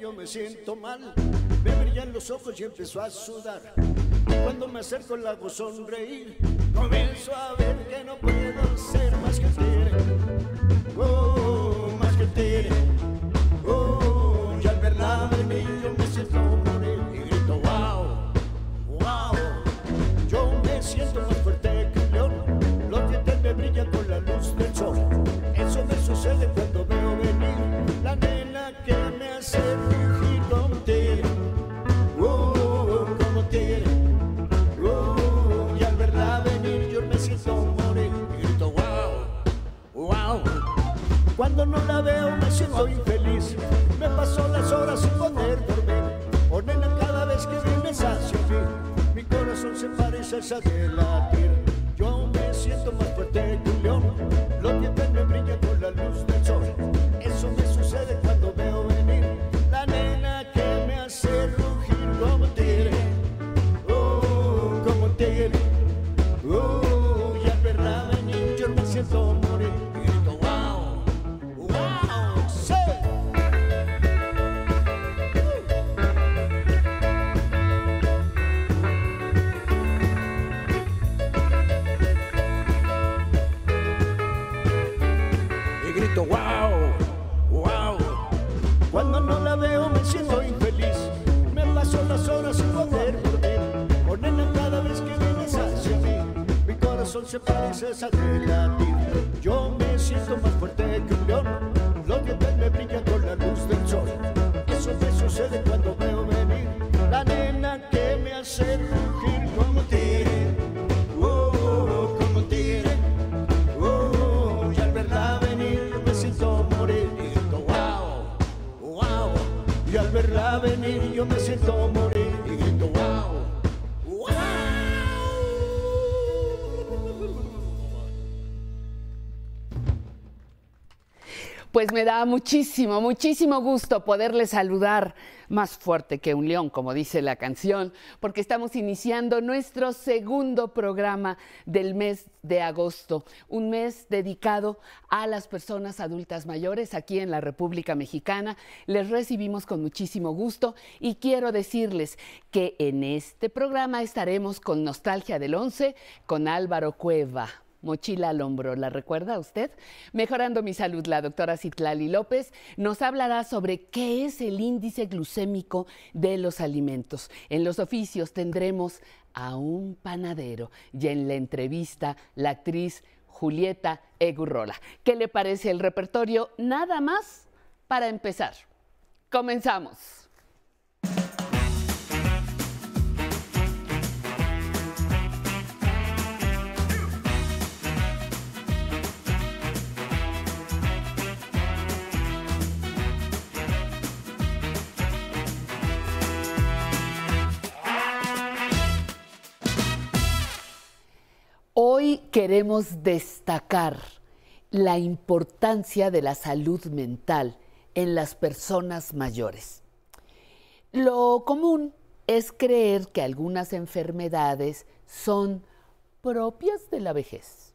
yo me siento mal. Me brillan los ojos y empiezo a sudar. Cuando me acerco la hago sonreír. Comienzo a ver que no puedo ser más que tigre. Oh, más que tigre. Cuando no la veo me siento infeliz. Me paso las horas sin poder dormir. Oh cada vez que vienes hacia mí, mi corazón se parece a esa de latir. Yo me siento más fuerte que un león. Los dientes me brillan con corazón se parece a de. Yo me siento más fuerte que un león, los dientes me brillan con la luz del sol. Eso me sucede cuando veo venir la nena que me hace rugir como tigre. Oh, como tigre. Oh, y al verla venir yo me siento morir wow, wow. Y al verla venir yo me siento morir Pues me da muchísimo, muchísimo gusto poderle saludar más fuerte que un león, como dice la canción, porque estamos iniciando nuestro segundo programa del mes de agosto, un mes dedicado a las personas adultas mayores aquí en la República Mexicana. Les recibimos con muchísimo gusto y quiero decirles que en este programa estaremos con Nostalgia del 11 con Álvaro Cueva. Mochila al hombro, ¿la recuerda usted? Mejorando mi salud, la doctora Citlali López nos hablará sobre qué es el índice glucémico de los alimentos. En los oficios tendremos a un panadero y en la entrevista la actriz Julieta Egurrola. ¿Qué le parece el repertorio? Nada más para empezar. Comenzamos. Hoy queremos destacar la importancia de la salud mental en las personas mayores. Lo común es creer que algunas enfermedades son propias de la vejez.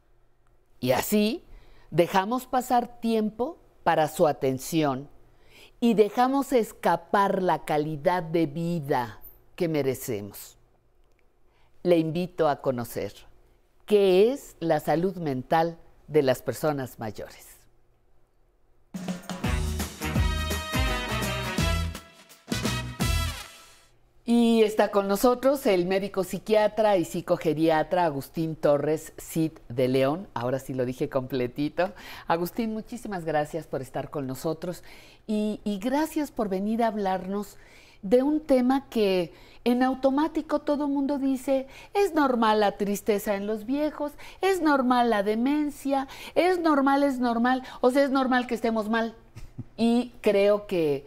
Y así dejamos pasar tiempo para su atención y dejamos escapar la calidad de vida que merecemos. Le invito a conocer qué es la salud mental de las personas mayores. Y está con nosotros el médico psiquiatra y psicogeriatra Agustín Torres Cid de León. Ahora sí lo dije completito. Agustín, muchísimas gracias por estar con nosotros y, y gracias por venir a hablarnos de un tema que en automático todo el mundo dice, es normal la tristeza en los viejos, es normal la demencia, es normal, es normal, o sea, es normal que estemos mal. Y creo que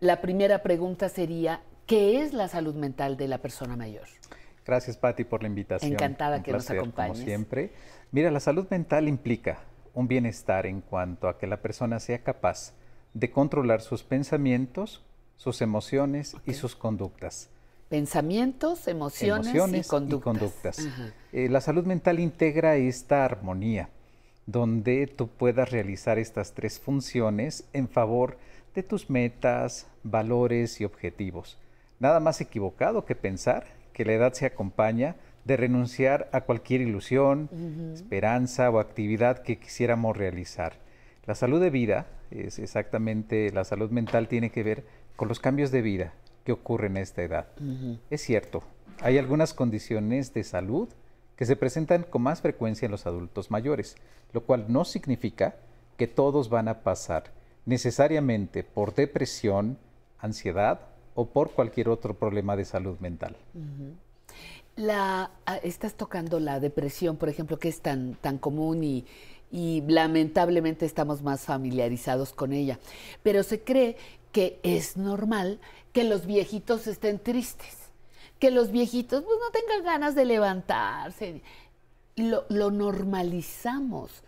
la primera pregunta sería, ¿qué es la salud mental de la persona mayor? Gracias, Patti, por la invitación. Encantada Un que nos acompañes. Como siempre. Mira, la salud mental implica un bienestar en cuanto a que la persona sea capaz de controlar sus pensamientos, sus emociones y sus conductas. Pensamientos, emociones, Emociones y conductas. conductas. Ajá. Eh, la salud mental integra esta armonía, donde tú puedas realizar estas tres funciones en favor de tus metas, valores y objetivos. Nada más equivocado que pensar que la edad se acompaña de renunciar a cualquier ilusión, esperanza o actividad que quisiéramos realizar. La salud de vida, es exactamente la salud mental, tiene que ver con los cambios de vida que ocurren a esta edad. Es cierto, hay algunas condiciones de salud que se presentan con más frecuencia en los adultos mayores, lo cual no significa que todos van a pasar necesariamente por depresión, ansiedad o por cualquier otro problema de salud mental. La, ah, estás tocando la depresión, por ejemplo, que es tan, tan común y, y lamentablemente estamos más familiarizados con ella. Pero se cree que es normal que los viejitos estén tristes, que los viejitos pues, no tengan ganas de levantarse. Lo, lo normalizamos.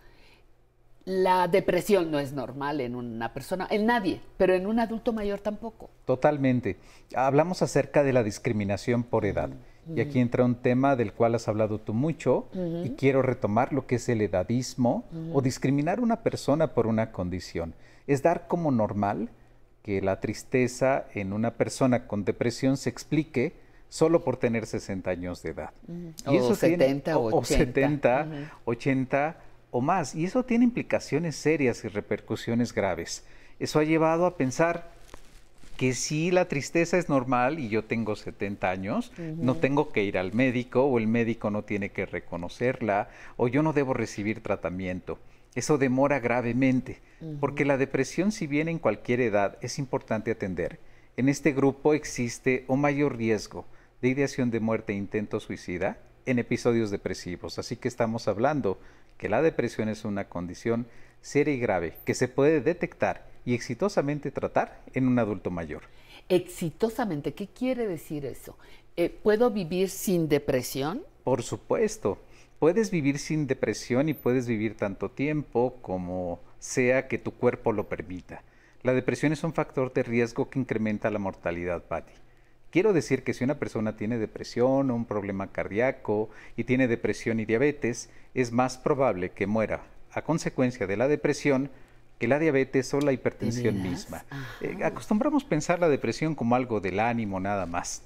La depresión no es normal en una persona, en nadie, pero en un adulto mayor tampoco. Totalmente. Hablamos acerca de la discriminación por edad. Y aquí entra un tema del cual has hablado tú mucho y quiero retomar lo que es el edadismo o discriminar a una persona por una condición. Es dar como normal que la tristeza en una persona con depresión se explique solo por tener 60 años de edad. Y o eso 70 o 80. O 70, 80 o más. Y eso tiene implicaciones serias y repercusiones graves. Eso ha llevado a pensar que si la tristeza es normal y yo tengo 70 años, no tengo que ir al médico o el médico no tiene que reconocerla o yo no debo recibir tratamiento. Eso demora gravemente, porque la depresión si bien en cualquier edad es importante atender, en este grupo existe un mayor riesgo de ideación de muerte e intento suicida en episodios depresivos. Así que estamos hablando que la depresión es una condición seria y grave que se puede detectar y exitosamente tratar en un adulto mayor. Exitosamente, ¿qué quiere decir eso? Eh, ¿Puedo vivir sin depresión? Por supuesto, puedes vivir sin depresión y puedes vivir tanto tiempo como sea que tu cuerpo lo permita. La depresión es un factor de riesgo que incrementa la mortalidad, Patty. Quiero decir que si una persona tiene depresión o un problema cardíaco y tiene depresión y diabetes, es más probable que muera a consecuencia de la depresión que la diabetes o la hipertensión misma. Eh, acostumbramos pensar la depresión como algo del ánimo nada más.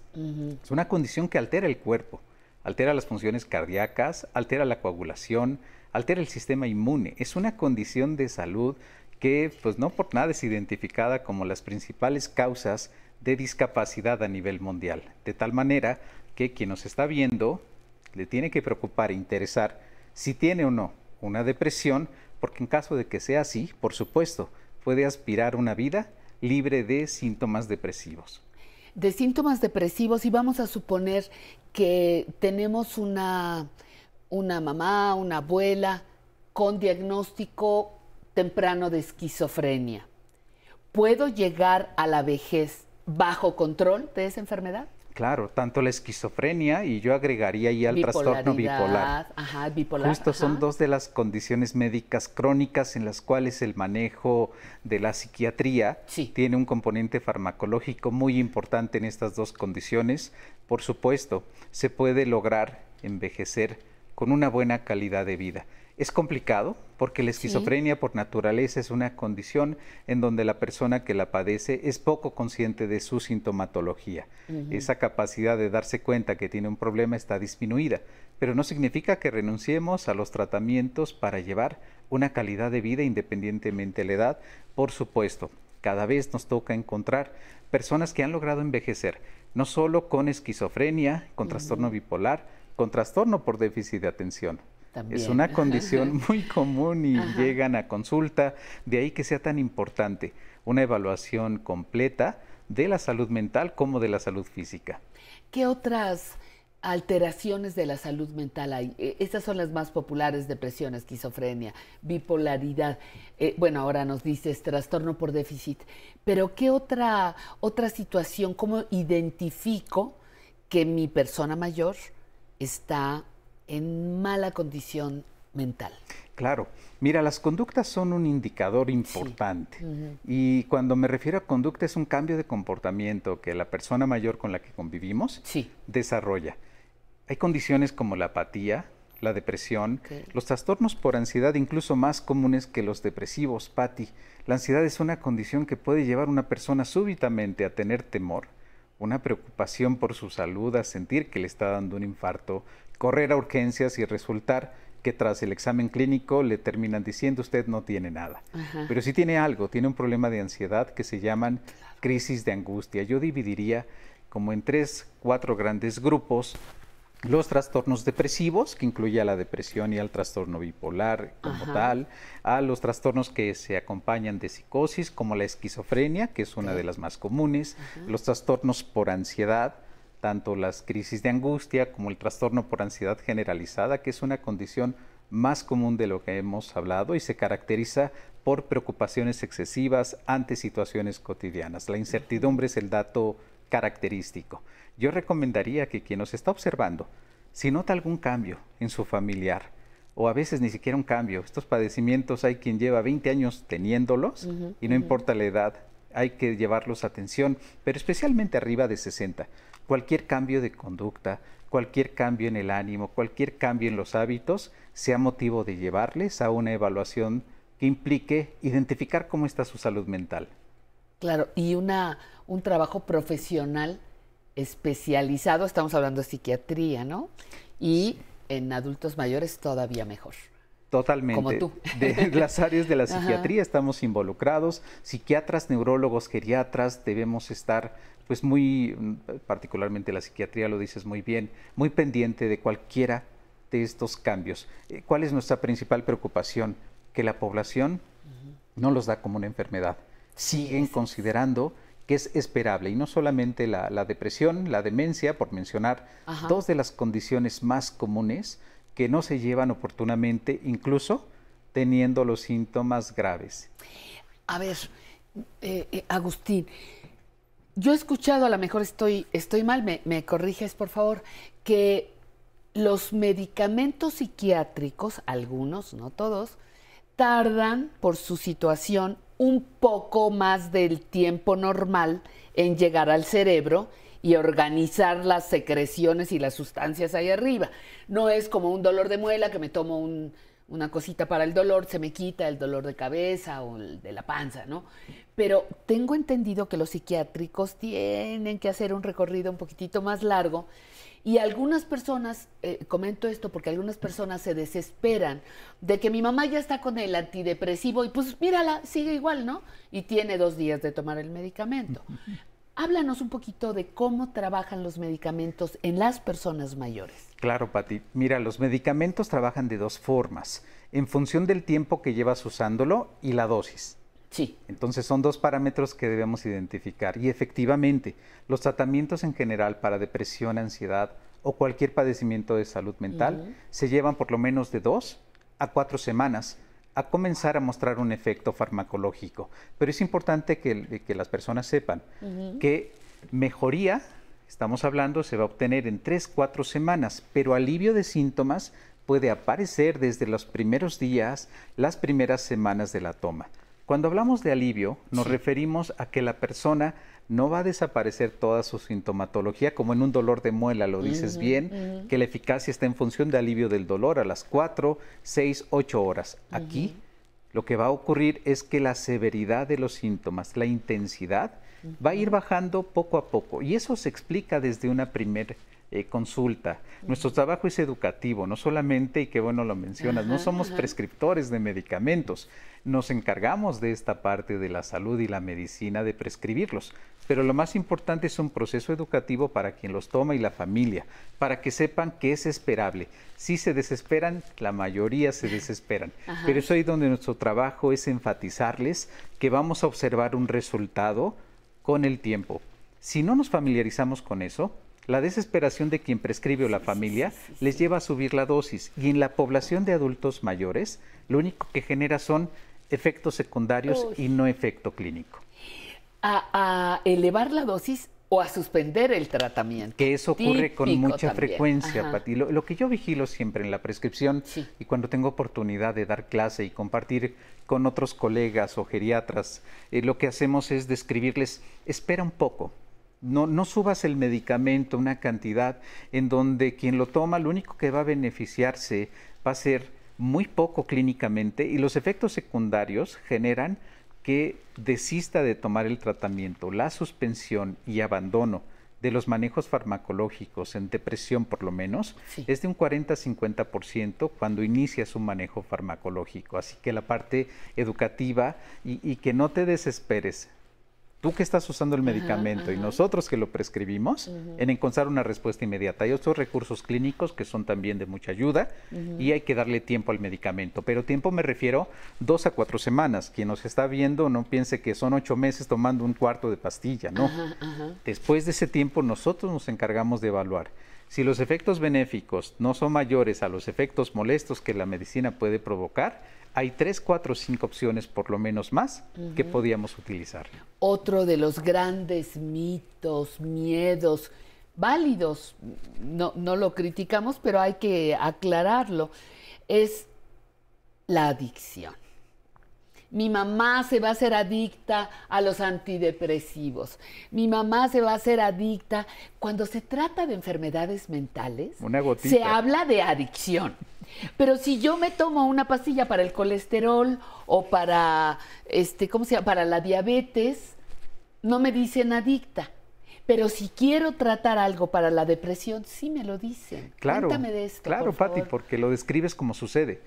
Es una condición que altera el cuerpo, altera las funciones cardíacas, altera la coagulación, altera el sistema inmune. Es una condición de salud que pues no por nada es identificada como las principales causas de discapacidad a nivel mundial, de tal manera que quien nos está viendo le tiene que preocupar e interesar si tiene o no una depresión, porque en caso de que sea así, por supuesto, puede aspirar una vida libre de síntomas depresivos. De síntomas depresivos, y vamos a suponer que tenemos una, una mamá, una abuela con diagnóstico temprano de esquizofrenia. ¿Puedo llegar a la vejez bajo control de esa enfermedad? Claro, tanto la esquizofrenia y yo agregaría ahí al trastorno bipolar. Ajá, bipolar. Justo son dos de las condiciones médicas crónicas en las cuales el manejo de la psiquiatría tiene un componente farmacológico muy importante en estas dos condiciones. Por supuesto, se puede lograr envejecer con una buena calidad de vida. Es complicado porque la esquizofrenia por naturaleza es una condición en donde la persona que la padece es poco consciente de su sintomatología. Esa capacidad de darse cuenta que tiene un problema está disminuida, pero no significa que renunciemos a los tratamientos para llevar una calidad de vida independientemente de la edad. Por supuesto, cada vez nos toca encontrar personas que han logrado envejecer, no solo con esquizofrenia, con trastorno bipolar, con trastorno por déficit de atención, es una condición muy común y llegan a consulta, de ahí que sea tan importante una evaluación completa de la salud mental como de la salud física. ¿Qué otras alteraciones de la salud mental hay? E, estas son las más populares, depresión, esquizofrenia, bipolaridad. Eh, bueno, ahora nos dices trastorno por déficit, pero ¿qué otra, otra situación? ¿Cómo identifico que mi persona mayor está en mala condición mental. Claro, mira, las conductas son un indicador importante y cuando me refiero a conducta es un cambio de comportamiento que la persona mayor con la que convivimos desarrolla. Hay condiciones como la apatía, la depresión, los trastornos por ansiedad incluso más comunes que los depresivos, Patti. La ansiedad es una condición que puede llevar a una persona súbitamente a tener temor, una preocupación por su salud, a sentir que le está dando un infarto, correr a urgencias y resultar que tras el examen clínico le terminan diciendo usted no tiene nada. Pero sí tiene algo, tiene un problema de ansiedad que se llaman crisis de angustia. Yo dividiría como en tres, cuatro grandes grupos los trastornos depresivos, que incluye a la depresión y al trastorno bipolar como tal, a los trastornos que se acompañan de psicosis, como la esquizofrenia, que es una de las más comunes, los trastornos por ansiedad, tanto las crisis de angustia como el trastorno por ansiedad generalizada, que es una condición más común de lo que hemos hablado y se caracteriza por preocupaciones excesivas ante situaciones cotidianas. La incertidumbre es el dato característico. Yo recomendaría que quien nos está observando, si nota algún cambio en su familiar, o a veces ni siquiera un cambio, estos padecimientos hay quien lleva 20 años teniéndolos y no importa la edad, hay que llevarlos a atención, pero especialmente arriba de 60. Cualquier cambio de conducta, cualquier cambio en el ánimo, cualquier cambio en los hábitos, sea motivo de llevarles a una evaluación que implique identificar cómo está su salud mental. Claro, y una, un trabajo profesional especializado, estamos hablando de psiquiatría, ¿no? Y en adultos mayores todavía mejor. Totalmente. Como tú. De las áreas de la psiquiatría estamos involucrados, psiquiatras, neurólogos, geriatras, debemos estar, pues muy, particularmente la psiquiatría lo dices muy bien, muy pendiente de cualquiera de estos cambios. Eh, ¿Cuál es nuestra principal preocupación? Que la población no los da como una enfermedad. Siguen considerando que es esperable. Y no solamente la, depresión, la demencia, por mencionar dos de las condiciones más comunes que no se llevan oportunamente, incluso teniendo los síntomas graves. A ver, eh, eh, Agustín, yo he escuchado, a lo mejor estoy, estoy mal, me, me corriges por favor, que los medicamentos psiquiátricos, algunos, no todos, tardan por su situación un poco más del tiempo normal en llegar al cerebro y organizar las secreciones y las sustancias ahí arriba. No es como un dolor de muela que me tomo una cosita para el dolor, se me quita el dolor de cabeza o el de la panza, ¿no? Pero tengo entendido que los psiquiátricos tienen que hacer un recorrido un poquitito más largo y algunas personas, eh, comento esto porque algunas personas se desesperan de que mi mamá ya está con el antidepresivo y pues mírala, sigue igual, ¿no? Y tiene dos días de tomar el medicamento. Háblanos un poquito de cómo trabajan los medicamentos en las personas mayores. Claro, Pati. Mira, los medicamentos trabajan de dos formas, en función del tiempo que llevas usándolo y la dosis. Sí. Entonces son dos parámetros que debemos identificar. Y efectivamente, los tratamientos en general para depresión, ansiedad o cualquier padecimiento de salud mental se llevan por lo menos de dos a cuatro semanas a comenzar a mostrar un efecto farmacológico. Pero es importante que, las personas sepan que mejoría, estamos hablando, se va a obtener en tres, cuatro semanas, pero alivio de síntomas puede aparecer desde los primeros días, las primeras semanas de la toma. Cuando hablamos de alivio, nos referimos a que la persona no va a desaparecer toda su sintomatología como en un dolor de muela, lo dices bien, que la eficacia está en función de alivio del dolor a las 4, 6, 8 horas. Aquí lo que va a ocurrir es que la severidad de los síntomas, la intensidad, va a ir bajando poco a poco. Y eso se explica desde una primera eh, consulta. Nuestro trabajo es educativo, no solamente, y qué bueno lo mencionas, no somos prescriptores de medicamentos, nos encargamos de esta parte de la salud y la medicina de prescribirlos. Pero lo más importante es un proceso educativo para quien los toma y la familia, para que sepan que es esperable. Si se desesperan, la mayoría se desesperan. Pero es ahí donde nuestro trabajo es enfatizarles que vamos a observar un resultado con el tiempo. Si no nos familiarizamos con eso, la desesperación de quien prescribe o la familia les lleva a subir la dosis y en la población de adultos mayores lo único que genera son efectos secundarios y no efecto clínico. A, elevar la dosis o a suspender el tratamiento. Que eso ocurre con mucha frecuencia, Pati. Lo, que yo vigilo siempre en la prescripción y cuando tengo oportunidad de dar clase y compartir con otros colegas o geriatras, eh, lo que hacemos es describirles, espera un poco, No, no subas el medicamento una cantidad en donde quien lo toma lo único que va a beneficiarse va a ser muy poco clínicamente y los efectos secundarios generan que desista de tomar el tratamiento, la suspensión y abandono de los manejos farmacológicos en depresión por lo menos es de un 40-50% cuando inicias un manejo farmacológico. Así que la parte educativa y, y que no te desesperes, tú que estás usando el medicamento y nosotros que lo prescribimos, en encontrar una respuesta inmediata. Hay otros recursos clínicos que son también de mucha ayuda y hay que darle tiempo al medicamento. Pero tiempo me refiero dos a cuatro semanas. Quien nos está viendo no piense que son ocho meses tomando un cuarto de pastilla, ¿no? Después de ese tiempo nosotros nos encargamos de evaluar. Si los efectos benéficos no son mayores a los efectos molestos que la medicina puede provocar, hay tres, cuatro, cinco opciones por lo menos más que podíamos utilizar. Otro de los grandes mitos, miedos, válidos, no, no lo criticamos, pero hay que aclararlo, es la adicción. Mi mamá se va a hacer adicta a los antidepresivos. Mi mamá se va a hacer adicta. Cuando se trata de enfermedades mentales, se habla de adicción. Pero si yo me tomo una pastilla para el colesterol o para este, ¿cómo se llama? para la diabetes, no me dicen adicta. Pero si quiero tratar algo para la depresión, sí me lo dicen. Claro. Cuéntame de esto. Claro, Patti, porque lo describes como sucede.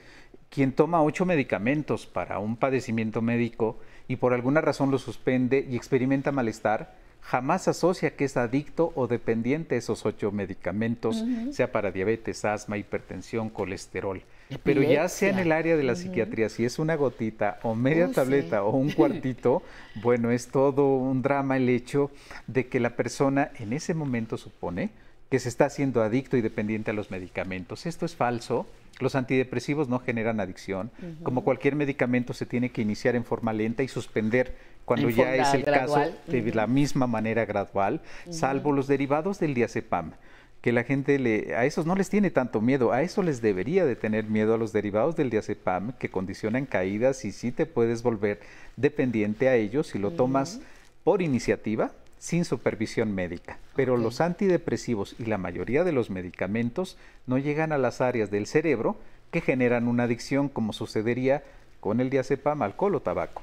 Quien toma ocho medicamentos para un padecimiento médico y por alguna razón lo suspende y experimenta malestar, jamás asocia que es adicto o dependiente a esos ocho medicamentos, sea para diabetes, asma, hipertensión, colesterol. Pero ya sea en el área de la psiquiatría, si es una gotita o media tableta o un cuartito, bueno, es todo un drama el hecho de que la persona en ese momento supone que se está haciendo adicto y dependiente a los medicamentos. Esto es falso. Los antidepresivos no generan adicción. Como cualquier medicamento se tiene que iniciar en forma lenta y suspender cuando ya es el caso de la misma manera gradual, salvo los derivados del diazepam que la gente le, a esos no les tiene tanto miedo, a eso les debería de tener miedo a los derivados del diazepam que condicionan caídas y sí te puedes volver dependiente a ellos si lo tomas por iniciativa sin supervisión médica. Pero los antidepresivos y la mayoría de los medicamentos no llegan a las áreas del cerebro que generan una adicción como sucedería con el diazepam, alcohol o tabaco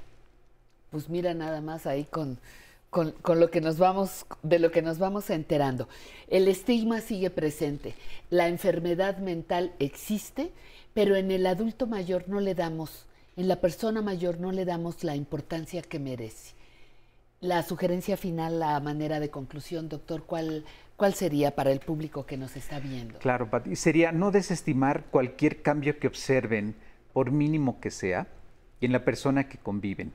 pues mira nada más ahí con, con, lo que nos vamos, de lo que nos vamos enterando. El estigma sigue presente, la enfermedad mental existe, pero en el adulto mayor no le damos, en la persona mayor no le damos la importancia que merece. La sugerencia final, la manera de conclusión, doctor, ¿cuál, ¿cuál sería para el público que nos está viendo? Claro, Pati, sería no desestimar cualquier cambio que observen, por mínimo que sea, en la persona que conviven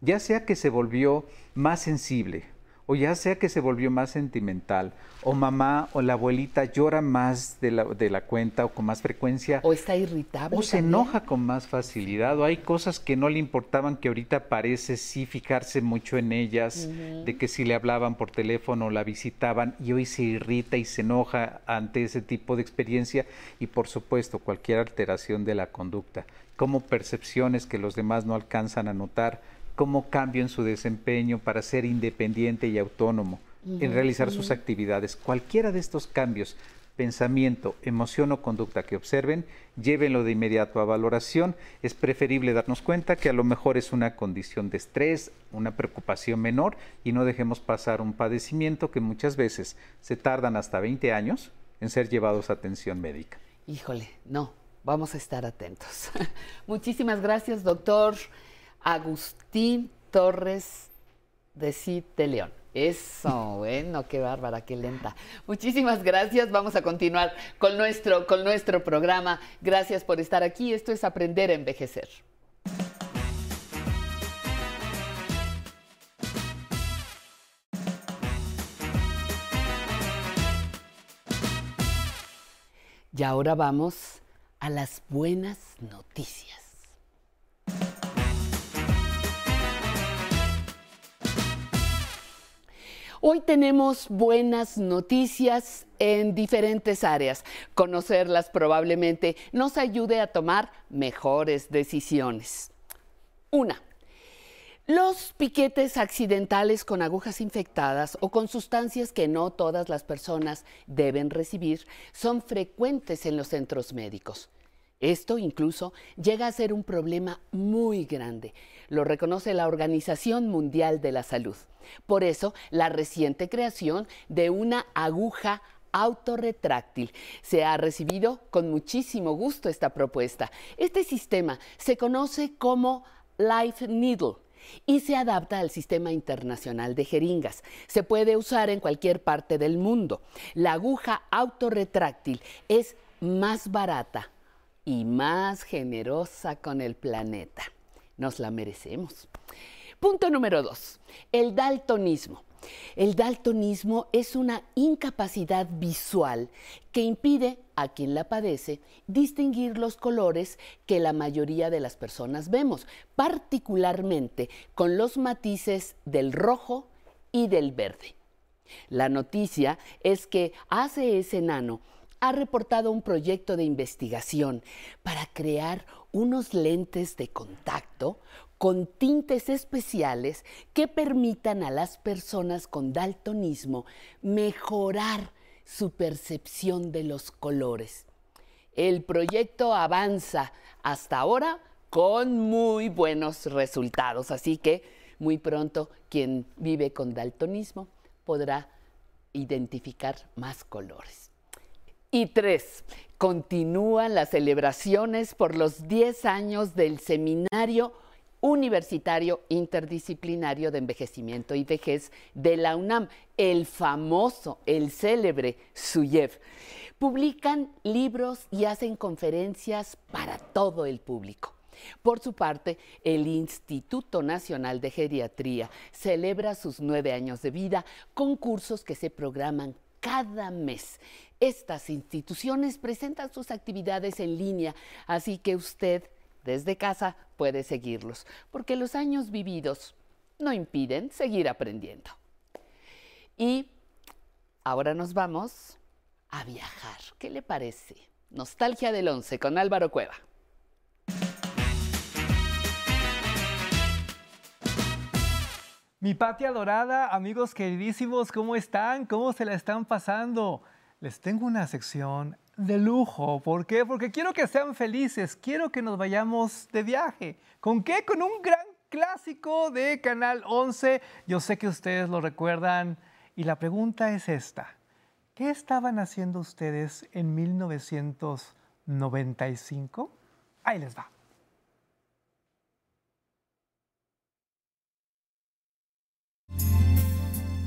ya sea que se volvió más sensible, o ya sea que se volvió más sentimental, o mamá o la abuelita llora más de la, de la cuenta o con más frecuencia. O está irritable. O se enoja con más facilidad, o hay cosas que no le importaban que ahorita parece sí fijarse mucho en ellas, de que si le hablaban por teléfono la visitaban y hoy se irrita y se enoja ante ese tipo de experiencia y por supuesto cualquier alteración de la conducta, como percepciones que los demás no alcanzan a notar cómo cambio en su desempeño para ser independiente y autónomo, en realizar sus actividades. Cualquiera de estos cambios, pensamiento, emoción o conducta que observen, llévenlo de inmediato a valoración. Es preferible darnos cuenta que a lo mejor es una condición de estrés, una preocupación menor y no dejemos pasar un padecimiento que muchas veces se tardan hasta 20 años en ser llevados a atención médica. Híjole, no, vamos a estar atentos. Muchísimas gracias, doctor. Agustín Torres de Cid de León. Eso, bueno, qué bárbara, qué lenta. Muchísimas gracias. Vamos a continuar con nuestro, con nuestro programa. Gracias por estar aquí. Esto es Aprender a Envejecer. Y ahora vamos a las buenas noticias. Hoy tenemos buenas noticias en diferentes áreas. Conocerlas probablemente nos ayude a tomar mejores decisiones. Una, Los piquetes accidentales con agujas infectadas o con sustancias que no todas las personas deben recibir son frecuentes en los centros médicos. Esto incluso llega a ser un problema muy grande. Lo reconoce la Organización Mundial de la Salud. Por eso, la reciente creación de una aguja autorretráctil. Se ha recibido con muchísimo gusto esta propuesta. Este sistema se conoce como Life Needle y se adapta al sistema internacional de jeringas. Se puede usar en cualquier parte del mundo. La aguja autorretráctil es más barata y más generosa con el planeta. Nos la merecemos. Punto número dos, el daltonismo. El daltonismo es una incapacidad visual que impide a quien la padece distinguir los colores que la mayoría de las personas vemos, particularmente con los matices del rojo y del verde. La noticia es que ACS Nano ha reportado un proyecto de investigación para crear unos lentes de contacto con tintes especiales que permitan a las personas con daltonismo mejorar su percepción de los colores. El proyecto avanza hasta ahora con muy buenos resultados, así que muy pronto quien vive con daltonismo podrá identificar más colores. Y tres, continúan las celebraciones por los 10 años del seminario Universitario Interdisciplinario de Envejecimiento y Vejez de la UNAM, el famoso, el célebre SUYEV. Publican libros y hacen conferencias para todo el público. Por su parte, el Instituto Nacional de Geriatría celebra sus nueve años de vida con cursos que se programan cada mes. Estas instituciones presentan sus actividades en línea, así que usted desde casa puede seguirlos, porque los años vividos no impiden seguir aprendiendo. Y ahora nos vamos a viajar. ¿Qué le parece? Nostalgia del 11 con Álvaro Cueva. Mi patria dorada, amigos queridísimos, ¿cómo están? ¿Cómo se la están pasando? Les tengo una sección de lujo. ¿Por qué? Porque quiero que sean felices, quiero que nos vayamos de viaje. ¿Con qué? Con un gran clásico de Canal 11. Yo sé que ustedes lo recuerdan y la pregunta es esta. ¿Qué estaban haciendo ustedes en 1995? Ahí les va.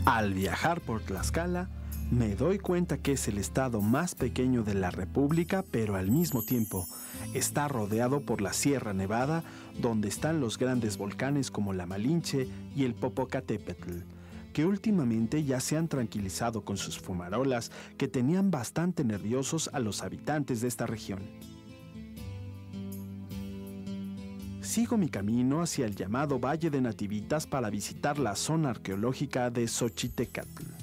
Al viajar por Tlaxcala, me doy cuenta que es el estado más pequeño de la República, pero al mismo tiempo está rodeado por la Sierra Nevada, donde están los grandes volcanes como la Malinche y el Popocatépetl, que últimamente ya se han tranquilizado con sus fumarolas que tenían bastante nerviosos a los habitantes de esta región. Sigo mi camino hacia el llamado Valle de Nativitas para visitar la zona arqueológica de Xochitecatl.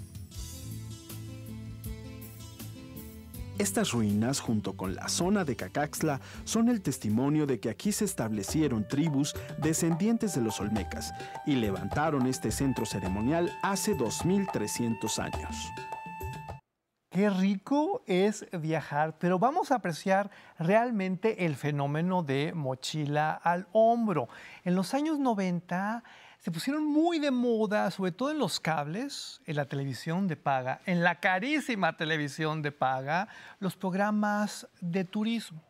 Estas ruinas, junto con la zona de Cacaxla, son el testimonio de que aquí se establecieron tribus descendientes de los Olmecas y levantaron este centro ceremonial hace 2300 años. Qué rico es viajar, pero vamos a apreciar realmente el fenómeno de mochila al hombro. En los años 90 se pusieron muy de moda, sobre todo en los cables, en la televisión de paga, en la carísima televisión de paga, los programas de turismo.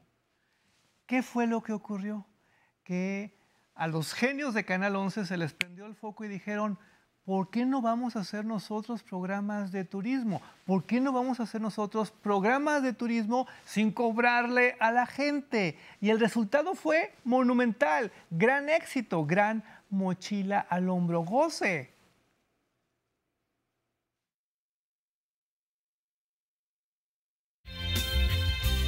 ¿Qué fue lo que ocurrió? Que a los genios de Canal 11 se les prendió el foco y dijeron, ¿por qué no vamos a hacer nosotros programas de turismo? ¿Por qué no vamos a hacer nosotros programas de turismo sin cobrarle a la gente? Y el resultado fue monumental, gran éxito, gran mochila al hombro. Goce.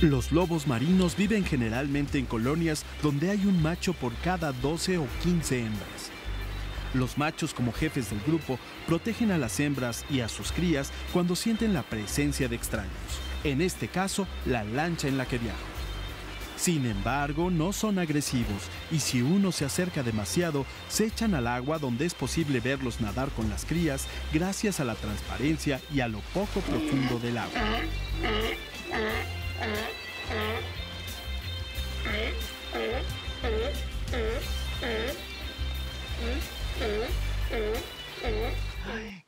Los lobos marinos viven generalmente en colonias donde hay un macho por cada 12 o 15 hembras. Los machos como jefes del grupo protegen a las hembras y a sus crías cuando sienten la presencia de extraños, en este caso la lancha en la que viajan. Sin embargo, no son agresivos y si uno se acerca demasiado, se echan al agua donde es posible verlos nadar con las crías gracias a la transparencia y a lo poco profundo del agua.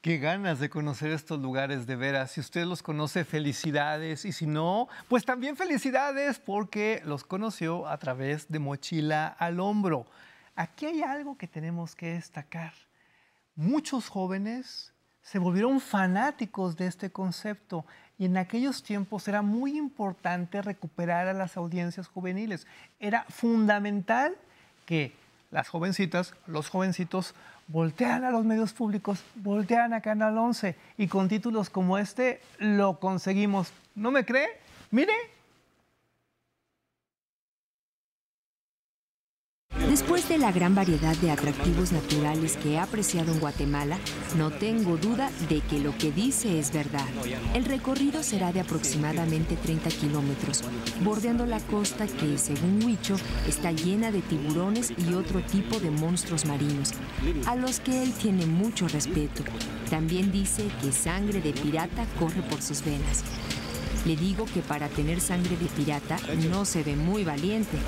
Qué ganas de conocer estos lugares de veras. Si usted los conoce, felicidades. Y si no, pues también felicidades porque los conoció a través de Mochila al Hombro. Aquí hay algo que tenemos que destacar. Muchos jóvenes se volvieron fanáticos de este concepto y en aquellos tiempos era muy importante recuperar a las audiencias juveniles. Era fundamental que las jovencitas, los jovencitos, voltean a los medios públicos, voltean a Canal 11 y con títulos como este lo conseguimos. ¿No me cree? Mire, Después de la gran variedad de atractivos naturales que he apreciado en Guatemala, no tengo duda de que lo que dice es verdad. El recorrido será de aproximadamente 30 kilómetros, bordeando la costa que, según Huicho, está llena de tiburones y otro tipo de monstruos marinos, a los que él tiene mucho respeto. También dice que sangre de pirata corre por sus venas. Le digo que para tener sangre de pirata no se ve muy valiente,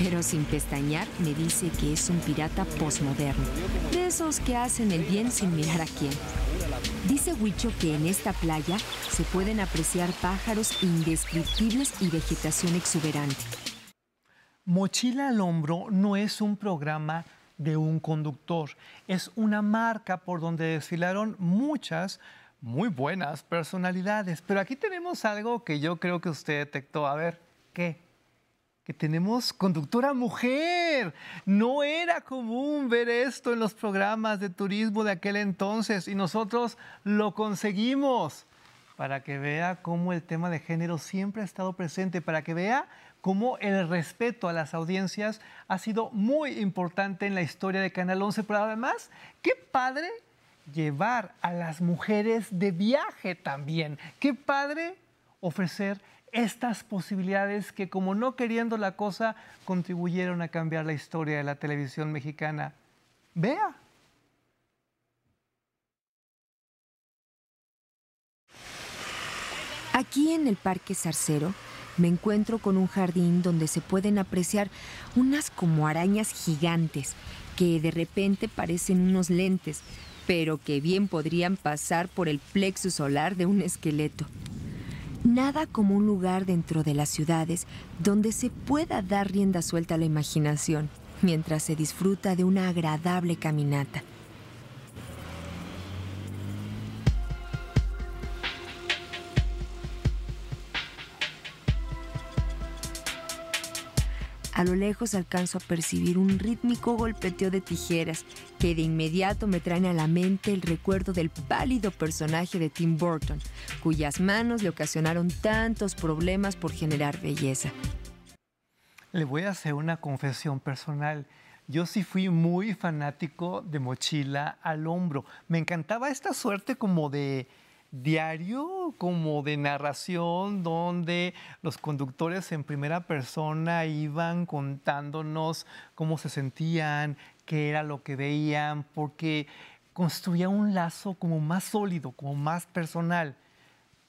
pero sin pestañear me dice que es un pirata posmoderno, de esos que hacen el bien sin mirar a quién. Dice Huicho que en esta playa se pueden apreciar pájaros indescriptibles y vegetación exuberante. Mochila al Hombro no es un programa de un conductor, es una marca por donde desfilaron muchas muy buenas personalidades. Pero aquí tenemos algo que yo creo que usted detectó. A ver, ¿qué? Que tenemos conductora mujer. No era común ver esto en los programas de turismo de aquel entonces y nosotros lo conseguimos para que vea cómo el tema de género siempre ha estado presente, para que vea cómo el respeto a las audiencias ha sido muy importante en la historia de Canal 11, pero además, qué padre llevar a las mujeres de viaje también. Qué padre ofrecer estas posibilidades que como no queriendo la cosa contribuyeron a cambiar la historia de la televisión mexicana. Vea. Aquí en el Parque Zarcero me encuentro con un jardín donde se pueden apreciar unas como arañas gigantes que de repente parecen unos lentes, pero que bien podrían pasar por el plexo solar de un esqueleto. Nada como un lugar dentro de las ciudades donde se pueda dar rienda suelta a la imaginación mientras se disfruta de una agradable caminata. A lo lejos alcanzo a percibir un rítmico golpeteo de tijeras que de inmediato me traen a la mente el recuerdo del pálido personaje de Tim Burton, cuyas manos le ocasionaron tantos problemas por generar belleza. Le voy a hacer una confesión personal. Yo sí fui muy fanático de mochila al hombro. Me encantaba esta suerte como de diario como de narración donde los conductores en primera persona iban contándonos cómo se sentían, qué era lo que veían, porque construía un lazo como más sólido, como más personal.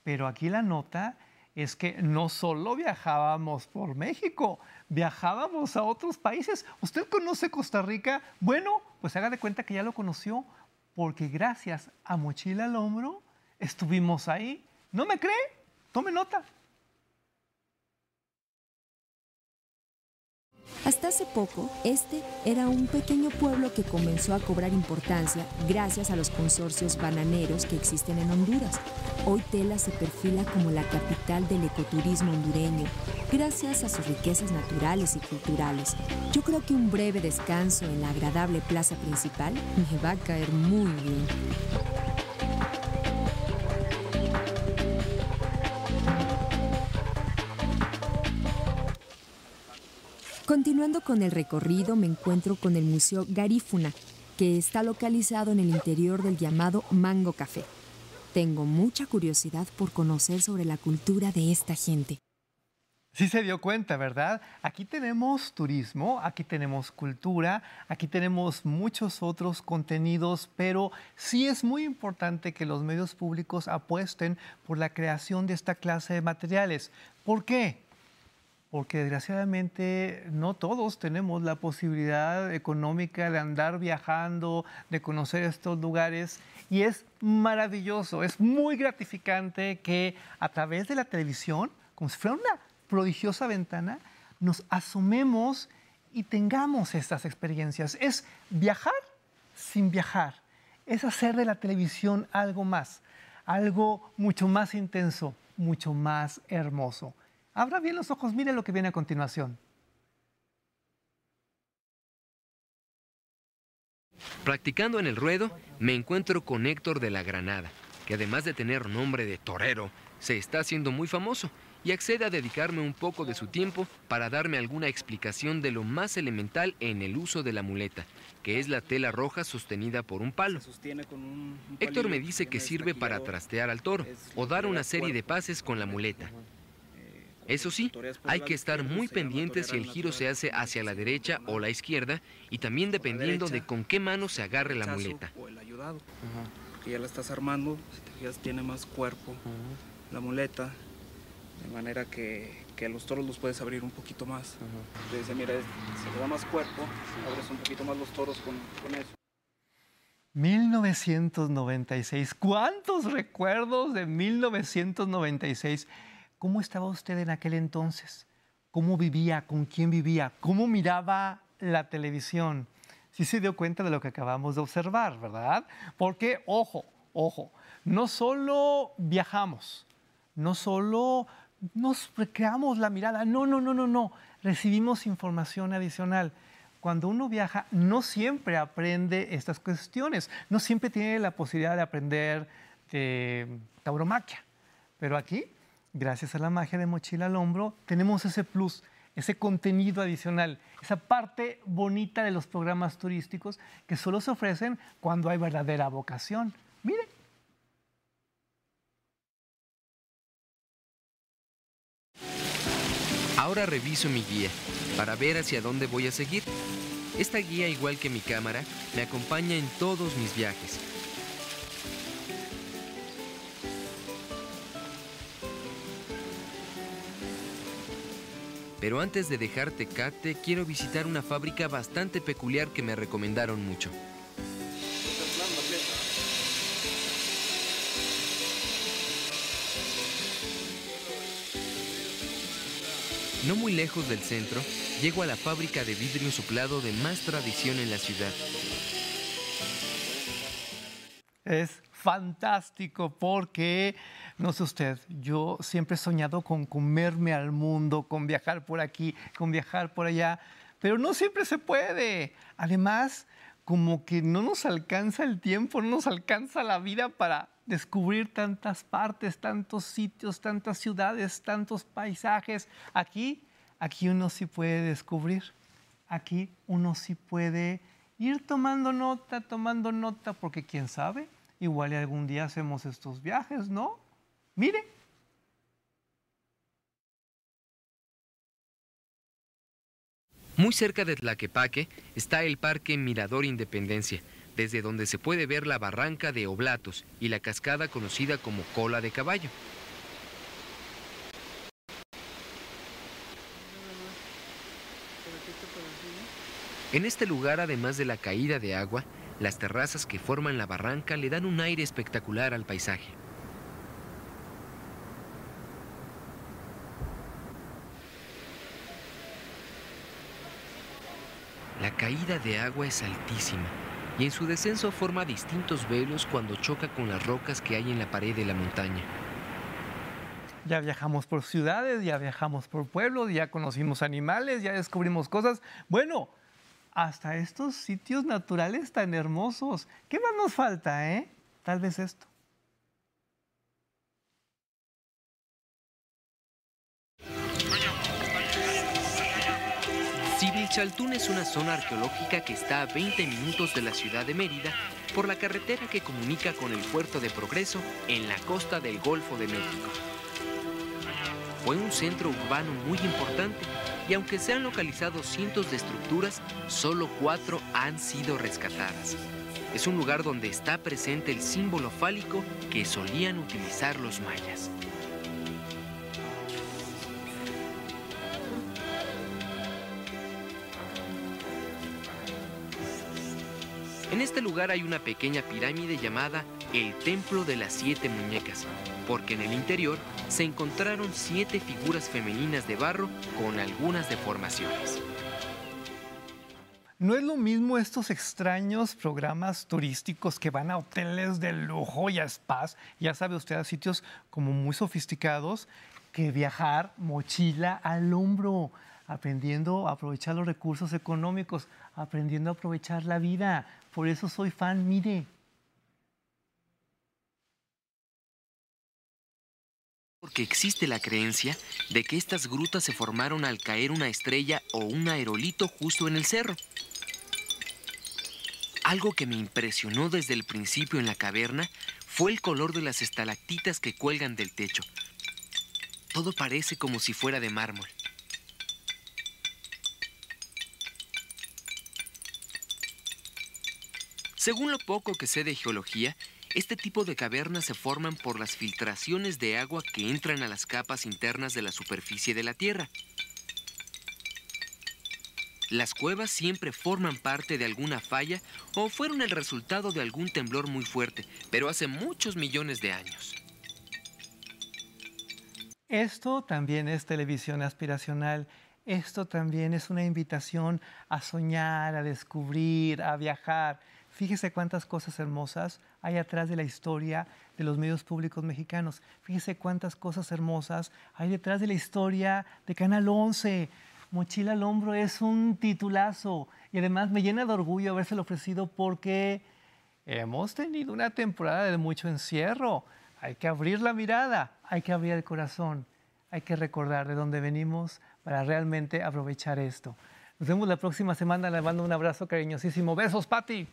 Pero aquí la nota es que no solo viajábamos por México, viajábamos a otros países. ¿Usted conoce Costa Rica? Bueno, pues haga de cuenta que ya lo conoció, porque gracias a Mochila al Hombro, estuvimos ahí. ¿No me cree? Tome nota. Hasta hace poco, este era un pequeño pueblo que comenzó a cobrar importancia gracias a los consorcios bananeros que existen en Honduras. Hoy Tela se perfila como la capital del ecoturismo hondureño, gracias a sus riquezas naturales y culturales. Yo creo que un breve descanso en la agradable plaza principal me va a caer muy bien. Continuando con el recorrido, me encuentro con el Museo Garífuna, que está localizado en el interior del llamado Mango Café. Tengo mucha curiosidad por conocer sobre la cultura de esta gente. Sí se dio cuenta, ¿verdad? Aquí tenemos turismo, aquí tenemos cultura, aquí tenemos muchos otros contenidos, pero sí es muy importante que los medios públicos apuesten por la creación de esta clase de materiales. ¿Por qué? Porque desgraciadamente no todos tenemos la posibilidad económica de andar viajando, de conocer estos lugares. Y es maravilloso, es muy gratificante que a través de la televisión, como si fuera una prodigiosa ventana, nos asomemos y tengamos estas experiencias. Es viajar sin viajar, es hacer de la televisión algo más, algo mucho más intenso, mucho más hermoso. Abra bien los ojos, mire lo que viene a continuación. Practicando en el ruedo, me encuentro con Héctor de la Granada, que además de tener nombre de torero, se está haciendo muy famoso y accede a dedicarme un poco de su tiempo para darme alguna explicación de lo más elemental en el uso de la muleta, que es la tela roja sostenida por un palo. Héctor me dice que sirve para trastear al toro o dar una serie de pases con la muleta. Eso sí, hay que estar muy pendiente si el giro se hace hacia la derecha o la izquierda y también dependiendo de con qué mano se agarre la muleta. O el ayudado, porque ya la estás armando, si te fijas tiene más cuerpo la muleta de manera que, que, los toros los puedes abrir un poquito más. Entonces, mira, se le da más cuerpo, abres un poquito más los toros con, con eso. 1996. ¿Cuántos recuerdos de 1996? ¿Cómo estaba usted en aquel entonces? ¿Cómo vivía? ¿Con quién vivía? ¿Cómo miraba la televisión? Sí se dio cuenta de lo que acabamos de observar, ¿verdad? Porque, ojo, ojo, no solo viajamos, no solo nos recreamos la mirada. No, no, no, no, no. Recibimos información adicional. Cuando uno viaja, no siempre aprende estas cuestiones. No siempre tiene la posibilidad de aprender de tauromaquia. Pero aquí, gracias a la magia de mochila al hombro, tenemos ese plus, ese contenido adicional, esa parte bonita de los programas turísticos que solo se ofrecen cuando hay verdadera vocación. Miren, Ahora reviso mi guía para ver hacia dónde voy a seguir. Esta guía, igual que mi cámara, me acompaña en todos mis viajes. Pero antes de dejar Tecate, quiero visitar una fábrica bastante peculiar que me recomendaron mucho. No muy lejos del centro, llego a la fábrica de vidrio soplado de más tradición en la ciudad. Es fantástico porque, no sé usted, yo siempre he soñado con comerme al mundo, con viajar por aquí, con viajar por allá, pero no siempre se puede. Además, como que no nos alcanza el tiempo, no nos alcanza la vida para descubrir tantas partes, tantos sitios, tantas ciudades, tantos paisajes. Aquí, aquí uno sí puede descubrir. Aquí uno sí puede ir tomando nota, tomando nota, porque quién sabe, igual algún día hacemos estos viajes, ¿no? Mire. Muy cerca de Tlaquepaque está el Parque Mirador Independencia, desde donde se puede ver la barranca de Oblatos y la cascada conocida como Cola de Caballo. En este lugar, además de la caída de agua, las terrazas que forman la barranca le dan un aire espectacular al paisaje. La caída de agua es altísima y en su descenso forma distintos velos cuando choca con las rocas que hay en la pared de la montaña. Ya viajamos por ciudades, ya viajamos por pueblos, ya conocimos animales, ya descubrimos cosas. Bueno, hasta estos sitios naturales tan hermosos. ¿Qué más nos falta, eh? Tal vez esto. Civilchaltún es una zona arqueológica que está a 20 minutos de la ciudad de Mérida por la carretera que comunica con el puerto de Progreso en la costa del Golfo de México. Fue un centro urbano muy importante y aunque se han localizado cientos de estructuras, solo cuatro han sido rescatadas. Es un lugar donde está presente el símbolo fálico que solían utilizar los mayas. En este lugar hay una pequeña pirámide llamada el Templo de las Siete Muñecas, porque en el interior se encontraron siete figuras femeninas de barro con algunas deformaciones. No es lo mismo estos extraños programas turísticos que van a hoteles de lujo y a spas, ya sabe usted, a sitios como muy sofisticados, que viajar mochila al hombro, aprendiendo a aprovechar los recursos económicos, aprendiendo a aprovechar la vida. Por eso soy fan, mire. Porque existe la creencia de que estas grutas se formaron al caer una estrella o un aerolito justo en el cerro. Algo que me impresionó desde el principio en la caverna fue el color de las estalactitas que cuelgan del techo. Todo parece como si fuera de mármol. Según lo poco que sé de geología, este tipo de cavernas se forman por las filtraciones de agua que entran a las capas internas de la superficie de la Tierra. Las cuevas siempre forman parte de alguna falla o fueron el resultado de algún temblor muy fuerte, pero hace muchos millones de años. Esto también es televisión aspiracional. Esto también es una invitación a soñar, a descubrir, a viajar. Fíjese cuántas cosas hermosas hay atrás de la historia de los medios públicos mexicanos. Fíjese cuántas cosas hermosas hay detrás de la historia de Canal 11. Mochila al hombro es un titulazo y además me llena de orgullo habérselo ofrecido porque hemos tenido una temporada de mucho encierro. Hay que abrir la mirada, hay que abrir el corazón, hay que recordar de dónde venimos para realmente aprovechar esto. Nos vemos la próxima semana. Le mando un abrazo cariñosísimo. Besos, Pati.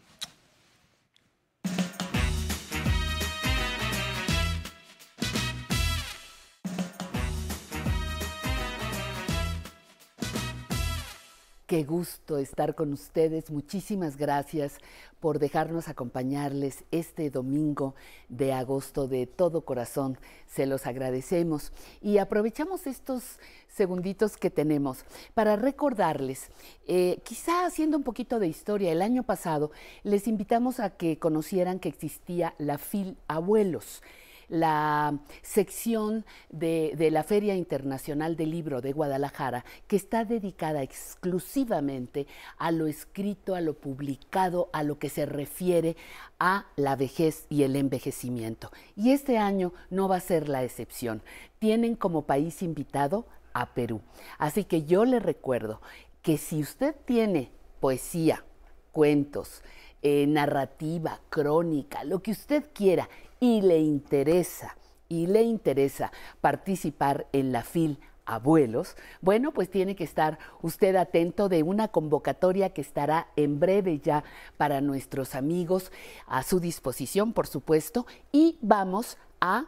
Qué gusto estar con ustedes. Muchísimas gracias por dejarnos acompañarles este domingo de agosto de todo corazón. Se los agradecemos y aprovechamos estos segunditos que tenemos para recordarles, eh, quizá haciendo un poquito de historia, el año pasado les invitamos a que conocieran que existía la FIL Abuelos la sección de, la Feria Internacional del Libro de Guadalajara, que está dedicada exclusivamente a lo escrito, a lo publicado, a lo que se refiere a la vejez y el envejecimiento. Y este año no va a ser la excepción. Tienen como país invitado a Perú. Así que yo le recuerdo que si usted tiene poesía, cuentos, eh, narrativa, crónica, lo que usted quiera, y le interesa, y le interesa participar en la FIL abuelos, bueno, pues tiene que estar usted atento de una convocatoria que estará en breve ya para nuestros amigos a su disposición, por supuesto, y vamos a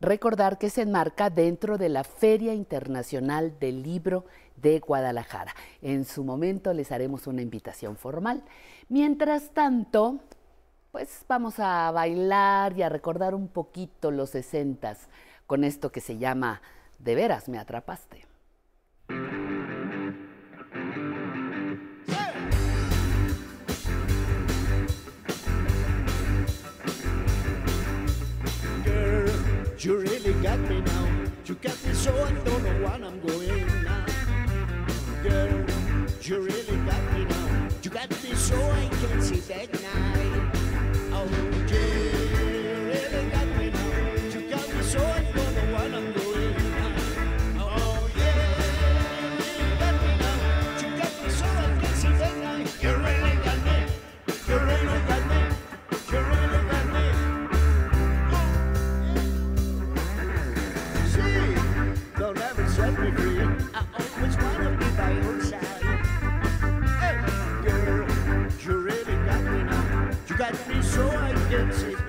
recordar que se enmarca dentro de la Feria Internacional del Libro de Guadalajara. En su momento les haremos una invitación formal. Mientras tanto, pues vamos a bailar y a recordar un poquito los sesentas con esto que se llama De veras me atrapaste. You really got me now. You got me so I don't know what I'm going now. Girl, you really got me now. You got me so I can't see that night. away. me so I can see.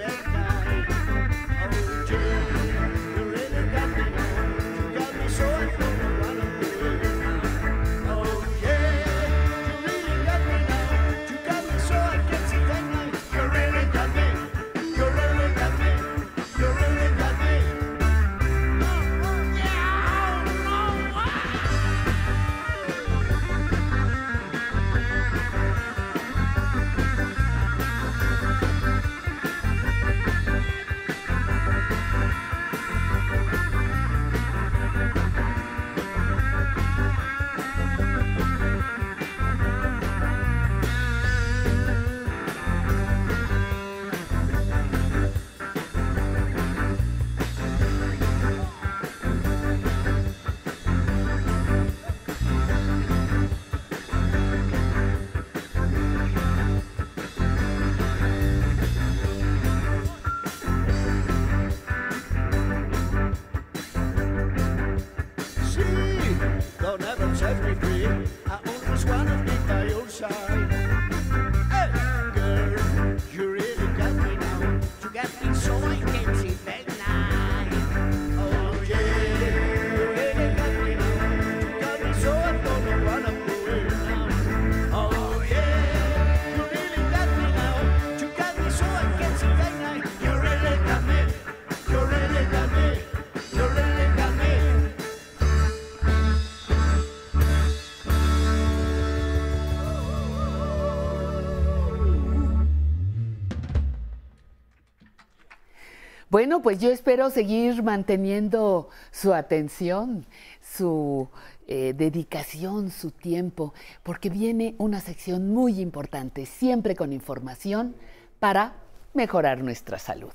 Bueno, pues yo espero seguir manteniendo su atención, su eh, dedicación, su tiempo, porque viene una sección muy importante, siempre con información para mejorar nuestra salud.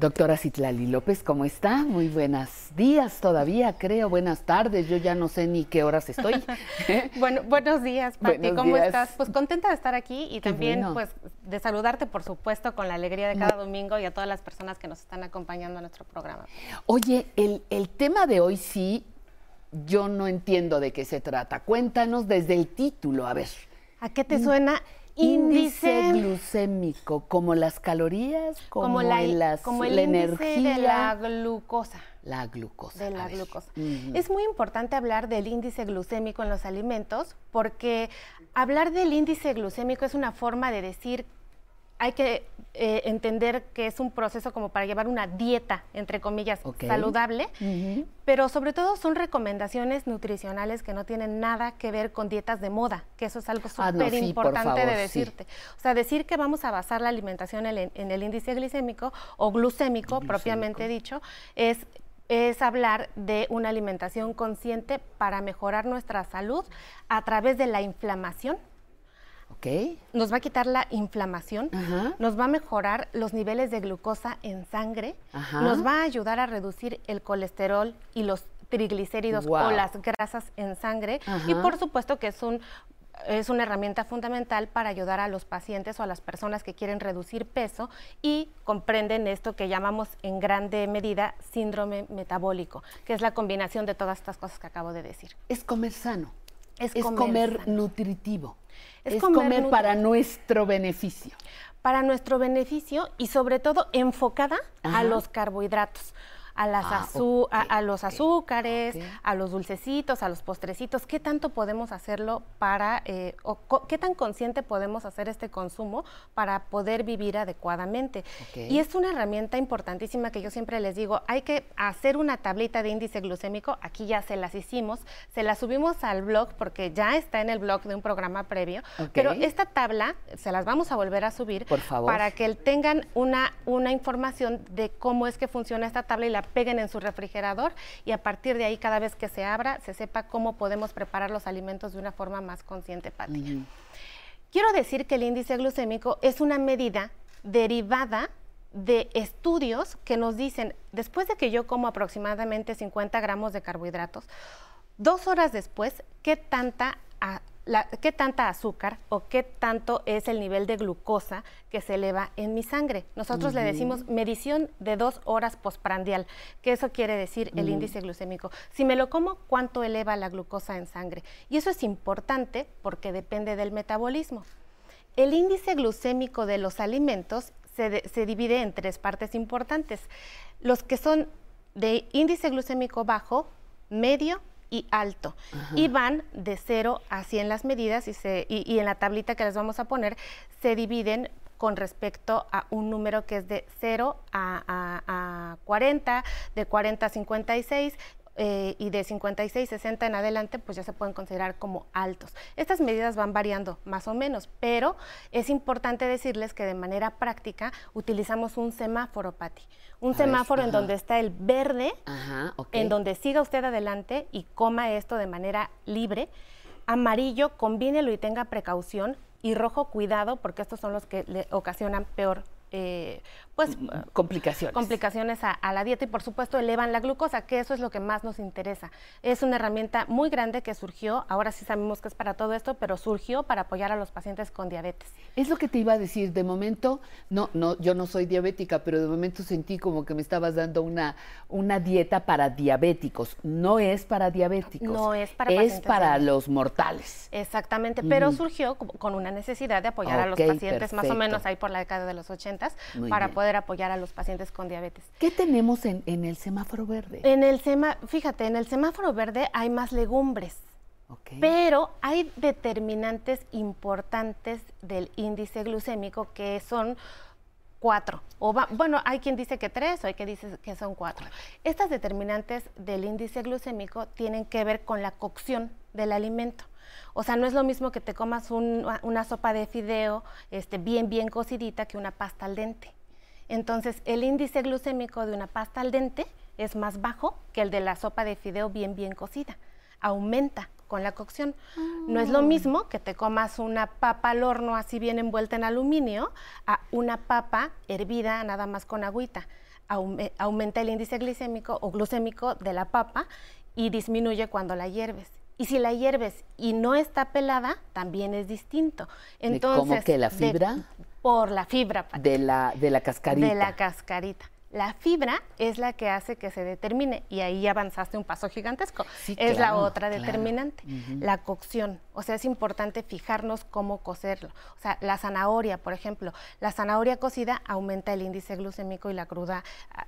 Doctora Citlali López, ¿cómo está? Muy buenos días todavía, creo. Buenas tardes. Yo ya no sé ni qué horas estoy. bueno, buenos días, Pati. ¿Cómo estás? Pues contenta de estar aquí y también pues de saludarte, por supuesto, con la alegría de cada domingo y a todas las personas que nos están acompañando en nuestro programa. Oye, el, el tema de hoy sí, yo no entiendo de qué se trata. Cuéntanos desde el título, a ver. ¿A qué te suena? Índice, glucémico, como las calorías, como, la, las, como el energía. de la glucosa. La glucosa. De la glucosa. Es muy importante hablar del índice glucémico en los alimentos porque hablar del índice glucémico es una forma de decir hay que eh, entender que es un proceso como para llevar una dieta, entre comillas, saludable, pero sobre todo son recomendaciones nutricionales que no tienen nada que ver con dietas de moda, que eso es algo ah, súper importante de decirte. O sea, decir que vamos a basar la alimentación en, el índice glicémico o glucémico, propiamente dicho, es es hablar de una alimentación consciente para mejorar nuestra salud a través de la inflamación nos va a quitar la inflamación, nos va a mejorar los niveles de glucosa en sangre, nos va a ayudar a reducir el colesterol y los triglicéridos o las grasas en sangre. Y por supuesto que es un es una herramienta fundamental para ayudar a los pacientes o a las personas que quieren reducir peso y comprenden esto que llamamos en grande medida síndrome metabólico, que es la combinación de todas estas cosas que acabo de decir. Es comer sano. Es, comer, nutritivo. Es, comer, para nuestro beneficio. Para nuestro beneficio y sobre todo enfocada a los carbohidratos a, las ah, a, los azúcares, a los dulcecitos, a los postrecitos, ¿qué tanto podemos hacerlo para, eh, o qué tan consciente podemos hacer este consumo para poder vivir adecuadamente? Y es una herramienta importantísima que yo siempre les digo, hay que hacer una tablita de índice glucémico, aquí ya se las hicimos, se las subimos al blog porque ya está en el blog de un programa previo, pero esta tabla se las vamos a volver a subir para que tengan una, una información de cómo es que funciona esta tabla y la peguen en su refrigerador y a partir de ahí cada vez que se abra se sepa cómo podemos preparar los alimentos de una forma más consciente, Pati. Quiero decir que el índice glucémico es una medida derivada de estudios que nos dicen, después de que yo como aproximadamente 50 gramos de carbohidratos, dos horas después, qué tanta qué tanta azúcar o qué tanto es el nivel de glucosa que se eleva en mi sangre. Nosotros le decimos medición de dos horas postprandial, que eso quiere decir el índice glucémico. Si me lo como, ¿cuánto eleva la glucosa en sangre? Y eso es importante porque depende del metabolismo. El índice glucémico de los alimentos se, se divide en tres partes importantes. Los que son de índice glucémico bajo, medio y alto. Y van de 0 a 100 las medidas y, se, y, en la tablita que les vamos a poner se dividen con respecto a un número que es de 0 a, a, a 40, de 40 a 56 eh, y de 56, 60 en adelante, pues ya se pueden considerar como altos. Estas medidas van variando más o menos, pero es importante decirles que de manera práctica utilizamos un semáforo, Pati. Un semáforo en donde está el verde, en donde siga usted adelante y coma esto de manera libre. Amarillo, combínelo y tenga precaución. Y rojo, cuidado, porque estos son los que le ocasionan peor eh, pues mm, complicaciones. Complicaciones a, la dieta y por supuesto elevan la glucosa, que eso es lo que más nos interesa. Es una herramienta muy grande que surgió, ahora sí sabemos que es para todo esto, pero surgió para apoyar a los pacientes con diabetes. Es lo que te iba a decir, de momento, no, no, yo no soy diabética, pero de momento sentí como que me estabas dando una, una dieta para diabéticos. No es para diabéticos. No es para Es para los mortales. Exactamente, pero surgió con una necesidad de apoyar a los pacientes más o menos ahí por la década de los 80 para poder apoyar a los pacientes con diabetes. ¿Qué tenemos en, el semáforo verde? En el sema, fíjate, en el semáforo verde hay más legumbres. Pero hay determinantes importantes del índice glucémico que son cuatro. O bueno, hay quien dice que tres o hay quien dice que son cuatro. Estas determinantes del índice glucémico tienen que ver con la cocción del alimento. O sea, no es lo mismo que te comas una sopa de fideo este, bien, bien cocidita que una pasta al dente. Entonces, el índice glucémico de una pasta al dente es más bajo que el de la sopa de fideo bien, bien cocida. Aumenta con la cocción. No es lo ah. mismo que te comas una papa al horno así bien envuelta en aluminio a una papa hervida nada más con agüita. aumenta el índice glicémico o glucémico de la papa y disminuye cuando la hierves. Y si la hierves y no está pelada, también es distinto. Entonces, ¿Cómo que la fibra? por la fibra. De la, de la cascarita. De la cascarita. La fibra es la que hace que se determine y ahí avanzaste un paso gigantesco. es la otra determinante, la cocción. O sea, es importante fijarnos cómo cocerlo. O sea, la zanahoria, por ejemplo, la zanahoria cocida aumenta el índice glucémico y la cruda ah,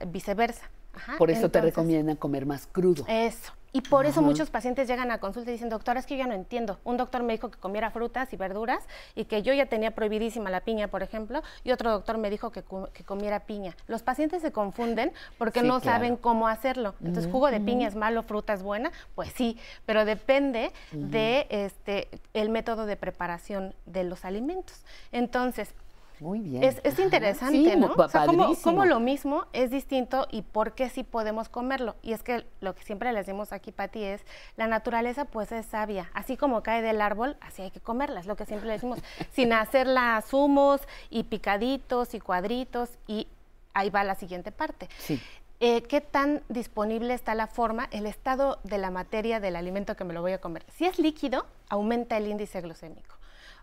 viceversa. por eso te recomiendan comer más crudo. Eso. Y por eso muchos pacientes llegan a consulta y dicen, doctora, es que yo ya no entiendo. Un doctor me dijo que comiera frutas y verduras y que yo ya tenía prohibidísima la piña, por ejemplo, y otro doctor me dijo que, comiera piña. Los pacientes se confunden porque no saben cómo hacerlo. Entonces, jugo de piña es malo, fruta es buena, pues sí, pero depende de este el método de preparación de los alimentos. Entonces, muy bien. Es, interesante, ¿no? O sea, cómo, lo mismo es distinto y por qué sí podemos comerlo. Y es que lo que siempre les decimos aquí, Pati, es la naturaleza pues es sabia. Así como cae del árbol, así hay que comerla, es lo que siempre le decimos. sin hacerla zumos y picaditos y cuadritos y ahí va la siguiente parte. Sí. Eh, qué tan disponible está la forma, el estado de la materia del alimento que me lo voy a comer. Si es líquido, aumenta el índice glucémico,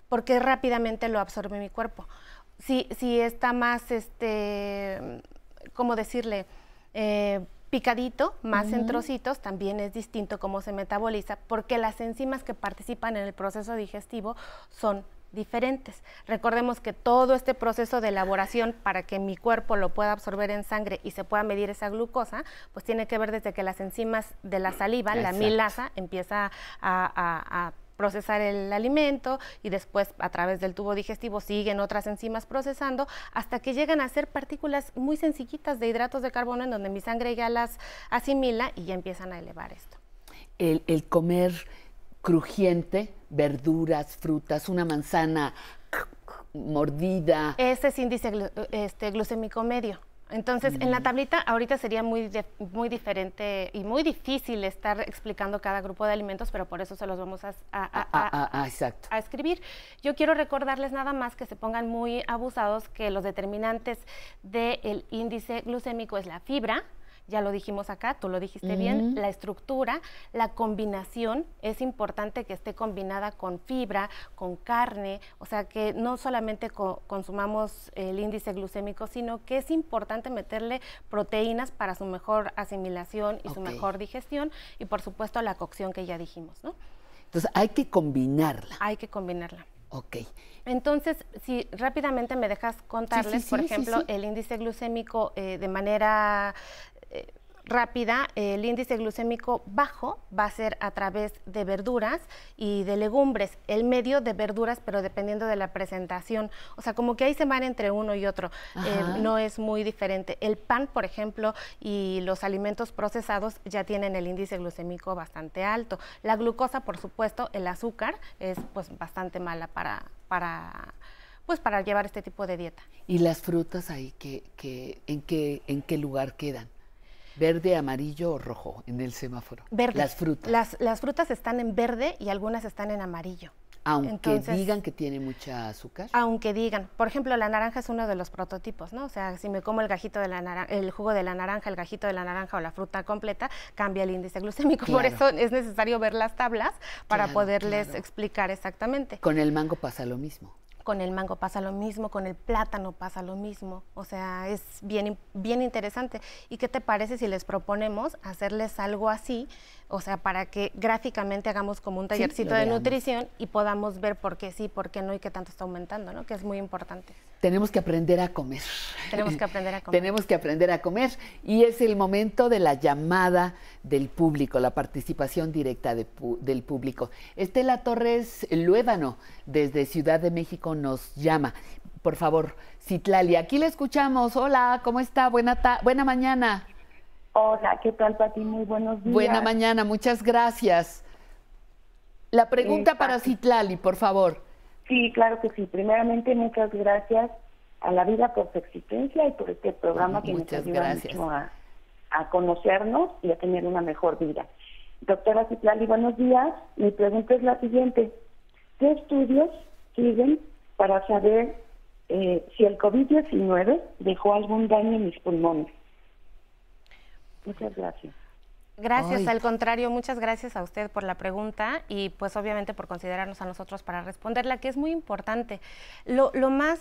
porque rápidamente lo absorbe mi cuerpo si, si está más, este, ¿cómo decirle? Eh, picadito, más en trocitos, también es distinto cómo se metaboliza, porque las enzimas que participan en el proceso digestivo son diferentes. Recordemos que todo este proceso de elaboración para que mi cuerpo lo pueda absorber en sangre y se pueda medir esa glucosa, pues tiene que ver desde que las enzimas de la saliva, la milasa, empieza a procesar el alimento y después a través del tubo digestivo siguen otras enzimas procesando hasta que llegan a ser partículas muy sencillitas de hidratos de carbono en donde mi sangre ya las asimila y ya empiezan a elevar esto. El, comer crujiente, verduras, frutas, una manzana mordida. Ese es índice este, glucémico medio. Entonces, en la mm. tablita ahorita sería muy, muy diferente y muy difícil estar explicando cada grupo de alimentos, pero por eso se los vamos a, a, escribir. Yo quiero recordarles nada más que se pongan muy abusados que los determinantes del índice glucémico es la fibra, ya lo dijimos acá, tú lo dijiste bien, la estructura, la combinación, es importante que esté combinada con fibra, con carne, o sea que no solamente consumamos el índice glucémico, sino que es importante meterle proteínas para su mejor asimilación y su mejor digestión y por supuesto la cocción que ya dijimos, ¿no? Entonces hay que combinarla. Hay que combinarla. Ok. Entonces, si rápidamente me dejas contarles, por ejemplo, el índice glucémico eh, de manera rápida, el índice glucémico bajo va a ser a través de verduras y de legumbres, el medio de verduras, pero dependiendo de la presentación. O sea, como que ahí se van entre uno y otro, eh, no es muy diferente. El pan, por ejemplo, y los alimentos procesados ya tienen el índice glucémico bastante alto. La glucosa, por supuesto, el azúcar es pues bastante mala para, para pues para llevar este tipo de dieta. ¿Y las frutas ahí que, que, en, qué, en qué lugar quedan? Verde, amarillo o rojo en el semáforo. Verde. Las frutas. Las, las frutas están en verde y algunas están en amarillo. Aunque digan que tiene mucha azúcar. Aunque digan, por ejemplo, la naranja es uno de los prototipos, ¿no? O sea, si me como el gajito de la naranja, el jugo de la naranja, el gajito de la naranja o la fruta completa, cambia el índice glucémico. Por eso es necesario ver las tablas para poderles explicar exactamente. Con el mango pasa lo mismo con el mango pasa lo mismo, con el plátano pasa lo mismo. O sea, es bien, bien interesante. ¿Y qué te parece si les proponemos hacerles algo así? O sea, para que gráficamente hagamos como un tallercito de nutrición y podamos ver por qué sí, por qué no y qué tanto está aumentando, ¿no? Que es muy importante. Tenemos que aprender a comer. Tenemos que aprender a comer. Tenemos que aprender a comer y es el momento de la llamada del público, la participación directa del público. Estela Torres Luébano, desde Ciudad de México, nos llama. por favor, Citlali. Aquí le escuchamos. Hola, ¿cómo está? Buena, buena mañana. Hola, ¿qué tal, Pati? Muy buenos días. Buena mañana, muchas gracias. La pregunta para Citlali, por favor. Sí, claro que sí. Primeramente, muchas gracias a la vida por su existencia y por este programa que nos ayuda mucho a, a, conocernos y a tener una mejor vida. Doctora Citlali, buenos días. Mi pregunta es la siguiente. ¿Qué estudios siguen para saber eh, si el COVID-19 dejó algún daño en mis pulmones? Muchas gracias. Gracias, al contrario, muchas gracias a usted por la pregunta y pues obviamente por considerarnos a nosotros para responderla, que es muy importante. Lo, lo más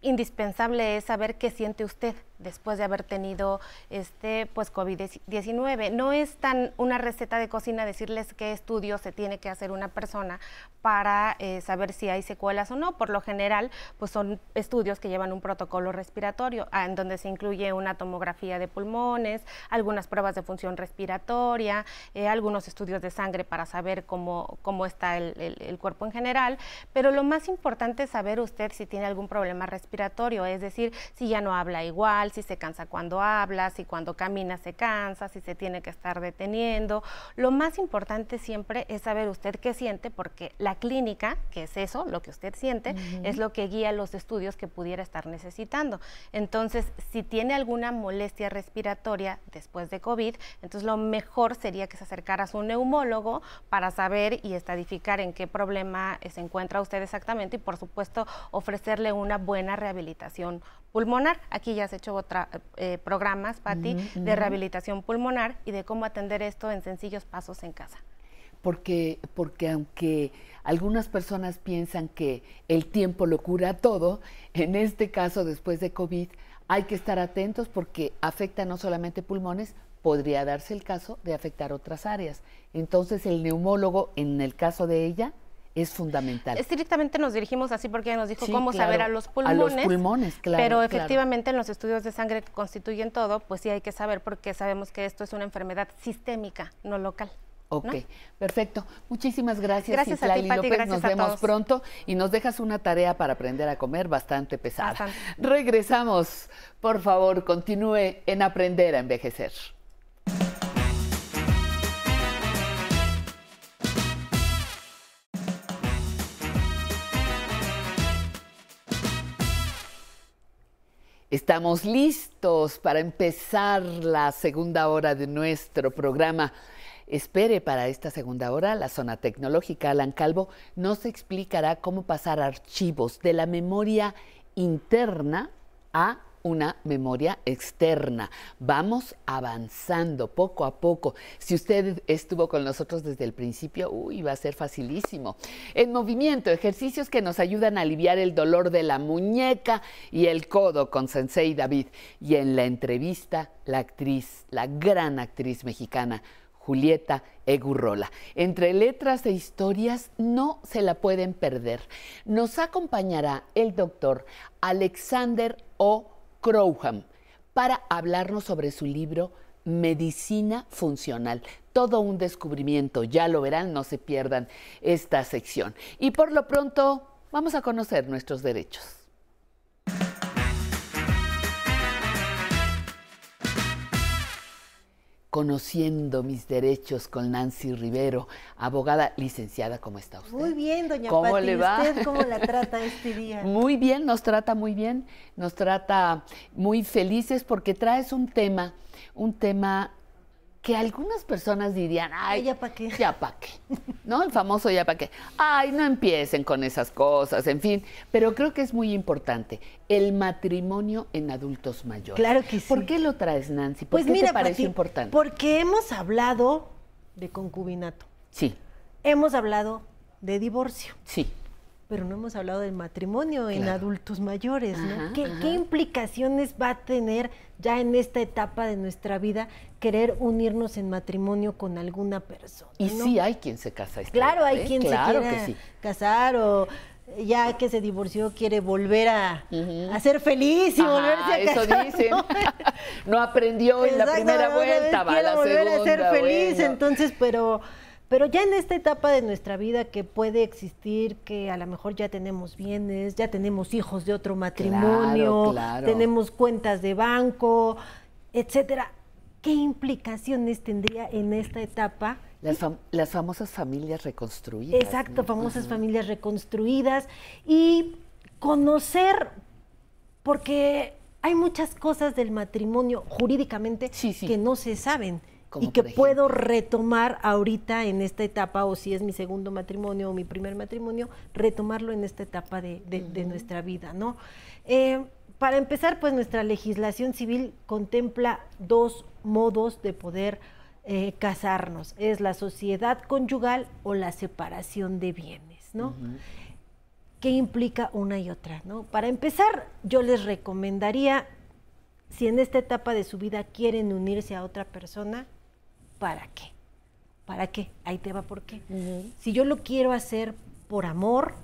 indispensable es saber qué siente usted después de haber tenido este pues COVID-19. No es tan una receta de cocina decirles qué estudio se tiene que hacer una persona para eh, saber si hay secuelas o no. Por lo general, pues son estudios que llevan un protocolo respiratorio ah, en donde se incluye una tomografía de pulmones, algunas pruebas de función respiratoria, eh, algunos estudios de sangre para saber cómo, cómo está el, el cuerpo en general. Pero lo más importante es saber usted si tiene algún problema respiratorio, es decir, si ya no habla igual, si se cansa cuando habla, si cuando camina se cansa, si se tiene que estar deteniendo. Lo más importante siempre es saber usted qué siente, porque la clínica, que es eso, lo que usted siente, es lo que guía los estudios que pudiera estar necesitando. Entonces, si tiene alguna molestia respiratoria después de COVID, entonces lo mejor sería que se acercara a su neumólogo para saber y estadificar en qué problema se encuentra usted exactamente y, por supuesto, ofrecerle una buena rehabilitación pulmonar. Aquí ya has hecho otra, eh, programas, Patti, de rehabilitación pulmonar y de cómo atender esto en sencillos pasos en casa. Porque, porque aunque algunas personas piensan que el tiempo lo cura todo, en este caso, después de COVID, hay que estar atentos porque afecta no solamente pulmones, podría darse el caso de afectar otras áreas. Entonces, el neumólogo, en el caso de ella, es fundamental. Estrictamente nos dirigimos así porque nos dijo cómo saber a los pulmones. A los pulmones, claro. Pero efectivamente en los estudios de sangre que constituyen todo, pues sí hay que saber porque sabemos que esto es una enfermedad sistémica, no local. Ok, perfecto. Muchísimas gracias, gracias a ti, López. nos vemos pronto y nos dejas una tarea para aprender a comer bastante pesada. Regresamos. Por favor, continúe en aprender a envejecer. Estamos listos para empezar la segunda hora de nuestro programa. Espere para esta segunda hora, la zona tecnológica Alan Calvo nos explicará cómo pasar archivos de la memoria interna a una memoria externa. Vamos avanzando poco a poco. Si usted estuvo con nosotros desde el principio, uy, va a ser facilísimo. En movimiento, ejercicios que nos ayudan a aliviar el dolor de la muñeca y el codo con Sensei David. Y en la entrevista, la actriz, la gran actriz mexicana, Julieta Egurrola. Entre letras e historias no se la pueden perder. Nos acompañará el doctor Alexander O. Crowham para hablarnos sobre su libro Medicina Funcional. Todo un descubrimiento, ya lo verán, no se pierdan esta sección. Y por lo pronto, vamos a conocer nuestros derechos. Conociendo mis derechos con Nancy Rivero, abogada licenciada. ¿Cómo está usted? Muy bien, doña ¿Cómo le va? ¿Usted cómo la trata este día? Muy bien, nos trata muy bien, nos trata muy felices porque traes un tema, un tema que algunas personas dirían, ay, ya para qué. Ya para qué. ¿No? El famoso ya para qué. Ay, no empiecen con esas cosas, en fin. Pero creo que es muy importante el matrimonio en adultos mayores. Claro que sí. ¿Por qué lo traes, Nancy? ¿Por pues qué mira, te parece importante? Porque hemos hablado de concubinato. Sí. Hemos hablado de divorcio. Sí pero no hemos hablado del matrimonio en adultos mayores, ¿no? ¿Qué, implicaciones va a tener ya en esta etapa de nuestra vida querer unirnos en matrimonio con alguna persona? Y sí hay quien se casa. claro, hay ¿eh? quien se quiere casar o ya que se divorció quiere volver a, ser feliz y volverse a casar. Eso dicen. ¿no? aprendió en la primera vuelta, va a la volver a ser feliz, entonces, pero Pero ya en esta etapa de nuestra vida que puede existir, que a lo mejor ya tenemos bienes, ya tenemos hijos de otro matrimonio, tenemos cuentas de banco, etcétera, ¿qué implicaciones tendría en esta etapa? Las, famosas familias reconstruidas. Exacto, famosas familias reconstruidas. Y conocer, porque hay muchas cosas del matrimonio jurídicamente que no se saben y que puedo retomar ahorita en esta etapa, o si es mi segundo matrimonio o mi primer matrimonio, retomarlo en esta etapa de, nuestra vida, ¿no? Eh, para empezar, pues nuestra legislación civil contempla dos modos de poder eh, casarnos. Es la sociedad conyugal o la separación de bienes, ¿no? ¿Qué implica una y otra, no? Para empezar, yo les recomendaría, si en esta etapa de su vida quieren unirse a otra persona, ¿para qué? ¿Para qué? Ahí te va por qué. Si yo lo quiero hacer por amor,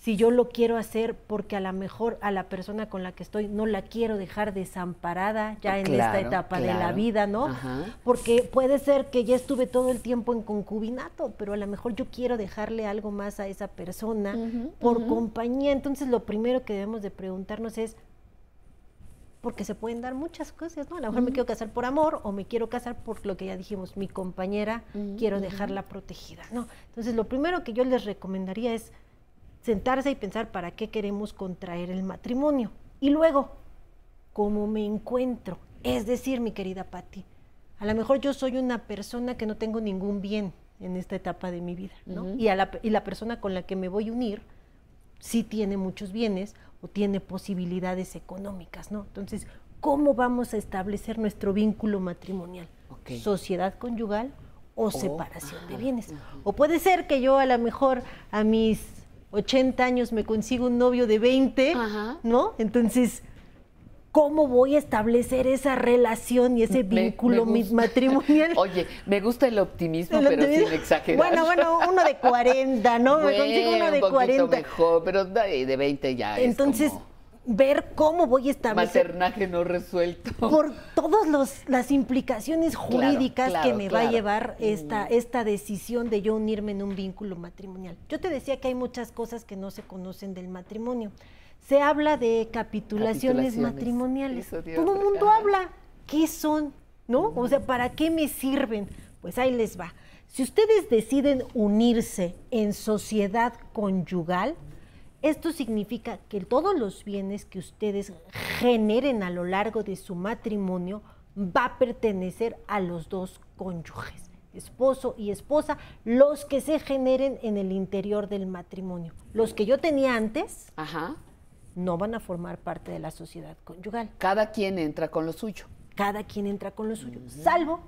si yo lo quiero hacer porque a lo mejor a la persona con la que estoy no la quiero dejar desamparada ya en esta etapa de la vida, ¿no? Porque puede ser que ya estuve todo el tiempo en concubinato, pero a lo mejor yo quiero dejarle algo más a esa persona por compañía. Entonces lo primero que debemos de preguntarnos es, porque se pueden dar muchas cosas, ¿no? A lo mejor me quiero casar por amor o me quiero casar por lo que ya dijimos, mi compañera, quiero dejarla protegida, ¿no? Entonces, lo primero que yo les recomendaría es sentarse y pensar para qué queremos contraer el matrimonio. Y luego, ¿cómo me encuentro? Es decir, mi querida Patti, a lo mejor yo soy una persona que no tengo ningún bien en esta etapa de mi vida, ¿no? y, la, y la persona con la que me voy a unir sí tiene muchos bienes o tiene posibilidades económicas, ¿no? Entonces, ¿cómo vamos a establecer nuestro vínculo matrimonial? ¿Sociedad conyugal o, separación de bienes? O puede ser que yo a lo mejor a mis 80 años me consigo un novio de 20, ¿no? Entonces, ¿cómo voy a establecer esa relación y ese vínculo matrimonial? Oye, me gusta el optimismo, pero sin exagerar. Bueno, bueno, uno de 40, ¿no? me consigo uno de un 40. mejor, pero de 20 ya Entonces, ver cómo voy a establecer. Maternaje no resuelto. Por todas las implicaciones jurídicas que me va a llevar esta, esta decisión de yo unirme en un vínculo matrimonial. Yo te decía que hay muchas cosas que no se conocen del matrimonio se habla de capitulaciones, matrimoniales. Todo el mundo habla. ¿Qué son? ¿No? O sea, ¿para qué me sirven? Pues ahí les va. Si ustedes deciden unirse en sociedad conyugal, esto significa que todos los bienes que ustedes generen a lo largo de su matrimonio va a pertenecer a los dos cónyuges, esposo y esposa, los que se generen en el interior del matrimonio. Los que yo tenía antes, Ajá no van a formar parte de la sociedad conyugal. Cada quien entra con lo suyo. Cada quien entra con lo suyo, salvo,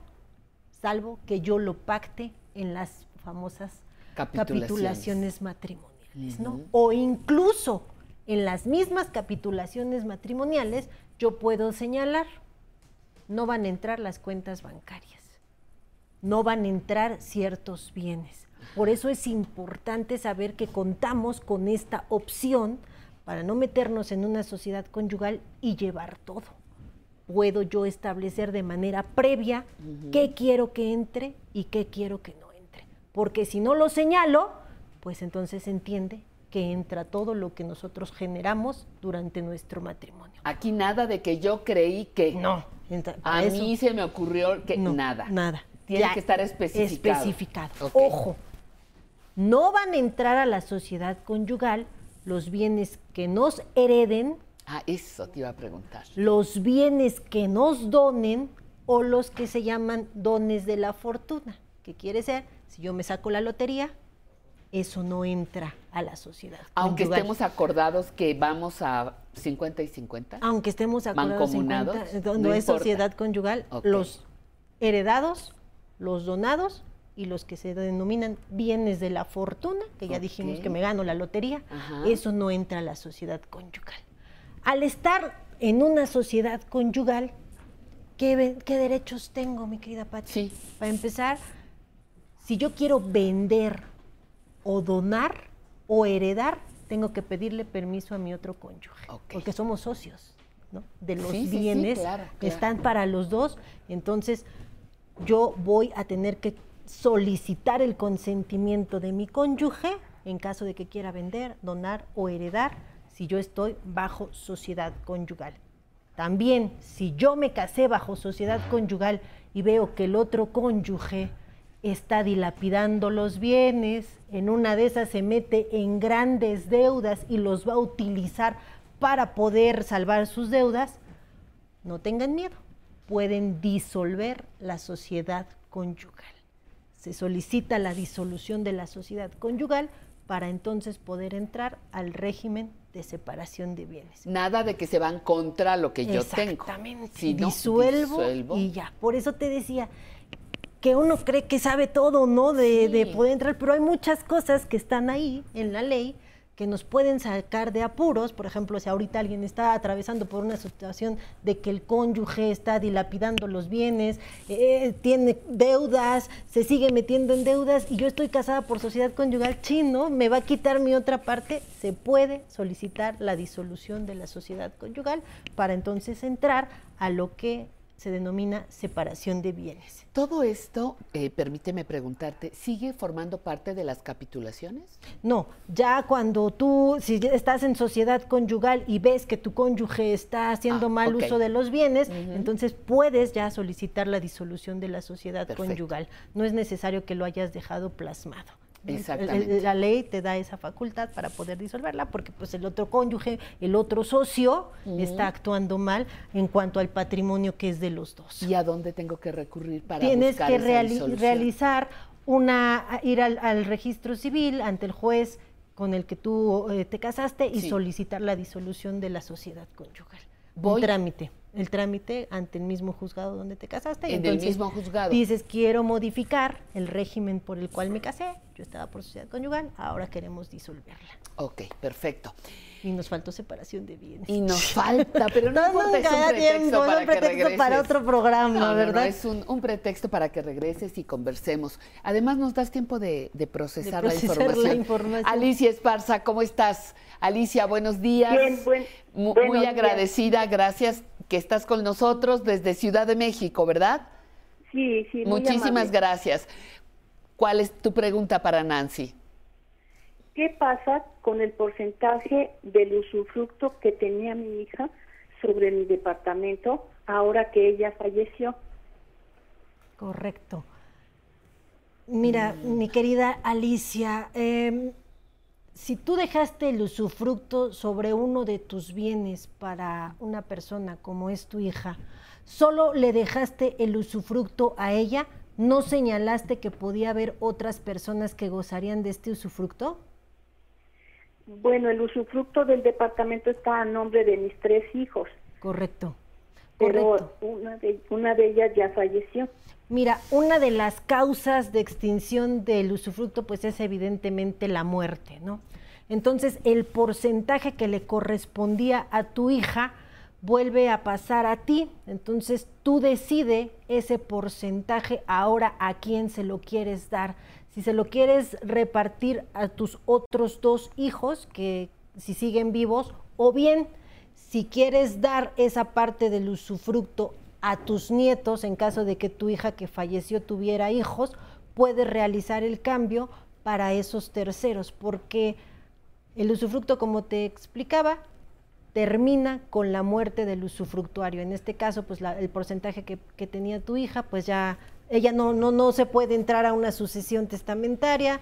salvo que yo lo pacte en las famosas capitulaciones, matrimoniales, ¿no? O incluso en las mismas capitulaciones matrimoniales yo puedo señalar, no van a entrar las cuentas bancarias, no van a entrar ciertos bienes. Por eso es importante saber que contamos con esta opción para no meternos en una sociedad conyugal y llevar todo. Puedo yo establecer de manera previa qué quiero que entre y qué quiero que no entre. Porque si no lo señalo, pues entonces se entiende que entra todo lo que nosotros generamos durante nuestro matrimonio. Aquí nada de que yo creí que... No. A mí se me ocurrió que nada. Nada. Tiene que estar especificado. Especificado. Ojo, no van a entrar a la sociedad conyugal los bienes que nos hereden. Ah, eso te iba a preguntar. Los bienes que nos donen o los que se llaman dones de la fortuna. ¿Qué quiere ser? Si yo me saco la lotería, eso no entra a la sociedad. Aunque estemos acordados que vamos a 50 y 50. Aunque estemos acordados 50, no, es sociedad conyugal, los heredados, los donados y los que se denominan bienes de la fortuna, que ya dijimos que me gano la lotería, eso no entra a la sociedad conyugal. Al estar en una sociedad conyugal, ¿qué, derechos tengo, mi querida Pati? Sí. Para empezar, si yo quiero vender o donar o heredar, tengo que pedirle permiso a mi otro cónyuge, porque somos socios ¿no? de los bienes que están para los dos, entonces yo voy a tener que solicitar el consentimiento de mi cónyuge en caso de que quiera vender, donar o heredar si yo estoy bajo sociedad conyugal. También, si yo me casé bajo sociedad conyugal y veo que el otro cónyuge está dilapidando los bienes, en una de esas se mete en grandes deudas y los va a utilizar para poder salvar sus deudas, no tengan miedo, pueden disolver la sociedad conyugal. Se solicita la disolución de la sociedad conyugal para entonces poder entrar al régimen de separación de bienes. Nada de que se van contra lo que yo tengo. Exactamente. disuelvo, y ya. Por eso te decía que uno cree que sabe todo, ¿no? De, de poder entrar, pero hay muchas cosas que están ahí en la ley que nos pueden sacar de apuros, por ejemplo, si ahorita alguien está atravesando por una situación de que el cónyuge está dilapidando los bienes, eh, tiene deudas, se sigue metiendo en deudas y yo estoy casada por sociedad conyugal chino, me va a quitar mi otra parte, se puede solicitar la disolución de la sociedad conyugal para entonces entrar a lo que se denomina separación de bienes. ¿Todo esto, eh, permíteme preguntarte, sigue formando parte de las capitulaciones? No, ya cuando tú, si estás en sociedad conyugal y ves que tu cónyuge está haciendo ah, mal uso de los bienes, entonces puedes ya solicitar la disolución de la sociedad conyugal. No es necesario que lo hayas dejado plasmado. Exactamente. la ley te da esa facultad para poder disolverla porque pues el otro cónyuge, el otro socio está actuando mal en cuanto al patrimonio que es de los dos. ¿Y a dónde tengo que recurrir para Tienes que realizar una ir al, registro civil ante el juez con el que tú eh, te casaste y solicitar la disolución de la sociedad conyugal. Un trámite el trámite ante el mismo juzgado donde te casaste. En el mismo juzgado. Dices, quiero modificar el régimen por el cual me casé, yo estaba por sociedad conyugal, ahora queremos disolverla. Ok, perfecto. Y nos faltó separación de bienes. Y nos falta, pero no, importa, es un pretexto, para, un pretexto para otro programa, ¿verdad? es un, pretexto para que regreses y conversemos. Además, nos das tiempo de, procesar, la, información. la, información. Alicia Esparza, ¿cómo estás? Alicia, buenos días. Bien, buen, muy, agradecida, gracias que estás con nosotros desde Ciudad de México, ¿verdad? Sí, sí. Muchísimas gracias. ¿Cuál es tu pregunta para Nancy? ¿Qué pasa con el porcentaje del usufructo que tenía mi hija sobre mi departamento ahora que ella falleció? Correcto. Mira, mm. mi querida Alicia, eh, si tú dejaste el usufructo sobre uno de tus bienes para una persona como es tu hija, solo le dejaste el usufructo a ella, ¿no señalaste que podía haber otras personas que gozarían de este usufructo? Bueno, el usufructo del departamento está a nombre de mis tres hijos. Correcto. Pero Una, de, una de ellas ya falleció. Mira, una de las causas de extinción del usufructo pues es evidentemente la muerte, ¿no? Entonces el porcentaje que le correspondía a tu hija vuelve a pasar a ti, entonces tú decides ese porcentaje ahora a quién se lo quieres dar. Si se lo quieres repartir a tus otros dos hijos que si siguen vivos o bien si quieres dar esa parte del usufructo a tus nietos en caso de que tu hija que falleció tuviera hijos, puedes realizar el cambio para esos terceros, porque el usufructo, como te explicaba, termina con la muerte del usufructuario. En este caso, pues el porcentaje que, tenía tu hija, pues ya ella no, no, no se puede entrar a una sucesión testamentaria,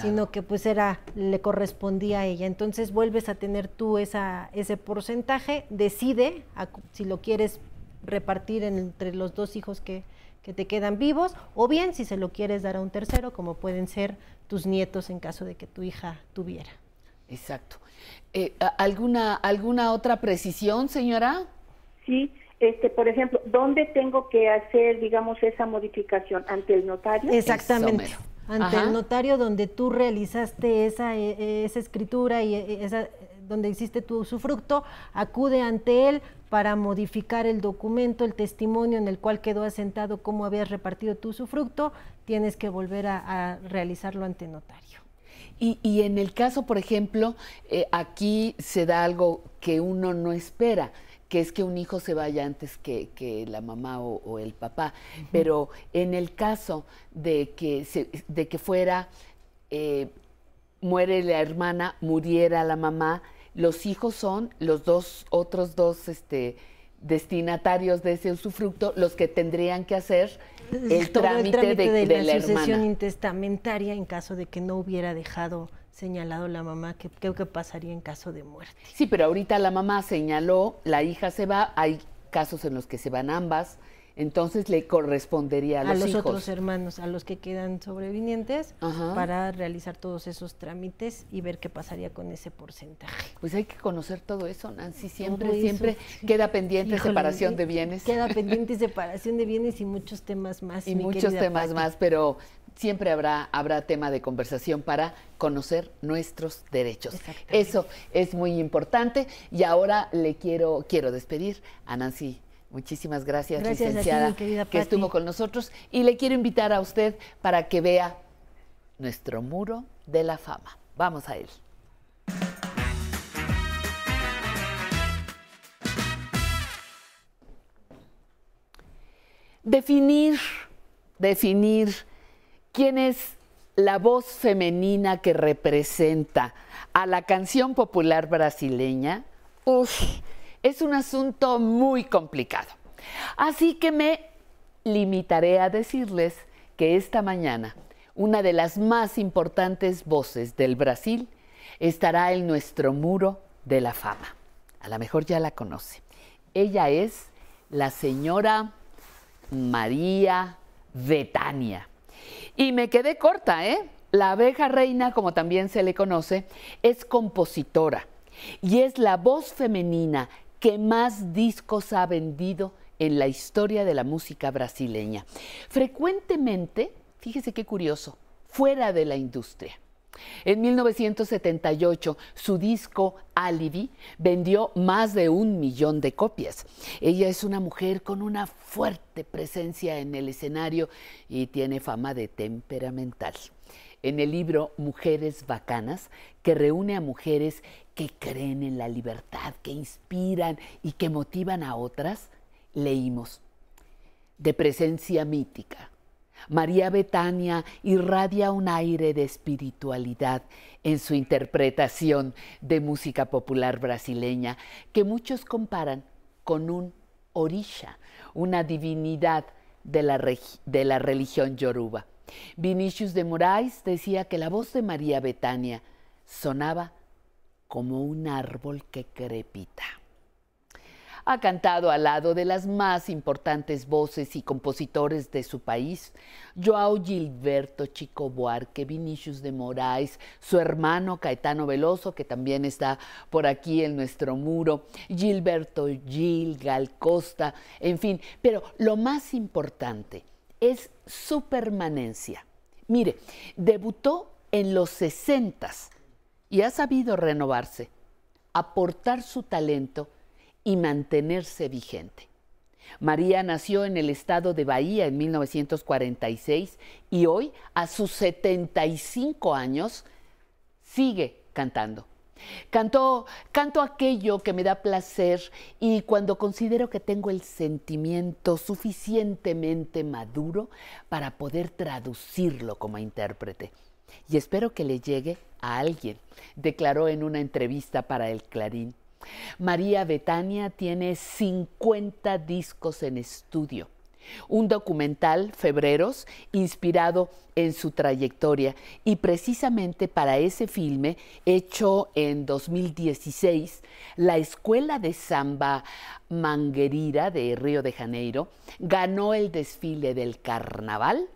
sino que pues era, le correspondía a ella. Entonces vuelves a tener tú esa, ese porcentaje, decide si lo quieres repartir entre los dos hijos que, te quedan vivos, o bien si se lo quieres dar a un tercero, como pueden ser tus nietos en caso de que tu hija tuviera. Exacto. Eh, ¿alguna, ¿Alguna otra precisión, señora? Sí, este, por ejemplo, ¿dónde tengo que hacer, digamos, esa modificación? ¿Ante el notario? Exactamente. Ante el notario donde tú realizaste esa, e, e, esa escritura y e, esa, donde hiciste tu usufructo, acude ante él para modificar el documento, el testimonio en el cual quedó asentado cómo habías repartido tu usufructo, tienes que volver a, realizarlo ante notario. Y, y, en el caso, por ejemplo, eh, aquí se da algo que uno no espera, que es que un hijo se vaya antes que, la mamá o, el papá. Pero en el caso de que, de que fuera, eh, muere la hermana, muriera la mamá, los hijos son los dos, otros dos este, destinatarios de ese usufructo, los que tendrían que hacer el, trámite, de, la, la sucesión intestamentaria en caso de que no hubiera dejado señalado la mamá, que creo que pasaría en caso de muerte. Sí, pero ahorita la mamá señaló, la hija se va, hay casos en los que se van ambas, entonces le correspondería a los, otros hermanos, a los que quedan sobrevivientes, para realizar todos esos trámites y ver qué pasaría con ese porcentaje. Pues hay que conocer todo eso, Nancy. Siempre, siempre queda pendiente separación de bienes. Queda pendiente separación de bienes y muchos temas más. Y muchos temas más, pero siempre habrá, habrá tema de conversación para conocer nuestros derechos. Eso es muy importante. Y ahora le quiero, quiero despedir a Nancy Muchísimas gracias, licenciada, que estuvo con nosotros. Y le quiero invitar a usted para que vea nuestro muro de la fama. Vamos a él. Definir, definir quién es la voz femenina que representa a la canción popular brasileña. Uf, es un asunto muy complicado. Así que me limitaré a decirles que esta mañana una de las más importantes voces del Brasil estará en nuestro muro de la fama. A lo mejor ya la conoce. Ella es la señora María Betania. Y me quedé corta, ¿eh? La abeja reina, como también se le conoce, es compositora y es la voz femenina que más discos ha vendido en la historia de la música brasileña. Frecuentemente, fíjese qué curioso, fuera de la industria. En 1978, su disco Alibi vendió más de un millón de copias. Ella es una mujer con una fuerte presencia en el escenario y tiene fama de temperamental. En el libro Mujeres Bacanas, que reúne a mujeres que creen en la libertad, que inspiran y que motivan a otras, leímos de presencia mítica. María Betania irradia un aire de espiritualidad en su interpretación de música popular brasileña que muchos comparan con un orisha, una divinidad de la, de la religión yoruba. Vinicius de Moraes decía que la voz de María Betania sonaba como un árbol que crepita. Ha cantado al lado de las más importantes voces y compositores de su país, Joao Gilberto Chico Buarque, Vinicius de Moraes, su hermano Caetano Veloso, que también está por aquí en nuestro muro, Gilberto Gil, Gal Costa, en fin, pero lo más importante es su permanencia. Mire, debutó en los sesentas y ha sabido renovarse, aportar su talento y mantenerse vigente. María nació en el estado de Bahía en 1946 y hoy, a sus 75 años, sigue cantando. Canto, canto aquello que me da placer y cuando considero que tengo el sentimiento suficientemente maduro para poder traducirlo como intérprete y espero que le llegue a alguien, declaró en una entrevista para el Clarín. María Betania tiene 50 discos en estudio. Un documental, Febreros, inspirado en su trayectoria y precisamente para ese filme, hecho en 2016, la Escuela de Samba Manguerira de Río de Janeiro ganó el desfile del carnaval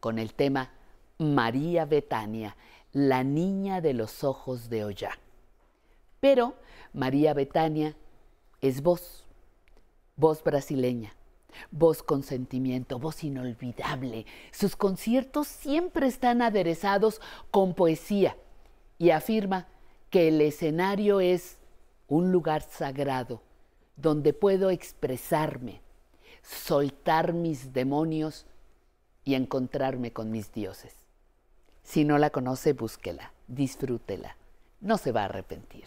con el tema María Betania, la niña de los ojos de Ollá. Pero María Betania es voz, voz brasileña, voz con sentimiento, voz inolvidable. Sus conciertos siempre están aderezados con poesía y afirma que el escenario es un lugar sagrado donde puedo expresarme, soltar mis demonios y encontrarme con mis dioses. Si no la conoce, búsquela, disfrútela. No se va a arrepentir.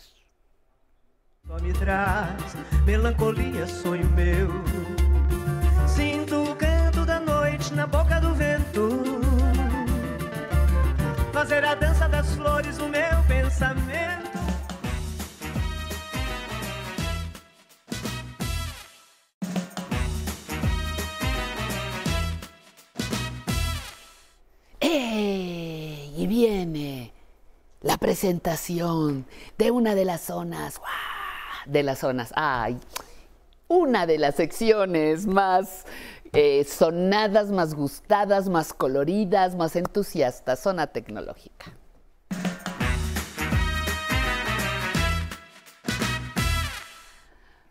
Na boca do vento. Fazer a dança das flores no meu pensamento. ¡Eh! Y viene la presentación de una de las zonas, de las zonas, ay, una de las secciones más eh, sonadas, más gustadas, más coloridas, más entusiastas, zona tecnológica.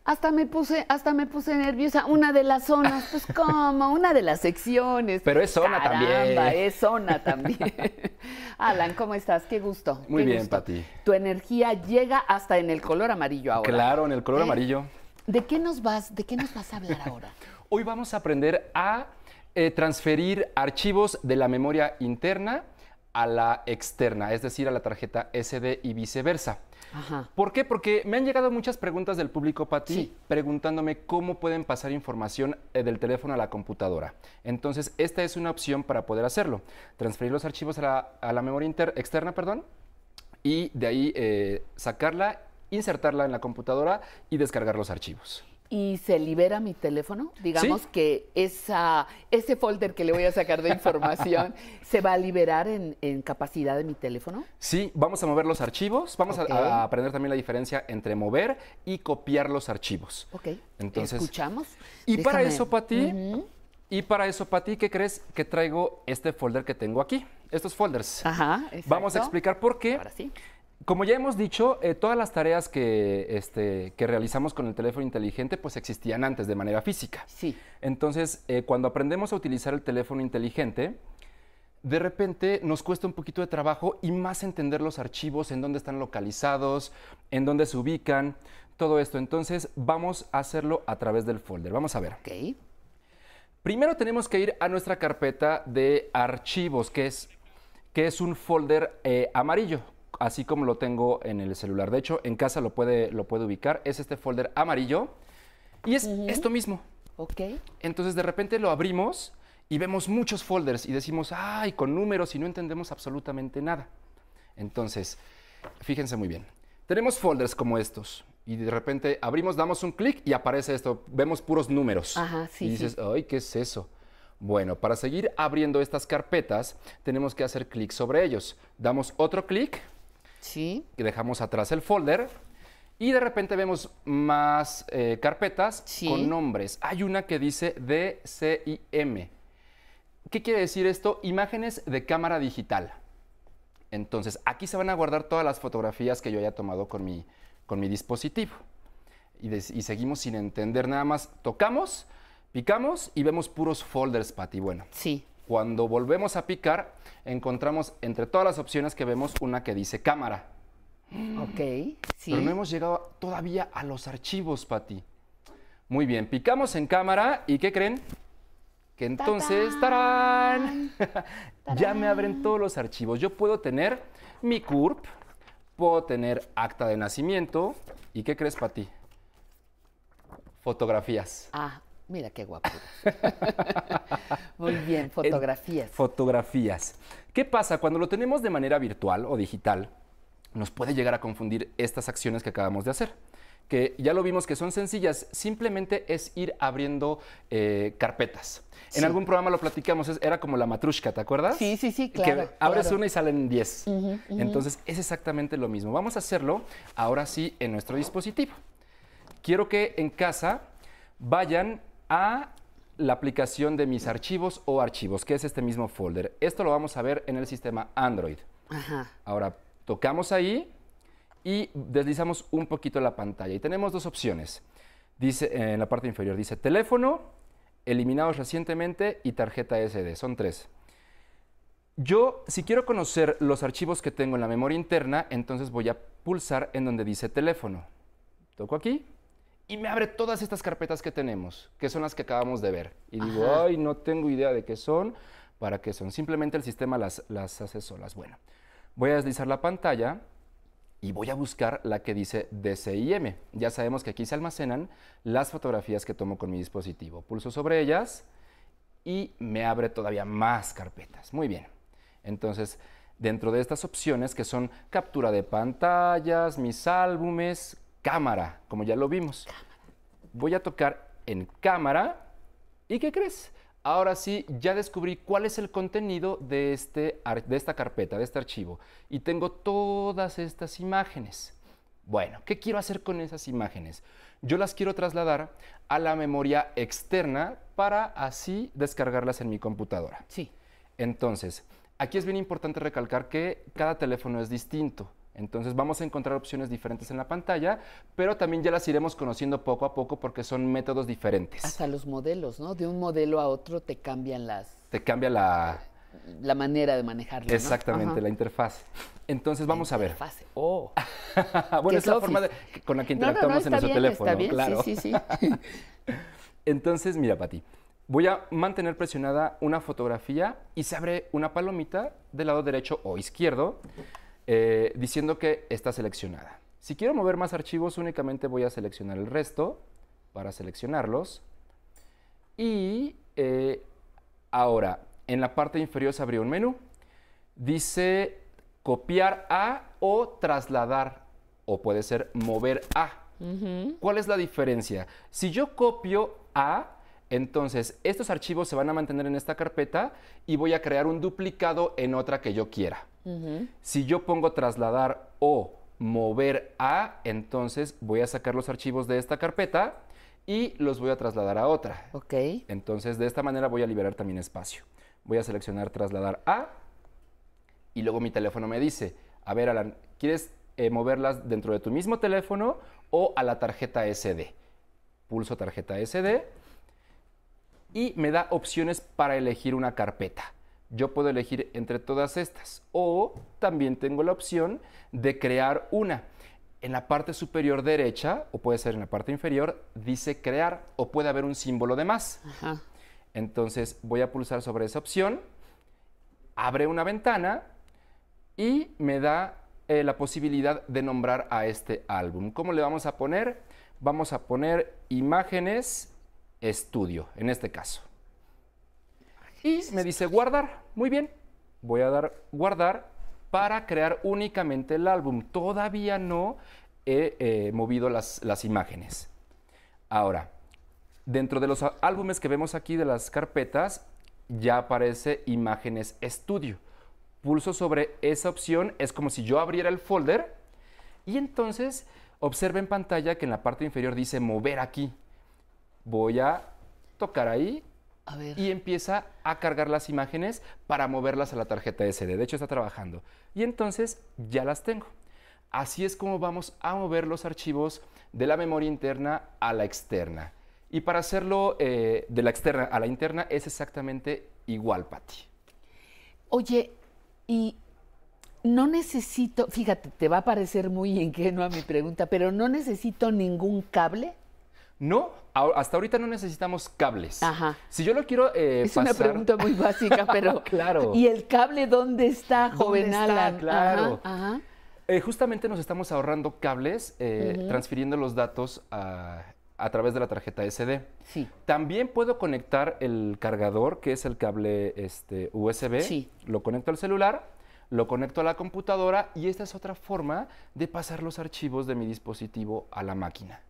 Hasta me puse, hasta me puse nerviosa. Una de las zonas, pues como, una de las secciones. Pero es zona Caramba, también. es zona también. Alan, ¿cómo estás? Qué gusto. Muy qué bien, gusto. Pati. Tu energía llega hasta en el color amarillo ahora. Claro, en el color ¿Eh? amarillo. ¿De qué nos vas, de qué nos vas a hablar ahora? Hoy vamos a aprender a eh, transferir archivos de la memoria interna a la externa, es decir, a la tarjeta SD y viceversa. Ajá. ¿Por qué? Porque me han llegado muchas preguntas del público, Pati, Sí. preguntándome cómo pueden pasar información eh, del teléfono a la computadora. Entonces, esta es una opción para poder hacerlo. Transferir los archivos a la, a la memoria inter- externa, perdón, y de ahí eh, sacarla, insertarla en la computadora y descargar los archivos. ¿Y se libera mi teléfono? Digamos Sí. que esa, ese folder que le voy a sacar de información se va a liberar en, en capacidad de mi teléfono. Sí, vamos a mover los archivos, vamos a- aprender también la diferencia entre mover y copiar los archivos. Ok. Entonces, ¿Escuchamos? Y para eso, Pati, Ujú. y para eso, Pati, ¿qué crees? Que traigo este folder que tengo aquí, estos folders. Ajá, Vamos a exacto. explicar por qué. Ahora sí. Como ya hemos dicho, eh, todas las tareas que, este, que realizamos con el teléfono inteligente pues existían antes de manera física. Sí. Entonces, eh, cuando aprendemos a utilizar el teléfono inteligente, de repente nos cuesta un poquito de trabajo y más entender los archivos, en dónde están localizados, en dónde se ubican, todo esto. Entonces, vamos a hacerlo a través del folder. Vamos a ver. Ok. Primero tenemos que ir a nuestra carpeta de archivos, que es, que es un folder eh, amarillo, así como lo tengo en el celular. De hecho, en casa lo puede, lo puede ubicar. Es este folder amarillo y es esto mismo. Ok. Entonces de repente lo abrimos y vemos muchos folders y decimos, ay, con números y no entendemos absolutamente nada. Entonces, fíjense muy bien. Tenemos folders como estos y de repente abrimos, damos un clic y aparece esto. Vemos puros números. Ajá, sí, Y dices, ay, ¿qué es eso? Bueno, para seguir abriendo estas carpetas, tenemos que hacer clic sobre ellos. Damos otro clic Sí. y dejamos atrás el folder. Y de repente vemos más eh, carpetas Sí. con nombres. Hay una que dice DCIM. ¿Qué quiere decir esto? Imágenes de cámara digital. Entonces, aquí se van a guardar todas las fotografías que yo haya tomado con mi, con mi dispositivo. Y, y seguimos sin entender nada más. Tocamos, picamos y vemos puros folders, Pati. Bueno, Sí. Cuando volvemos a picar, encontramos entre todas las opciones que vemos una que dice cámara. Ok. Sí. Pero no hemos llegado todavía a los archivos, Pati. Muy bien, picamos en cámara y ¿qué creen? Que entonces, ¡tarán! ya me abren todos los archivos. Yo puedo tener mi CURP, puedo tener acta de nacimiento y ¿qué crees, Pati? Fotografías. Ah, mira qué guapo. Muy bien, fotografías. Fotografías. ¿Qué pasa? Cuando lo tenemos de manera virtual o digital, nos puede llegar a confundir estas acciones que acabamos de hacer. Que ya lo vimos que son sencillas, simplemente es ir abriendo eh, carpetas. Sí. En algún programa lo platicamos, era como la matrushka, ¿te acuerdas? Sí, sí, sí, claro, Que abres claro. una y salen 10. Ujú, ujú. Entonces es exactamente lo mismo. Vamos a hacerlo ahora sí en nuestro dispositivo. Quiero que en casa vayan a la aplicación de mis archivos o archivos, que es este mismo folder. Esto lo vamos a ver en el sistema Android. Ajá. Ahora tocamos ahí y deslizamos un poquito la pantalla. Y tenemos dos opciones. Dice eh, en la parte inferior dice teléfono, eliminados recientemente y tarjeta SD. Son tres. Yo, si quiero conocer los archivos que tengo en la memoria interna, entonces voy a pulsar en donde dice teléfono. Toco aquí y me abre todas estas carpetas que tenemos, que son las que acabamos de ver. Y digo, Ajá. ay, no tengo idea de qué son, para qué son. Simplemente el sistema las, las hace solas. Bueno, voy a deslizar la pantalla y voy a buscar la que dice DCIM. Ya sabemos que aquí se almacenan las fotografías que tomo con mi dispositivo. Pulso sobre ellas y me abre todavía más carpetas. Muy bien. Entonces, dentro de estas opciones que son captura de pantallas, mis álbumes, cámara, como ya lo vimos. Voy a tocar en cámara y ¿qué crees? Ahora sí, ya descubrí cuál es el contenido de, este, de esta carpeta, de este archivo. Y tengo todas estas imágenes. Bueno, ¿qué quiero hacer con esas imágenes? Yo las quiero trasladar a la memoria externa para así descargarlas en mi computadora. Sí. Entonces, aquí es bien importante recalcar que cada teléfono es distinto. Entonces vamos a encontrar opciones diferentes en la pantalla, pero también ya las iremos conociendo poco a poco porque son métodos diferentes. Hasta los modelos, ¿no? De un modelo a otro te cambian las... Te cambia la... La manera de manejarlo. Exactamente, la interfaz. Entonces vamos a ver. Oh. bueno, es la forma con la que interactuamos en nuestro teléfono, está bien, claro. Sí, sí, sí. Entonces, mira, Pati, voy a mantener presionada una fotografía y se abre una palomita del lado derecho o izquierdo eh, diciendo que está seleccionada. Si quiero mover más archivos, únicamente voy a seleccionar el resto para seleccionarlos. Y eh, ahora, en la parte inferior se abrió un menú. Dice copiar a o trasladar, o puede ser mover a. ¿Cuál es la diferencia? Si yo copio a, entonces estos archivos se van a mantener en esta carpeta y voy a crear un duplicado en otra que yo quiera. Si yo pongo trasladar o mover a, entonces voy a sacar los archivos de esta carpeta y los voy a trasladar a otra. Ok. Entonces de esta manera voy a liberar también espacio. Voy a seleccionar trasladar a y luego mi teléfono me dice, a ver Alan, ¿quieres eh, moverlas dentro de tu mismo teléfono o a la tarjeta SD? Pulso tarjeta SD y me da opciones para elegir una carpeta yo puedo elegir entre todas estas. O también tengo la opción de crear una. En la parte superior derecha, o puede ser en la parte inferior, dice crear o puede haber un símbolo de más. Entonces voy a pulsar sobre esa opción, abre una ventana y me da eh, la posibilidad de nombrar a este álbum. ¿Cómo le vamos a poner? Vamos a poner imágenes estudio, en este caso. Y me dice guardar. Muy bien. Voy a dar guardar para crear únicamente el álbum. Todavía no he eh, movido las, las imágenes. Ahora, dentro de los álbumes que vemos aquí de las carpetas, ya aparece imágenes estudio. Pulso sobre esa opción, es como si yo abriera el folder y entonces observe en pantalla que en la parte inferior dice mover aquí. Voy a tocar ahí y empieza a cargar las imágenes para moverlas a la tarjeta SD. De hecho, está trabajando. Y entonces ya las tengo. Así es como vamos a mover los archivos de la memoria interna a la externa. Y para hacerlo eh, de la externa a la interna es exactamente igual, Patti. Oye, y no necesito, fíjate, te va a parecer muy ingenua mi pregunta, pero no necesito ningún cable. No, hasta ahorita no necesitamos cables. Ajá. Si yo lo quiero eh, Es una pregunta muy básica, pero... claro. ¿Y el cable dónde está, joven ¿Dónde Claro. Ajá, eh, justamente nos estamos ahorrando cables, eh, transfiriendo los datos a, través de la tarjeta SD. Sí. También puedo conectar el cargador, que es el cable este, USB. Sí. Lo conecto al celular, lo conecto a la computadora y esta es otra forma de pasar los archivos de mi dispositivo a la máquina.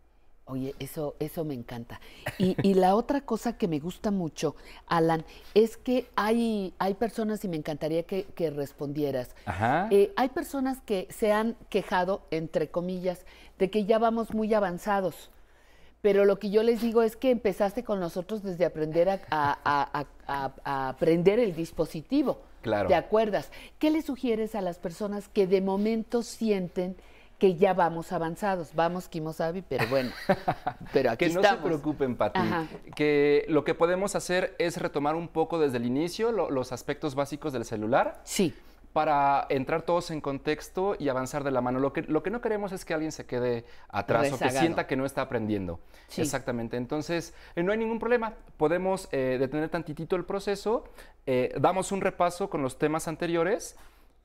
Oye, eso, eso me encanta. Y, la otra cosa que me gusta mucho, Alan, es que hay, hay personas, y me encantaría que, respondieras, eh, hay personas que se han quejado, entre comillas, de que ya vamos muy avanzados. Pero lo que yo les digo es que empezaste con nosotros desde aprender a, a aprender el dispositivo. Claro. ¿Te acuerdas? ¿Qué le sugieres a las personas que de momento sienten que ya vamos avanzados. Vamos, Kimosabi, pero bueno, pero aquí Que no se preocupen, Pati, que lo que podemos hacer es retomar un poco desde el inicio los aspectos básicos del celular. Sí. Para entrar todos en contexto y avanzar de la mano. Lo que, lo que no queremos es que alguien se quede atrás o que sienta que no está aprendiendo. Exactamente. Entonces, eh, no hay ningún problema. Podemos eh, detener tantitito el proceso, eh, damos un repaso con los temas anteriores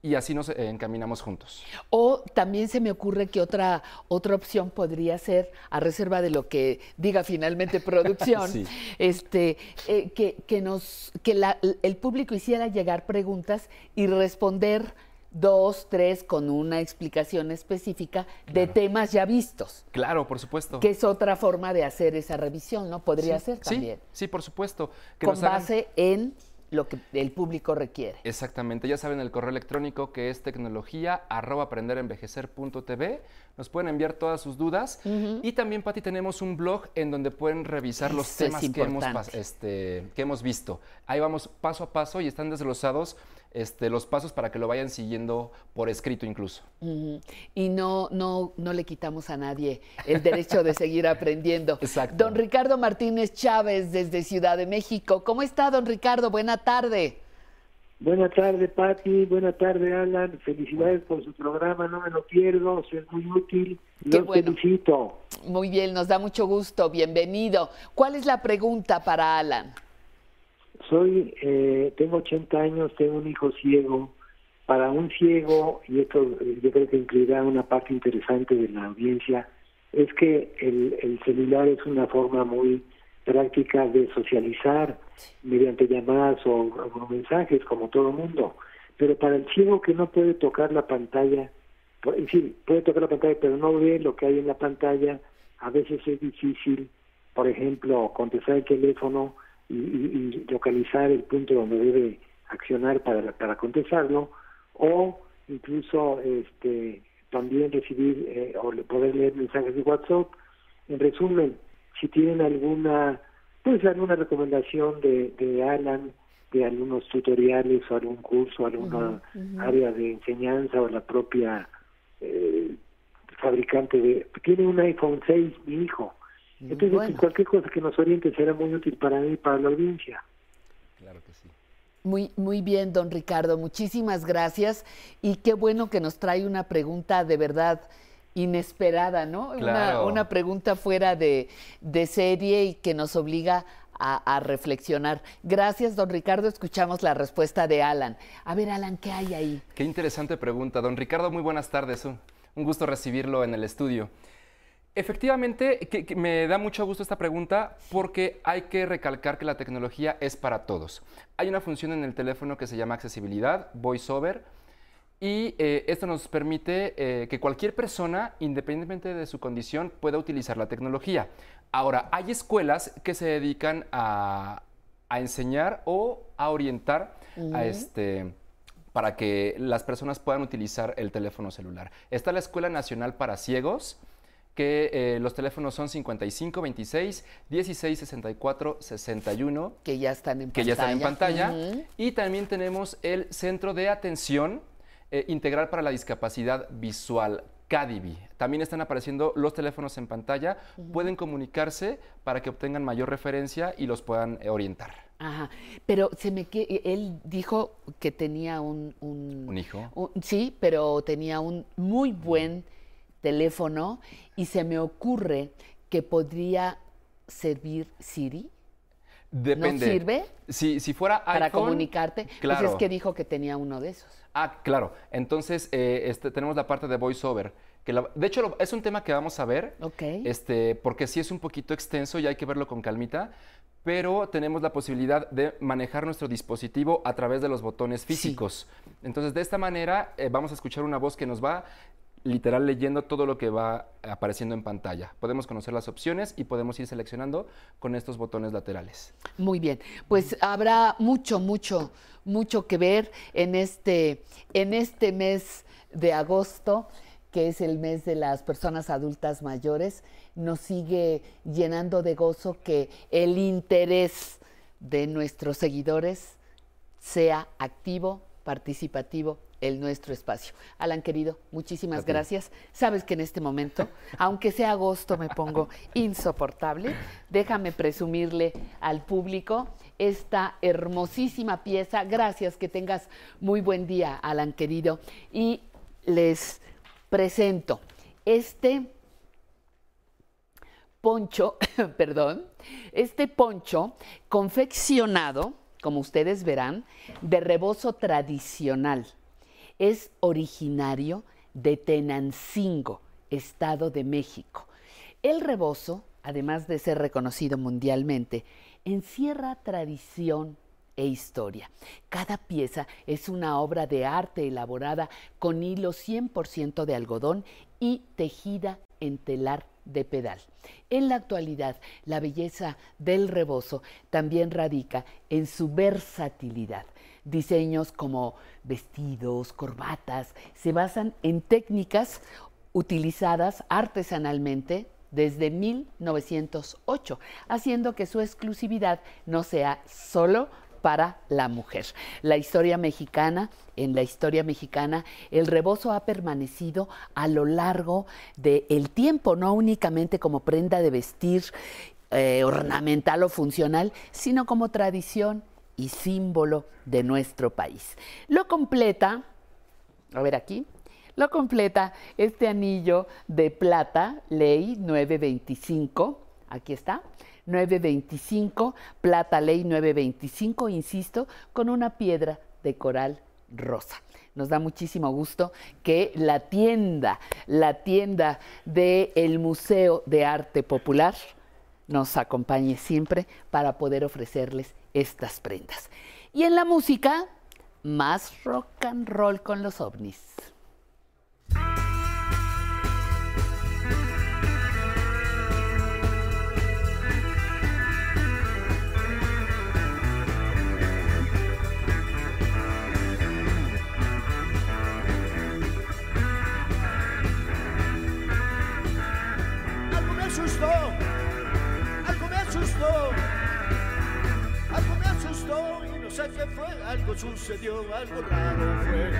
y así nos eh, encaminamos juntos. O también se me ocurre que otra, otra opción podría ser, a reserva de lo que diga finalmente producción, este, eh, que, que, nos, que el público hiciera llegar preguntas y responder dos, tres, con una explicación específica de temas ya vistos. Claro, por supuesto. Que es otra forma de hacer esa revisión, ¿no? Podría ser también. Sí, por supuesto. con base en lo que el público requiere. Exactamente, ya saben el correo electrónico que es tecnología arroba aprenderenvejecer.tv. Nos pueden enviar todas sus dudas. Y también, Pati, tenemos un blog en donde pueden revisar los temas que hemos, este, que hemos visto. Ahí vamos paso a paso y están desglosados este, los pasos para que lo vayan siguiendo por escrito incluso. Y no, no, no le quitamos a nadie el derecho de seguir aprendiendo. Exacto. Don Ricardo Martínez Chávez desde Ciudad de México. ¿Cómo está, don Ricardo? Buena tarde. Buena tarde, Patti. Buena tarde, Alan. Felicidades por su programa. No me lo pierdo. Es muy útil. Qué felicito. Muy bien, nos da mucho gusto. Bienvenido. ¿Cuál es la pregunta para Alan? soy, eh, tengo 80 años, tengo un hijo ciego. Para un ciego, y esto eh, yo creo que incluirá una parte interesante de la audiencia, es que el, el celular es una forma muy práctica de socializar mediante llamadas o, mensajes, como todo mundo. Pero para el ciego que no puede tocar la pantalla, es decir, puede tocar la pantalla, pero no ve lo que hay en la pantalla, a veces es difícil, por ejemplo, contestar el teléfono y, localizar el punto donde debe accionar para, para contestarlo o incluso este también recibir eh, o poder leer mensajes de WhatsApp. En resumen, si tienen alguna, pues alguna recomendación de, de Alan, de algunos tutoriales o algún curso, alguna área de enseñanza o la propia eh, fabricante de... Tiene un iPhone 6, mi hijo, entonces, cualquier cosa que nos oriente será muy útil para mí y para la audiencia. Claro que sí. Muy, muy bien, don Ricardo, muchísimas gracias. Y qué bueno que nos trae una pregunta de verdad inesperada, ¿no? Una, pregunta fuera de, serie y que nos obliga a, reflexionar. Gracias, don Ricardo. Escuchamos la respuesta de Alan. A ver, Alan, ¿qué hay ahí? Qué interesante pregunta. Don Ricardo, muy buenas tardes. un gusto recibirlo en el estudio. Efectivamente, que, me da mucho gusto esta pregunta porque hay que recalcar que la tecnología es para todos. Hay una función en el teléfono que se llama accesibilidad, voiceover, y eh, esto nos permite eh, que cualquier persona, independientemente de su condición, pueda utilizar la tecnología. Ahora, hay escuelas que se dedican a, enseñar o a orientar a este para que las personas puedan utilizar el teléfono celular. Está la Escuela Nacional para Ciegos, que eh, los teléfonos son 55 26 16 64 61 que ya están en que pantalla. ya están en pantalla y también tenemos el Centro de Atención eh, Integral para la Discapacidad Visual CADIVI. También están apareciendo los teléfonos en pantalla, pueden comunicarse para que obtengan mayor referencia y los puedan eh, orientar. Ajá, pero se me que él dijo que tenía un un, hijo. sí, pero tenía un muy buen teléfono y se me ocurre que podría servir Siri. Depende. ¿No sirve? Si, si fuera iPhone, Para comunicarte. Claro. Pues es que dijo que tenía uno de esos. Ah, claro. Entonces, eh, este, tenemos la parte de VoiceOver. Que de hecho, es un tema que vamos a ver. Ok. Este, porque sí es un poquito extenso y hay que verlo con calmita. Pero tenemos la posibilidad de manejar nuestro dispositivo a través de los botones físicos. Entonces, de esta manera, eh, vamos a escuchar una voz que nos va literal leyendo todo lo que va apareciendo en pantalla. Podemos conocer las opciones y podemos ir seleccionando con estos botones laterales. Muy bien, pues habrá mucho, mucho, mucho que ver en este, en este mes de agosto, que es el mes de las personas adultas mayores. Nos sigue llenando de gozo que el interés de nuestros seguidores sea activo, participativo el nuestro espacio. Alan, querido, muchísimas gracias. Sabes que en este momento, aunque sea agosto, me pongo insoportable. Déjame presumirle al público esta hermosísima pieza. Gracias, que tengas muy buen día, Alan, querido. Y les presento este poncho, perdón, este poncho confeccionado, como ustedes verán, de rebozo tradicional es originario de Tenancingo, Estado de México. El rebozo, además de ser reconocido mundialmente, encierra tradición e historia. Cada pieza es una obra de arte elaborada con hilo 100% de algodón y tejida en telar de pedal. En la actualidad, la belleza del rebozo también radica en su versatilidad. Diseños como vestidos, corbatas, se basan en técnicas utilizadas artesanalmente desde 1908, haciendo que su exclusividad no sea solo para la mujer. La historia mexicana, en la historia mexicana, el rebozo ha permanecido a lo largo del tiempo, no únicamente como prenda de vestir eh, ornamental o funcional, sino como tradición y símbolo de nuestro país. Lo completa, a ver aquí, lo completa este anillo de plata, ley 925, aquí está, 925, plata ley 925, insisto, con una piedra de coral rosa. Nos da muchísimo gusto que la tienda, la tienda del Museo de Arte Popular, nos acompañe siempre para poder ofrecerles estas prendas. Y en la música, más rock and roll con los ovnis. Sé fue, algo sucedió, algo raro fue.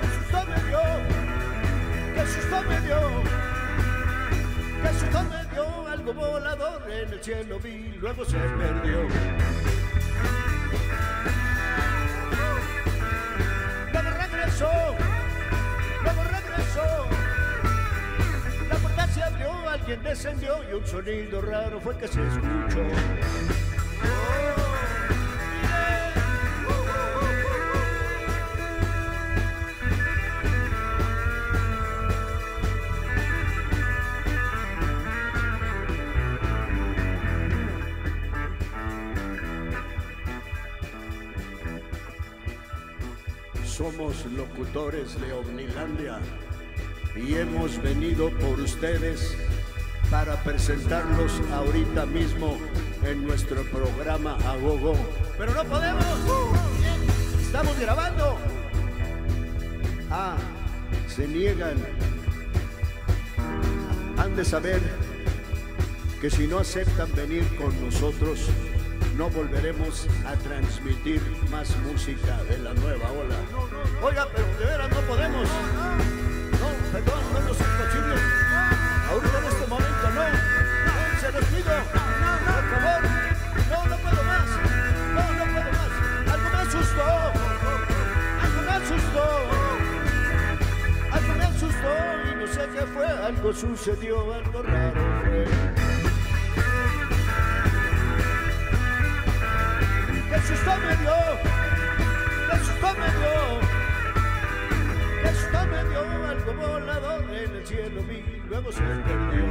Qué susto me dio, qué susto me dio, qué susto me dio, algo volador en el cielo vi, luego se perdió. Regresó, alguien descendió y un sonido raro fue que se escuchó. Somos locutores de Omnilandia y hemos venido por ustedes para presentarlos ahorita mismo en nuestro programa Agogo. Pero no podemos. Estamos grabando. Ah, se niegan. Han de saber que si no aceptan venir con nosotros, no volveremos a transmitir más música de la nueva ola. Oiga, pero de veras no podemos perdón, no, no es imposible. Ahorita en este momento no. No, se los pido. Por favor. No, no puedo más. No, no puedo más. Algo me asustó. Algo me asustó. Algo me asustó y no sé qué fue. Algo sucedió, algo raro fue. ¡Qué susto me dio! ¡Qué susto me dio! Esto me dio algo volador en el cielo vi, luego se perdió.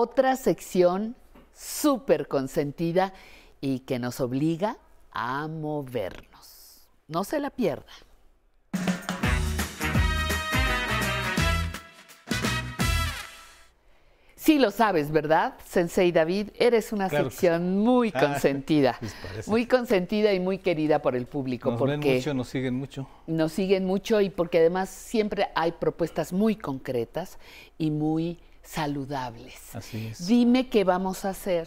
Otra sección súper consentida y que nos obliga a movernos. No se la pierda. Sí lo sabes, ¿verdad? Sensei David, eres una sección muy ah, consentida. muy consentida y muy querida por el público. Nos porque ven mucho, nos siguen mucho. Nos siguen mucho y porque además siempre hay propuestas muy concretas y muy saludables. Así es. Dime qué vamos a hacer.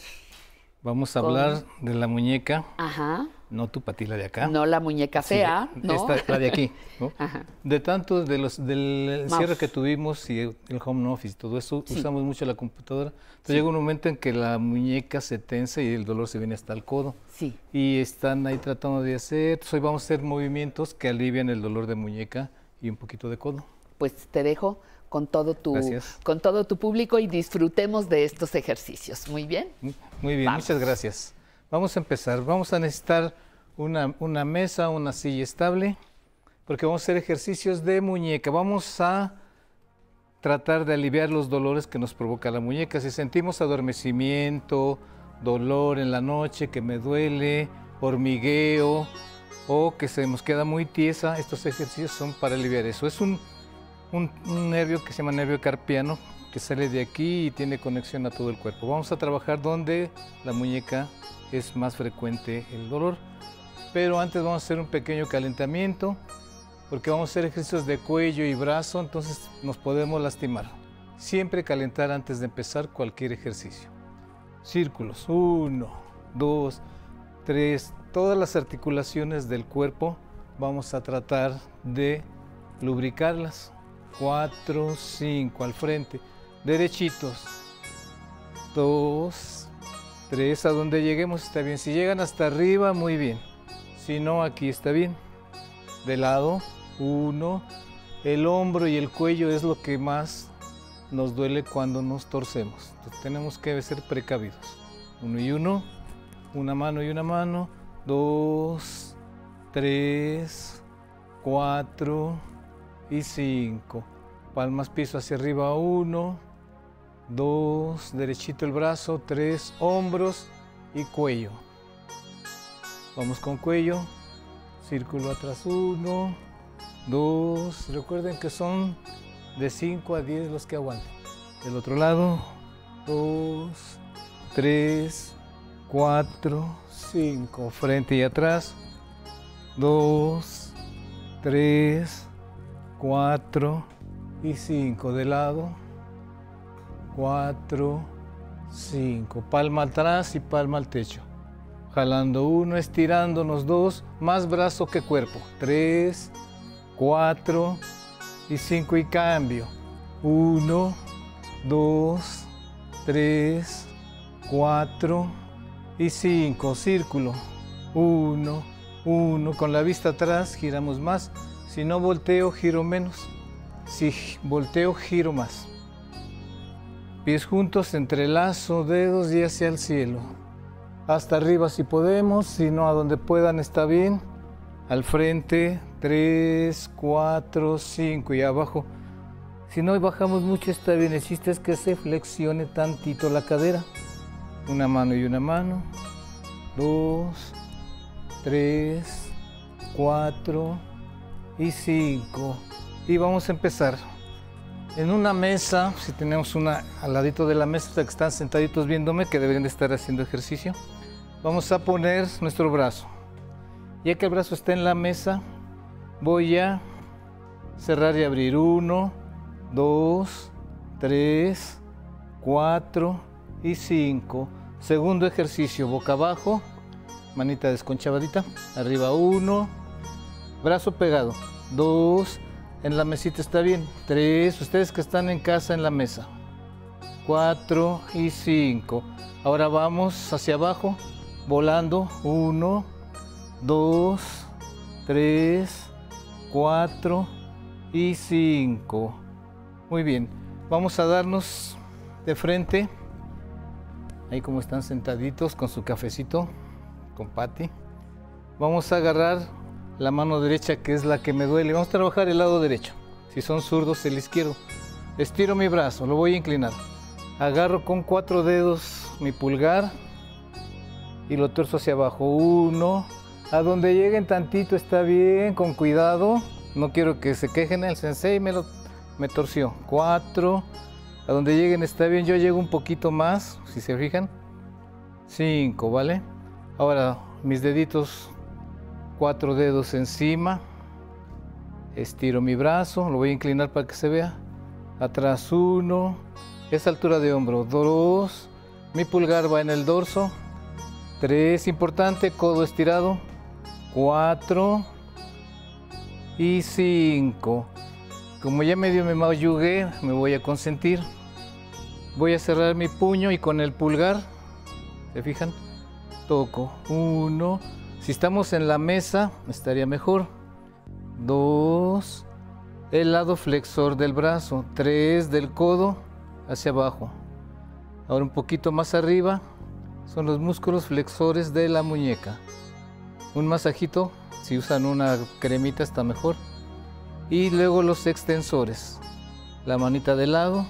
Vamos a hablar de la muñeca. Ajá. No tu patila de acá. No la muñeca fea, ¿no? Esta, la de aquí. De tanto de los, del cierre que tuvimos y el home office y todo eso, usamos mucho la computadora. Entonces llega un momento en que la muñeca se tensa y el dolor se viene hasta el codo. Sí. Y están ahí tratando de hacer, hoy vamos a hacer movimientos que alivian el dolor de muñeca y un poquito de codo. Pues te dejo con todo tu con todo tu público y disfrutemos de estos ejercicios. Muy bien. Muy bien, muchas gracias. Vamos a empezar. Vamos a necesitar una, una, mesa, una silla estable, porque vamos a hacer ejercicios de muñeca. Vamos a tratar de aliviar los dolores que nos provoca la muñeca. Si sentimos adormecimiento, dolor en la noche, que me duele, hormigueo o que se nos queda muy tiesa, estos ejercicios son para aliviar eso. Es un un, nervio que se llama nervio carpiano que sale de aquí y tiene conexión a todo el cuerpo. Vamos a trabajar donde la muñeca es más frecuente el dolor. Pero antes vamos a hacer un pequeño calentamiento porque vamos a hacer ejercicios de cuello y brazo, entonces nos podemos lastimar. Siempre calentar antes de empezar cualquier ejercicio. Círculos, uno, dos, tres, todas las articulaciones del cuerpo vamos a tratar de lubricarlas. 4, 5 al frente, derechitos, 2, 3, a donde lleguemos está bien. Si llegan hasta arriba, muy bien. Si no, aquí está bien. De lado, 1, el hombro y el cuello es lo que más nos duele cuando nos torcemos. Tenemos que ser precavidos. Uno y uno, una mano y una mano, dos, tres, cuatro, y 5. Palmas piso hacia arriba, 1, 2, derechito el brazo, 3, hombros y cuello. Vamos con cuello, círculo atrás, 1, 2, recuerden que son de 5 a 10 los que aguanten. Del otro lado, 2, 3, 4, 5, frente y atrás, 2, 3, 4 y 5 de lado, 4, 5, palma atrás y palma al techo. Jalando uno, estirándonos dos, más brazo que cuerpo. 3, 4 y 5 y cambio. 1, 2, 3, 4 y 5. Círculo. 1, 1. Con la vista atrás giramos más si no volteo, giro menos. Si volteo, giro más. Pies juntos, entrelazo, dedos y hacia el cielo. Hasta arriba si podemos, si no a donde puedan está bien. Al frente, 3, 4, 5 y abajo. Si no bajamos mucho está bien, el es que se flexione tantito la cadera. Una mano y una mano. Dos, tres, cuatro, y 5. Y vamos a empezar. En una mesa, si tenemos una al ladito de la mesa, que están sentaditos viéndome, que deberían de estar haciendo ejercicio, vamos a poner nuestro brazo. Ya que el brazo está en la mesa, voy a cerrar y abrir. 1, 2, 3, 4 y 5. Segundo ejercicio, boca abajo, manita desconchavadita, arriba 1, brazo pegado. Dos, en la mesita está bien. Tres, ustedes que están en casa en la mesa. Cuatro y cinco. Ahora vamos hacia abajo, volando. Uno, dos, tres, cuatro y cinco. Muy bien. Vamos a darnos de frente. Ahí como están sentaditos con su cafecito, con Patti. Vamos a agarrar la mano derecha que es la que me duele. Vamos a trabajar el lado derecho. Si son zurdos, el izquierdo. Estiro mi brazo, lo voy a inclinar. Agarro con cuatro dedos mi pulgar y lo torzo hacia abajo. Uno. A donde lleguen tantito está bien, con cuidado. No quiero que se quejen el sensei, me, lo, me torció. Cuatro A donde lleguen está bien, yo llego un poquito más, si se fijan. Cinco, ¿vale? Ahora mis deditos, cuatro dedos encima. Estiro mi brazo, lo voy a inclinar para que se vea. Atrás uno, esa altura de hombro, dos. Mi pulgar va en el dorso. Tres, importante, codo estirado. Cuatro y cinco. Como ya medio me mayugué, me voy a consentir. Voy a cerrar mi puño y con el pulgar, ¿se fijan? Toco. Uno. Si estamos en la mesa, estaría mejor. Dos. El lado flexor del brazo. Tres del codo hacia abajo. Ahora un poquito más arriba son los músculos flexores de la muñeca. Un masajito, si usan una cremita está mejor y luego los extensores. La manita de lado,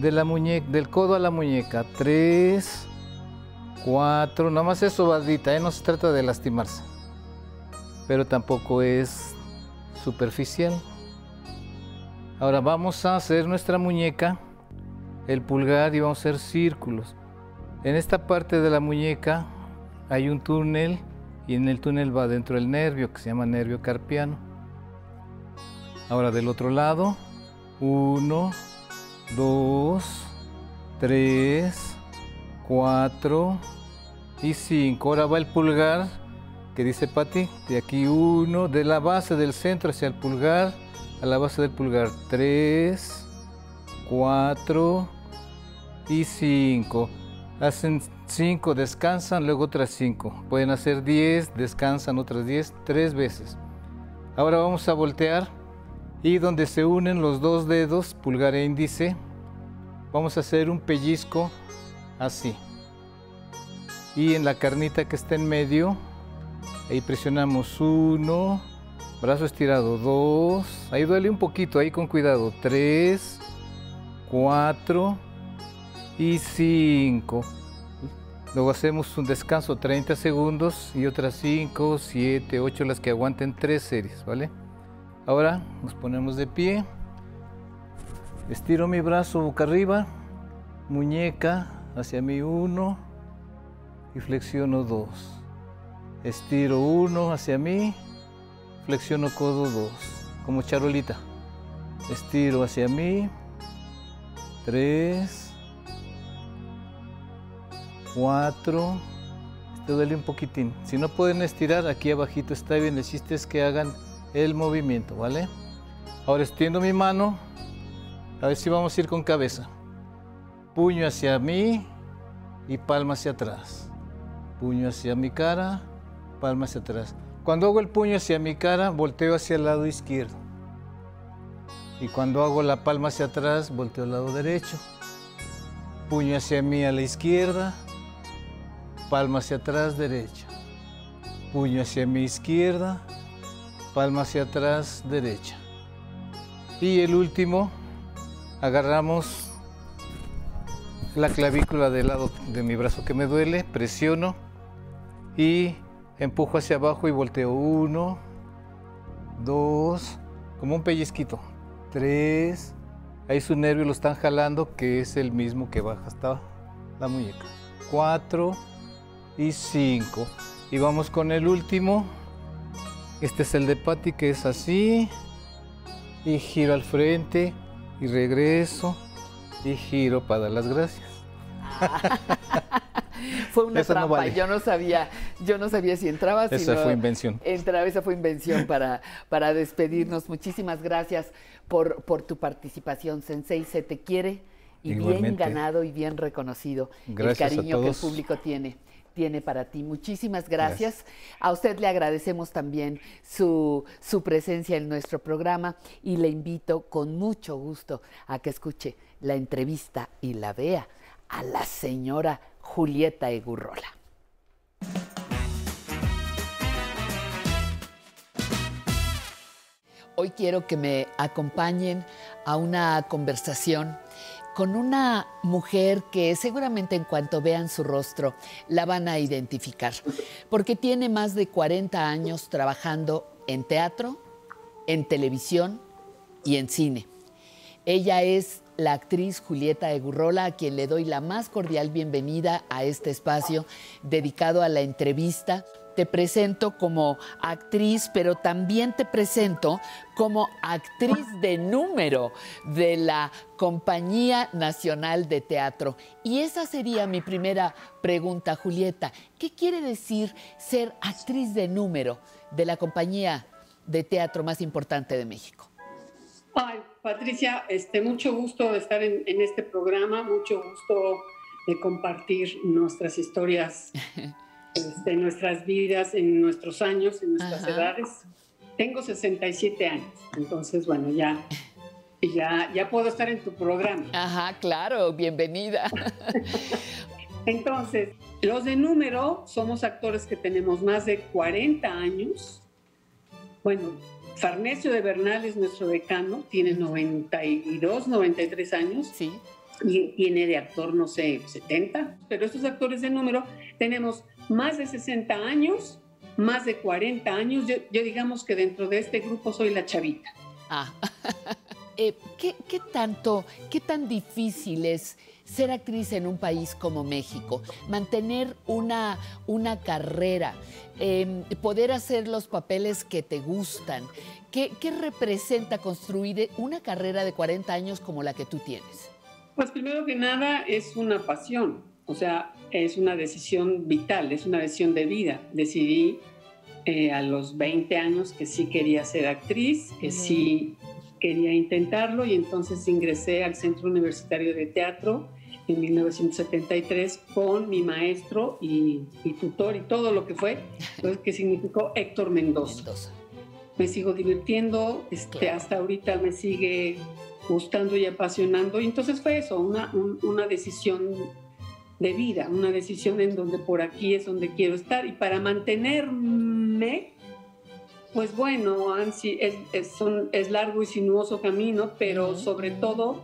del codo a la muñeca. Tres, cuatro, más es sobadita, ¿eh? no se trata de lastimarse. Pero tampoco es superficial. Ahora vamos a hacer nuestra muñeca, el pulgar y vamos a hacer círculos. En esta parte de la muñeca hay un túnel y en el túnel va dentro el nervio que se llama nervio carpiano. Ahora del otro lado. Uno, dos, tres, cuatro y cinco. Ahora va el pulgar, que dice Patti, de aquí uno, de la base del centro hacia el pulgar, a la base del pulgar. Tres, cuatro y cinco. Hacen cinco, descansan, luego otras cinco. Pueden hacer diez, descansan otras diez, tres veces. Ahora vamos a voltear y donde se unen los dos dedos, pulgar e índice, vamos a hacer un pellizco así. Y en la carnita que está en medio, ahí presionamos uno, brazo estirado, dos, ahí duele un poquito, ahí con cuidado, tres, cuatro y cinco. Luego hacemos un descanso 30 segundos y otras 5, 7, 8 las que aguanten tres series, ¿vale? Ahora nos ponemos de pie. Estiro mi brazo boca arriba, muñeca hacia mí uno y flexiono dos. Estiro uno hacia mí, flexiono codo dos, como charolita. Estiro hacia mí, tres, cuatro. Este duele un poquitín. Si no pueden estirar, aquí abajito está bien. El chiste es que hagan el movimiento, ¿vale? Ahora extiendo mi mano, a ver si vamos a ir con cabeza. Puño hacia mí y palma hacia atrás. Puño hacia mi cara, palma hacia atrás. Cuando hago el puño hacia mi cara, volteo hacia el lado izquierdo. Y cuando hago la palma hacia atrás, volteo al lado derecho. Puño hacia mí a la izquierda, palma hacia atrás, derecha. Puño hacia mi izquierda, palma hacia atrás, derecha. Y el último, agarramos la clavícula del lado de mi brazo que me duele, presiono y empujo hacia abajo y volteo. Uno, dos, como un pellizquito. Tres, ahí su nervio lo están jalando, que es el mismo que baja hasta la muñeca. Cuatro y cinco. Y vamos con el último. Este es el de Patty que es así. Y giro al frente y regreso y giro para dar las gracias. fue una trampa, yo no sabía, yo no sabía si entraba. Esa fue invención. Entraba, esa fue invención para, para despedirnos. Muchísimas gracias por, por tu participación, Sensei. Se te quiere y bien ganado y bien reconocido el cariño que el público tiene tiene para ti. Muchísimas gracias. A usted le agradecemos también su, su presencia en nuestro programa y le invito con mucho gusto a que escuche la entrevista y la vea a la señora Julieta Egurrola. Hoy quiero que me acompañen a una conversación con una mujer que seguramente en cuanto vean su rostro la van a identificar, porque tiene más de 40 años trabajando en teatro, en televisión y en cine. Ella es la actriz Julieta Egurrola, a quien le doy la más cordial bienvenida a este espacio dedicado a la entrevista te presento como actriz, pero también te presento como actriz de número de la Compañía Nacional de Teatro. Y esa sería mi primera pregunta, Julieta. ¿Qué quiere decir ser actriz de número de la compañía de teatro más importante de México? Patricia, este, mucho gusto de estar en, en este programa, mucho gusto de compartir nuestras historias de nuestras vidas, en nuestros años, en nuestras edades. Tengo 67 años, entonces, bueno, ya, ya, ya puedo estar en tu programa. Ajá, claro, bienvenida. entonces, los de número somos actores que tenemos más de 40 años. Bueno, Farnesio de Bernal es nuestro decano, tiene 92, 93 años. Sí. Y tiene de actor, no sé, 70. Pero estos actores de número tenemos más de 60 años, más de 40 años. Yo, digamos que dentro de este grupo soy la chavita. Ah. Eh, ¿qué, tanto, qué tan difícil es ser actriz en un país como México? Mantener una, una carrera, em, poder hacer los papeles que te gustan. ¿Qué, ¿Qué representa construir una carrera de 40 años como la que tú tienes? Pues primero que nada es una pasión. O sea, es una decisión vital, es una decisión de vida. Decidí eh, a los 20 años que sí quería ser actriz, que sí quería intentarlo y entonces ingresé al Centro Universitario de Teatro en 1973 con mi maestro y, tutor y todo lo que fue, pues, que significó Héctor Mendoza. Me sigo divirtiendo, este, hasta ahorita me sigue gustando y apasionando y entonces fue eso, una, una decisión de vida, una decisión en donde por aquí es donde quiero estar y para mantenerme, pues bueno, es, es largo y sinuoso camino, pero sobre todo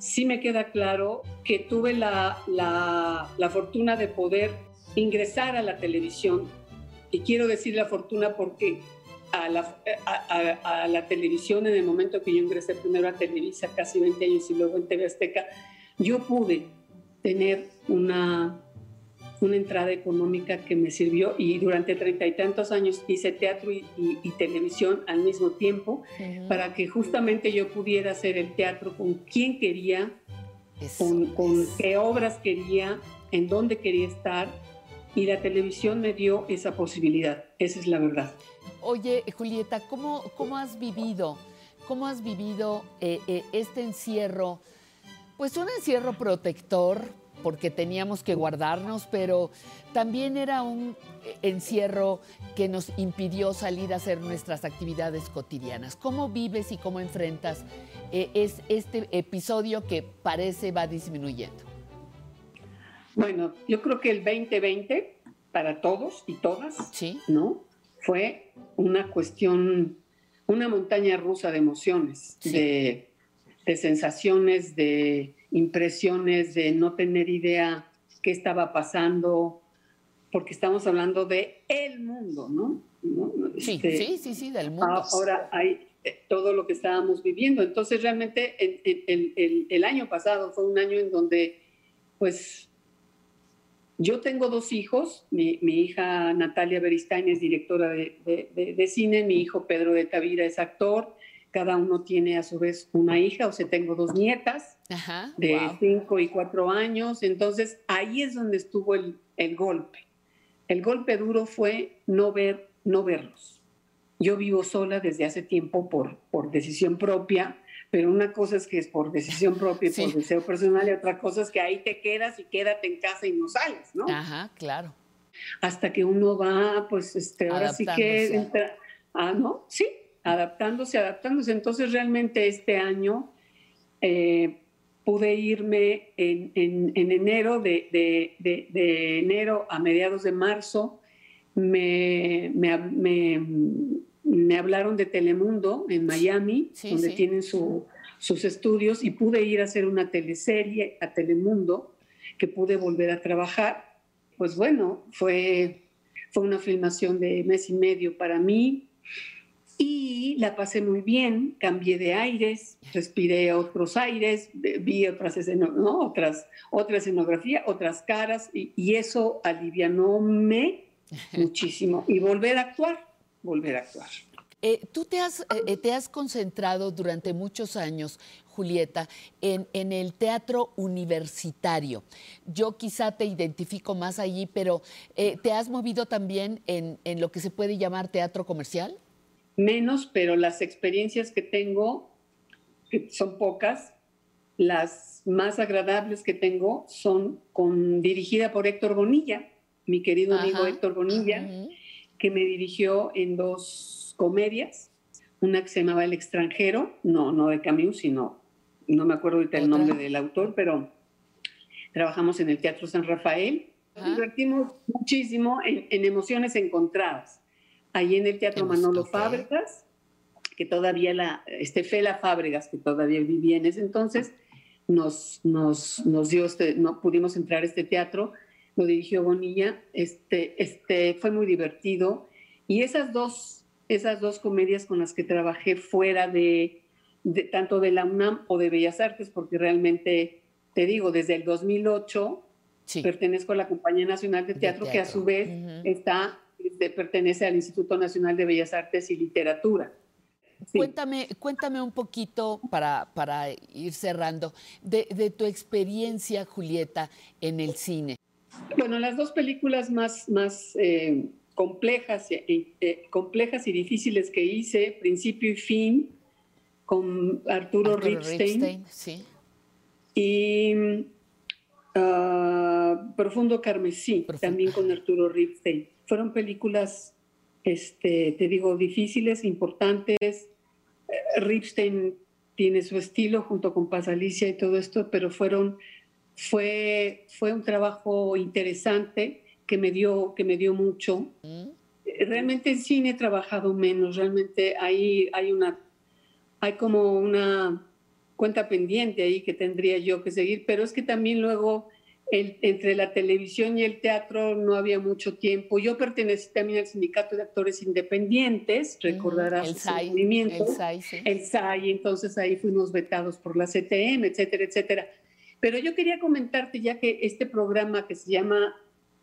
sí me queda claro que tuve la, la, fortuna de poder ingresar a la televisión y quiero decir la fortuna porque a la, a, a, la, televisión en el momento que yo ingresé primero a Televisa, casi 20 años y luego en TV Azteca, yo pude tener una, una entrada económica que me sirvió y durante treinta y tantos años hice teatro y, televisión al mismo tiempo para que justamente yo pudiera hacer el teatro con quien quería, con, con qué obras quería, en dónde quería estar y la televisión me dio esa posibilidad, esa es la verdad. Oye, Julieta, ¿cómo, cómo has vivido, cómo has vivido eh, eh, este encierro? Pues un encierro protector, porque teníamos que guardarnos, pero también era un encierro que nos impidió salir a hacer nuestras actividades cotidianas. ¿Cómo vives y cómo enfrentas eh, es este episodio que parece va disminuyendo? Bueno, yo creo que el 2020 para todos y todas, ¿no? Fue una cuestión, una montaña rusa de emociones, de de sensaciones, de impresiones, de no tener idea qué estaba pasando, porque estamos hablando de el mundo, ¿no? Sí, este, sí, sí, sí, del mundo. Ahora hay eh, todo lo que estábamos viviendo. Entonces, realmente el, año pasado fue un año en donde, pues, yo tengo dos hijos. Mi, hija Natalia Beristain es directora de, de, cine, mi hijo Pedro de Tavira es actor cada uno tiene a su vez una hija, o sea, tengo dos nietas de cinco y cuatro años, entonces ahí es donde estuvo el, golpe. El golpe duro fue no ver, no verlos. Yo vivo sola desde hace tiempo por, por decisión propia, pero una cosa es que es por decisión propia y por deseo personal y otra cosa es que ahí te quedas y quédate en casa y no sales, ¿no? Ajá, claro. Hasta que uno va, pues, este, ahora sí que entra, ah, ¿no? Sí, adaptándose, adaptándose. Entonces realmente este año eh, pude irme en, enero, de, enero a mediados de marzo, me, me, hablaron de Telemundo en Miami, donde tienen sus estudios, y pude ir a hacer una teleserie a Telemundo, que pude volver a trabajar. Pues bueno, fue, fue una filmación de mes y medio para mí, y la pasé muy bien, cambié de aires, respiré otros aires, vi otras, ¿no? otras otra escenografía, otras caras, y, y eso alivianóme muchísimo. Y volver a actuar, volver a actuar. Eh, tú te has, eh, te has concentrado durante muchos años, Julieta, en, en, el teatro universitario. Yo quizá te identifico más allí, pero eh, ¿te has movido también en, en lo que se puede llamar teatro comercial? Menos, pero las experiencias que tengo, que son pocas, las más agradables que tengo son con, dirigida por Héctor Bonilla, mi querido amigo Héctor Bonilla, que me dirigió en dos comedias, una que se llamaba El extranjero, no, no de Camus, sino, no me acuerdo ahorita el nombre del autor, pero trabajamos en el Teatro San Rafael, nos divertimos muchísimo en, emociones encontradas. Ahí en el Teatro Manolo Fábregas, que todavía la, este Fela Fábregas, que todavía vivía en ese entonces, nos, nos, nos dio, este, no pudimos entrar a este teatro, lo dirigió Bonilla, este, este, fue muy divertido. Y esas dos, esas dos comedias con las que trabajé fuera de, de, tanto de la UNAM o de Bellas Artes, porque realmente, te digo, desde el 2008 pertenezco a la Compañía Nacional de Teatro, que a su vez está, pertenece al Instituto Nacional de Bellas Artes y Literatura. Cuéntame, cuéntame un poquito para, para ir cerrando de, de, tu experiencia, Julieta, en el cine. Bueno, las dos películas más, más eh, complejas, eh, complejas y difíciles que hice, Principio y Fin, con Arturo, Ripstein, sí. y uh, Profundo Carmesí, también con Arturo Ripstein. Fueron películas, este, te digo, difíciles, importantes. Eh, Ripstein tiene su estilo junto con Paz Alicia y todo esto, pero fueron fue, fue un trabajo interesante que me dio, que me dio mucho. Realmente en cine he trabajado menos, realmente ahí hay una, hay como una cuenta pendiente ahí que tendría yo que seguir, pero es que también luego el, entre la televisión y el teatro no había mucho tiempo. Yo pertenecí también al Sindicato de Actores Independientes, recordarás el SAI, movimiento, el SAI, sí. el SAI, entonces ahí fuimos vetados por la CTM, etcétera, etcétera. Pero yo quería comentarte ya que este programa que se llama...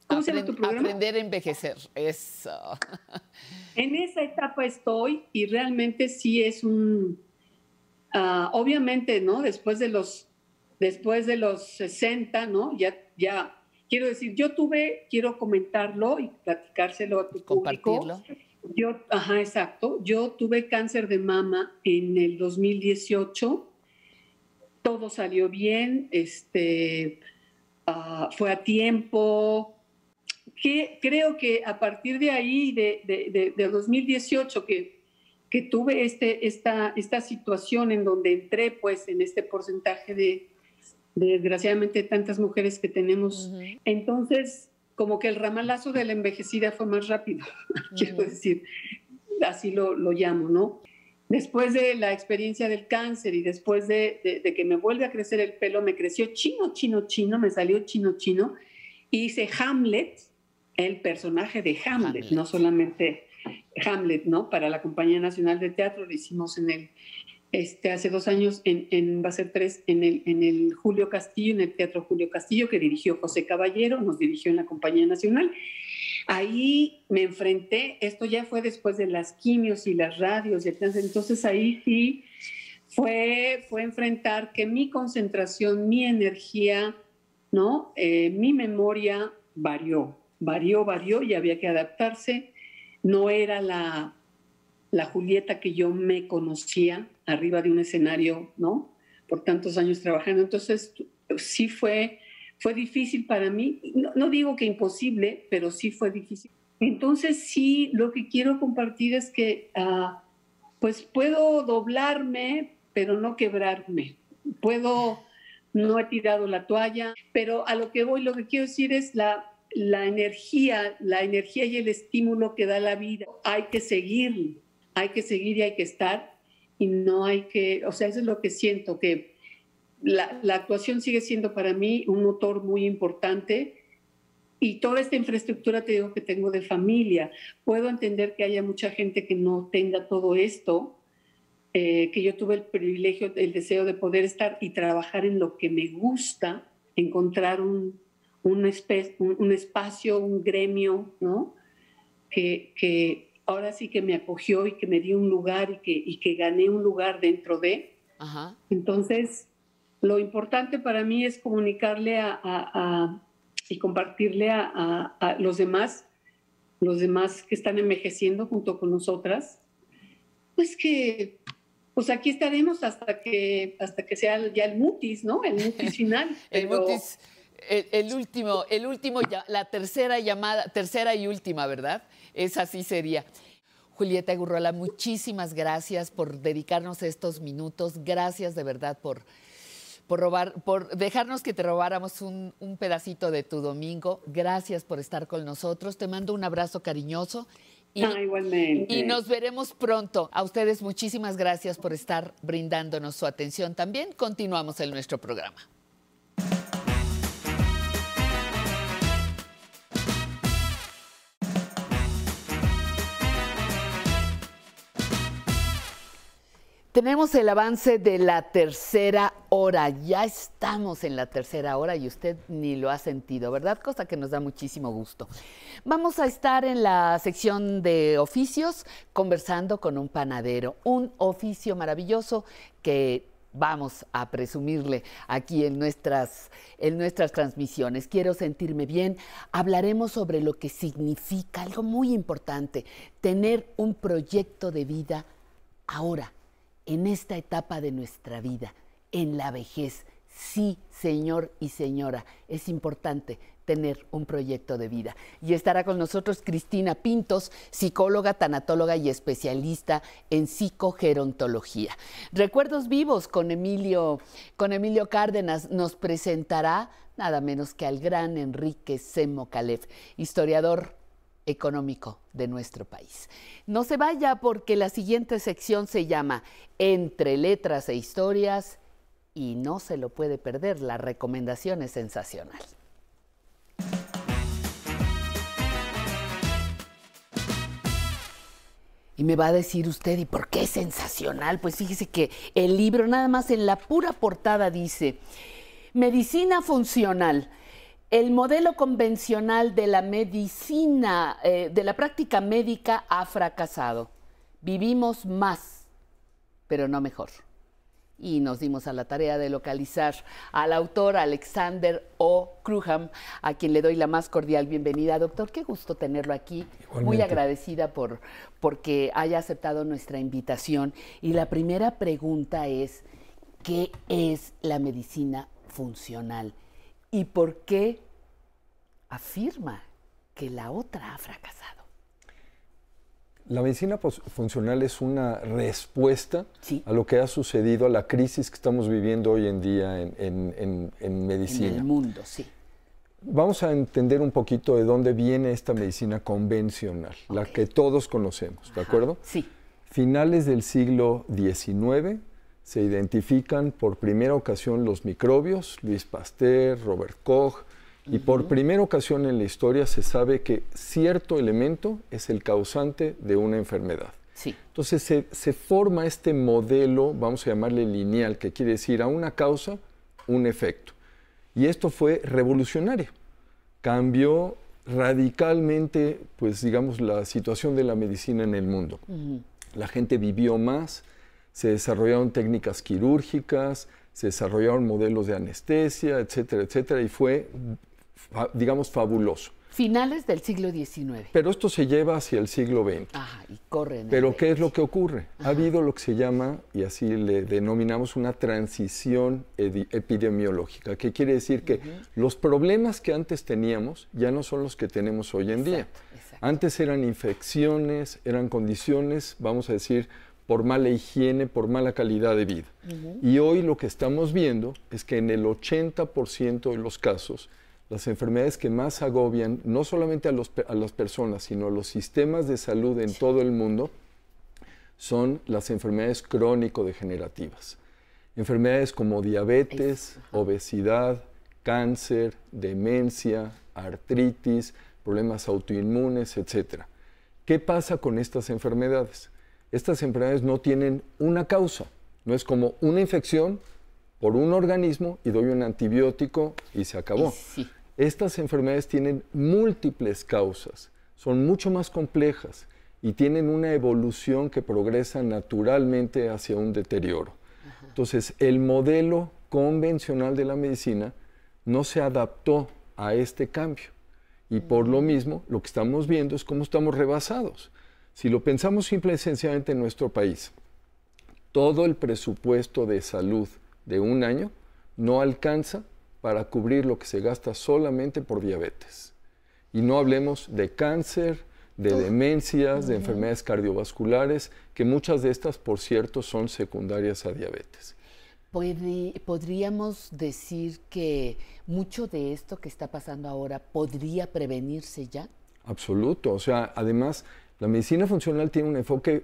¿Cómo se llama tu programa? Aprender a envejecer, eso. En esa etapa estoy y realmente sí es un... Uh, obviamente, ¿no? Después de los, después de los 60, ¿no? Ya, ya, quiero decir, yo tuve, quiero comentarlo y platicárselo a tu Compartirlo. público. Yo, ajá, exacto. Yo tuve cáncer de mama en el 2018 todo salió bien, este, uh, fue a tiempo. Que, creo que a partir de ahí, de, de, de 2018, que, que tuve este, esta, esta situación en donde entré pues en este porcentaje de, desgraciadamente tantas mujeres que tenemos, uh -huh. entonces como que el ramalazo de la envejecida fue más rápido, uh -huh. quiero decir, así lo, lo llamo, ¿no? Después de la experiencia del cáncer y después de, de, de, que me vuelve a crecer el pelo, me creció chino, chino, chino, me salió chino, chino. Y hice Hamlet, el personaje de Hamlet, Hamlet. no solamente Hamlet, ¿no? Para la Compañía Nacional de Teatro lo hicimos en el, este, hace dos años, en, en va a ser tres, en el, en el Julio Castillo, en el Teatro Julio Castillo, que dirigió José Caballero, nos dirigió en la Compañía Nacional. Ahí me enfrenté, esto ya fue después de las quimios y las radios y entonces ahí sí fue, fue enfrentar que mi concentración, mi energía, ¿no? Eh, mi memoria varió, varió, varió y había que adaptarse. No era la, la Julieta que yo me conocía arriba de un escenario, ¿no? Por tantos años trabajando. Entonces sí fue fue difícil para mí, no, no, digo que imposible, pero sí fue difícil. Entonces sí, lo que quiero compartir es que uh, pues puedo doblarme, pero no quebrarme. Puedo, no he tirado la toalla, pero a lo que voy, lo que quiero decir es la, la energía, la energía y el estímulo que da la vida. Hay que seguir, hay que seguir y hay que estar y no hay que, o sea, eso es lo que siento, que la, la, actuación sigue siendo para mí un motor muy importante y toda esta infraestructura te digo que tengo de familia. Puedo entender que haya mucha gente que no tenga todo esto, eh, que yo tuve el privilegio, el deseo de poder estar y trabajar en lo que me gusta, encontrar un, un, un, espacio, un gremio, ¿no? Que, que, ahora sí que me acogió y que me dio un lugar y que, y que gané un lugar dentro de. Entonces, lo importante para mí es comunicarle a y compartirle a, los demás, los demás que están envejeciendo junto con nosotras, pues que pues aquí estaremos hasta que hasta que sea ya el mutis, ¿no? El mutis final. el mutis, el, último, el último, la tercera llamada, tercera y última, ¿verdad? Esa sí sería. Julieta Gurrola, muchísimas gracias por dedicarnos estos minutos. Gracias de verdad por por, robar, por dejarnos que te robáramos un, pedacito de tu domingo. Gracias por estar con nosotros. Te mando un abrazo cariñoso. Y, ah, igualmente. Y nos veremos pronto. A ustedes muchísimas gracias por estar brindándonos su atención también. Continuamos en nuestro programa. Tenemos el avance de la tercera hora. Ya estamos en la tercera hora y usted ni lo ha sentido, ¿verdad? Cosa que nos da muchísimo gusto. Vamos a estar en la sección de oficios conversando con un panadero, un oficio maravilloso que vamos a presumirle aquí en nuestras, en nuestras transmisiones. Quiero sentirme bien. Hablaremos sobre lo que significa algo muy importante, tener un proyecto de vida ahora en esta etapa de nuestra vida, en la vejez. Sí, señor y señora, es importante tener un proyecto de vida. Y estará con nosotros Cristina Pintos, psicóloga, tanatóloga y especialista en psicogerontología. Recuerdos vivos con Emilio, con Emilio Cárdenas nos presentará nada menos que al gran Enrique Semo Calef, historiador económico de nuestro país. No se vaya porque la siguiente sección se llama Entre letras e historias y no se lo puede perder, la recomendación es sensacional. Y me va a decir usted, ¿y por qué es sensacional? Pues fíjese que el libro nada más en la pura portada dice, Medicina funcional el modelo convencional de la medicina, eh, de la práctica médica ha fracasado. Vivimos más, pero no mejor. Y nos dimos a la tarea de localizar al autor Alexander O. Kruham, a quien le doy la más cordial bienvenida. Doctor, qué gusto tenerlo aquí. Muy agradecida por porque haya aceptado nuestra invitación. Y la primera pregunta es, ¿qué es la medicina funcional? Y por qué afirma que la otra ha fracasado. La medicina funcional es una respuesta a lo que ha sucedido, a la crisis que estamos viviendo hoy en día en, medicina. En el mundo, sí. Vamos a entender un poquito de dónde viene esta medicina convencional, la que todos conocemos, ¿de acuerdo? Sí. Finales del siglo XIX, se identifican por primera ocasión los microbios, Luis Pasteur, Robert Koch, y por primera ocasión en la historia se sabe que cierto elemento es el causante de una enfermedad. Sí. Entonces se, forma este modelo, vamos a llamarle lineal, que quiere decir a una causa, un efecto. Y esto fue revolucionario. Cambió radicalmente, pues digamos, la situación de la medicina en el mundo. La gente vivió más, se desarrollaron técnicas quirúrgicas, se desarrollaron modelos de anestesia, etcétera, etcétera, y fue, digamos, fabuloso. Finales del siglo XIX. Pero esto se lleva hacia el siglo XX. Ajá, y corren. Pero ¿qué es lo que ocurre? Ha habido lo que se llama, y así le denominamos una transición epidemiológica, que quiere decir que los problemas que antes teníamos ya no son los que tenemos hoy en día. Antes eran infecciones, eran condiciones, vamos a decir, por mala higiene, por mala calidad de vida. Y hoy lo que estamos viendo es que en el 80% de los casos, las enfermedades que más agobian no solamente a, las personas, sino a los sistemas de salud en todo el mundo, son las enfermedades crónico-degenerativas. Enfermedades como diabetes, obesidad, cáncer, demencia, artritis, problemas autoinmunes, etc. ¿Qué pasa con estas enfermedades? Estas enfermedades no tienen una causa, no es como una infección por un organismo y doy un antibiótico y se acabó. Estas enfermedades tienen múltiples causas, son mucho más complejas y tienen una evolución que progresa naturalmente hacia un deterioro. Entonces, el modelo convencional de la medicina no se adaptó a este cambio. Y por lo mismo, lo que estamos viendo es cómo estamos rebasados. Si lo pensamos simple y sencillamente en nuestro país, todo el presupuesto de salud de un año no alcanza para cubrir lo que se gasta solamente por diabetes. Y no hablemos de cáncer, de demencias, de enfermedades cardiovasculares, que muchas de estas, por cierto, son secundarias a diabetes. ¿Podríamos decir que mucho de esto que está pasando ahora podría prevenirse ya? Absoluto. O sea, además, la medicina funcional tiene un enfoque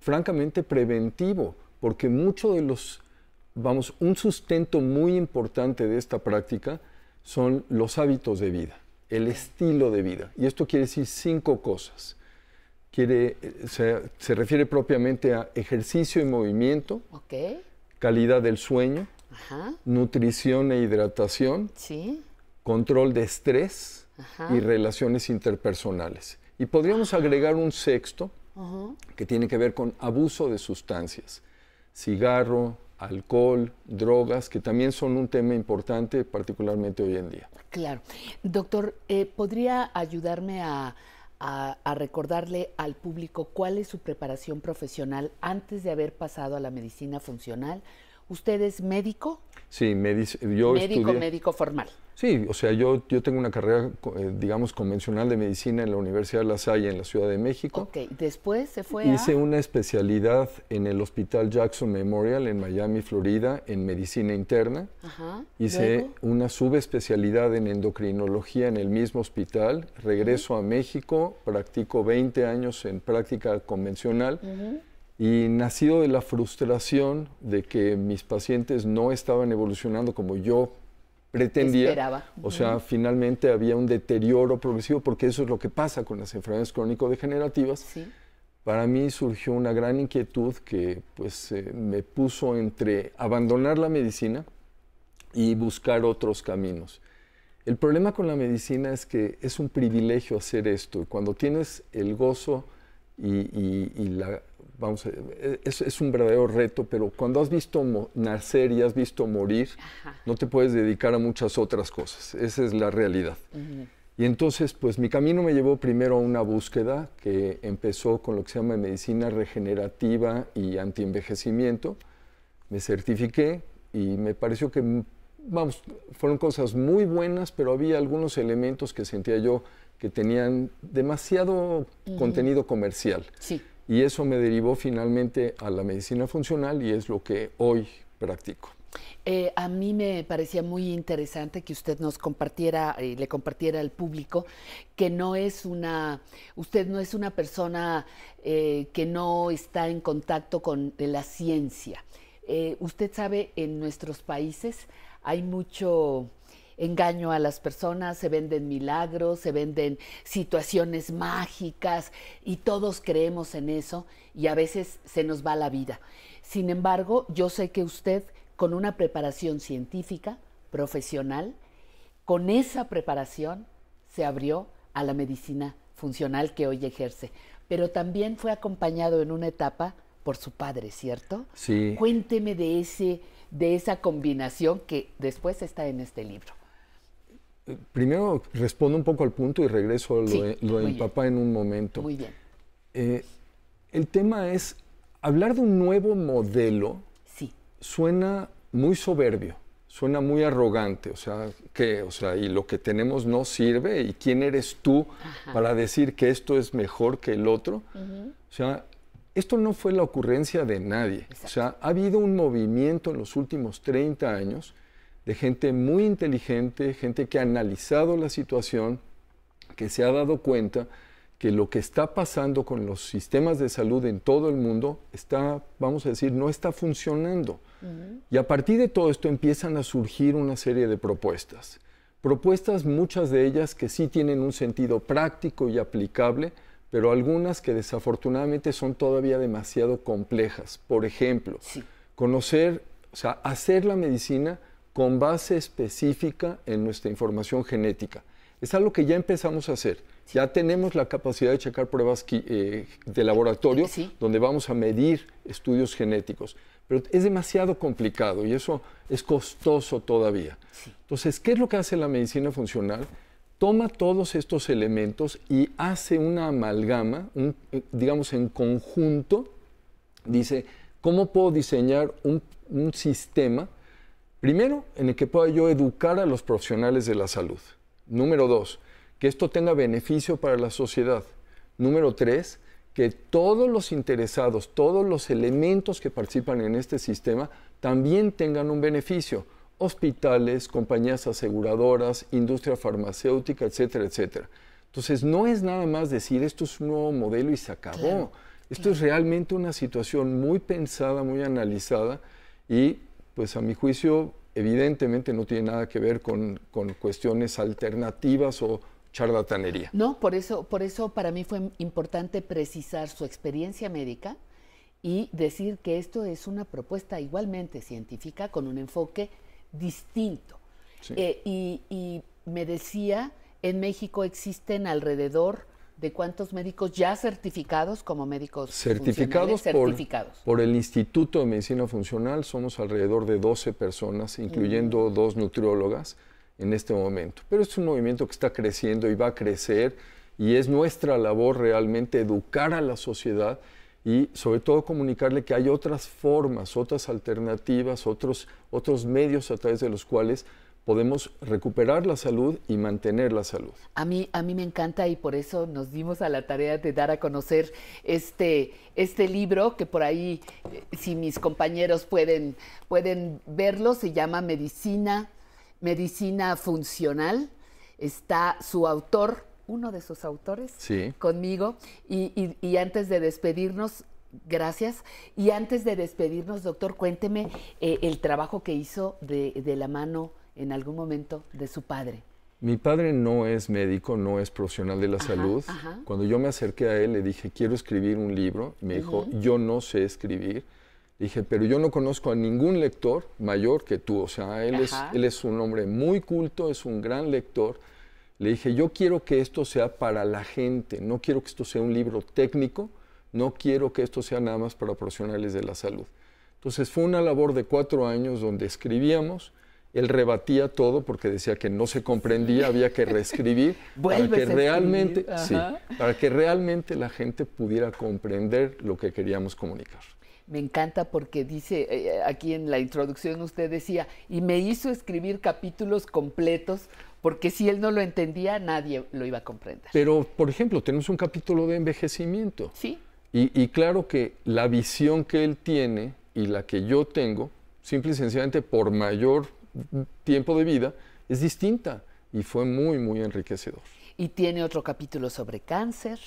francamente preventivo, porque mucho de los, vamos, un sustento muy importante de esta práctica son los hábitos de vida, el estilo de vida. Y esto quiere decir cinco cosas. Quiere, se, se refiere propiamente a ejercicio y movimiento, okay calidad del sueño, nutrición e hidratación, control de estrés y relaciones interpersonales. Y podríamos agregar un sexto que tiene que ver con abuso de sustancias, cigarro, alcohol, drogas, que también son un tema importante, particularmente hoy en día. Claro. Doctor, eh, ¿podría ayudarme a, a, recordarle al público cuál es su preparación profesional antes de haber pasado a la medicina funcional. ¿Usted es médico? Sí, yo médico, médico formal. Sí, o sea, yo, yo tengo una carrera, eh, digamos, convencional de medicina en la Universidad de La Salle, en la Ciudad de México. Ok, después se fue Hice una especialidad en el Hospital Jackson Memorial en Miami, Florida, en medicina interna. Ajá. Hice una subespecialidad en endocrinología en el mismo hospital. Regreso a México, practico 20 años en práctica convencional. Y nacido de la frustración de que mis pacientes no estaban evolucionando como yo pretendía. O sea, finalmente había un deterioro progresivo, porque eso es lo que pasa con las enfermedades crónico-degenerativas. Para mí surgió una gran inquietud que pues eh, me puso entre abandonar la medicina y buscar otros caminos. El problema con la medicina es que es un privilegio hacer esto. Cuando tienes el gozo y la vamos es, un verdadero reto, pero cuando has visto nacer y has visto morir, no te puedes dedicar a muchas otras cosas. Esa es la realidad. Y entonces, pues mi camino me llevó primero a una búsqueda que empezó con lo que se llama medicina regenerativa y antienvejecimiento. Me certifiqué y me pareció que, vamos, fueron cosas muy buenas, pero había algunos elementos que sentía yo que tenían demasiado contenido comercial. Sí. Y eso me derivó finalmente a la medicina funcional y es lo que hoy practico. Eh, a mí me parecía muy interesante que usted nos compartiera y le compartiera al público que no es una, usted no es una persona eh, que no está en contacto con la ciencia. Eh, usted sabe, en nuestros países hay mucho engaño a las personas, se venden milagros, se venden situaciones mágicas y todos creemos en eso y a veces se nos va la vida. Sin embargo, yo sé que usted con una preparación científica, profesional, con esa preparación se abrió a la medicina funcional que hoy ejerce, pero también fue acompañado en una etapa por su padre, ¿cierto? Sí. Cuénteme de ese de esa combinación que después está en este libro primero respondo un poco al punto y regreso a lo, de, papá en un momento. Muy bien. Eh, el tema es, hablar de un nuevo modelo sí. suena muy soberbio, suena muy arrogante, o sea, que, o sea, y lo que tenemos no sirve, y quién eres tú para decir que esto es mejor que el otro. O sea, esto no fue la ocurrencia de nadie. O sea, ha habido un movimiento en los últimos 30 años de gente muy inteligente, gente que ha analizado la situación, que se ha dado cuenta que lo que está pasando con los sistemas de salud en todo el mundo está, vamos a decir, no está funcionando. Y a partir de todo esto empiezan a surgir una serie de propuestas. Propuestas, muchas de ellas que sí tienen un sentido práctico y aplicable, pero algunas que desafortunadamente son todavía demasiado complejas. Por ejemplo, conocer, o sea, hacer la medicina con base específica en nuestra información genética. Es algo que ya empezamos a hacer. Ya tenemos la capacidad de checar pruebas eh, de laboratorio donde vamos a medir estudios genéticos, pero es demasiado complicado y eso es costoso todavía. Entonces, ¿qué es lo que hace la medicina funcional? Toma todos estos elementos y hace una amalgama, digamos en conjunto, dice, ¿cómo puedo diseñar un, un sistema? Primero, en el que pueda yo educar a los profesionales de la salud. Número dos, que esto tenga beneficio para la sociedad. Número tres, que todos los interesados, todos los elementos que participan en este sistema también tengan un beneficio. Hospitales, compañías aseguradoras, industria farmacéutica, etcétera, etcétera. Entonces, no es nada más decir esto es un nuevo modelo y se acabó. esto es realmente una situación muy pensada, muy analizada y, pues a mi juicio, evidentemente no tiene nada que ver con, cuestiones alternativas o charlatanería. No, por eso, por eso para mí fue importante precisar su experiencia médica y decir que esto es una propuesta igualmente científica con un enfoque distinto. Eh, y, y me decía, en México existen alrededor de cuántos médicos ya certificados como médicos certificados, certificados. Por, el Instituto de Medicina Funcional somos alrededor de 12 personas, incluyendo dos nutriólogas en este momento. Pero es un movimiento que está creciendo y va a crecer y es nuestra labor realmente educar a la sociedad y sobre todo comunicarle que hay otras formas, otras alternativas, otros, otros medios a través de los cuales podemos recuperar la salud y mantener la salud. A mí, a mí me encanta y por eso nos dimos a la tarea de dar a conocer este, este libro que por ahí, eh, si mis compañeros pueden, pueden verlo, se llama Medicina, Medicina Funcional. Está su autor, uno de sus autores, conmigo. Y, antes de despedirnos, Gracias. Y antes de despedirnos, doctor, cuénteme eh, el trabajo que hizo de, de la mano en algún momento de su padre? Mi padre no es médico, no es profesional de la salud. Cuando yo me acerqué a él, le dije, quiero escribir un libro. me dijo, yo no sé escribir. dije, pero yo no conozco a ningún lector mayor que tú. O sea, él es, él es un hombre muy culto, es un gran lector. Le dije, yo quiero que esto sea para la gente, no quiero que esto sea un libro técnico, no quiero que esto sea nada más para profesionales de la salud. Entonces fue una labor de cuatro años donde escribíamos, él rebatía todo porque decía que no se comprendía, había que reescribir para que realmente, para que realmente la gente pudiera comprender lo que queríamos comunicar. Me encanta porque dice, eh, aquí en la introducción usted decía, y me hizo escribir capítulos completos porque si él no lo entendía, nadie lo iba a comprender. Pero, por ejemplo, tenemos un capítulo de envejecimiento. Sí. Y, y claro que la visión que él tiene y la que yo tengo, simple y sencillamente por mayor tiempo de vida es distinta y fue muy, muy enriquecedor. Y tiene otro capítulo sobre cáncer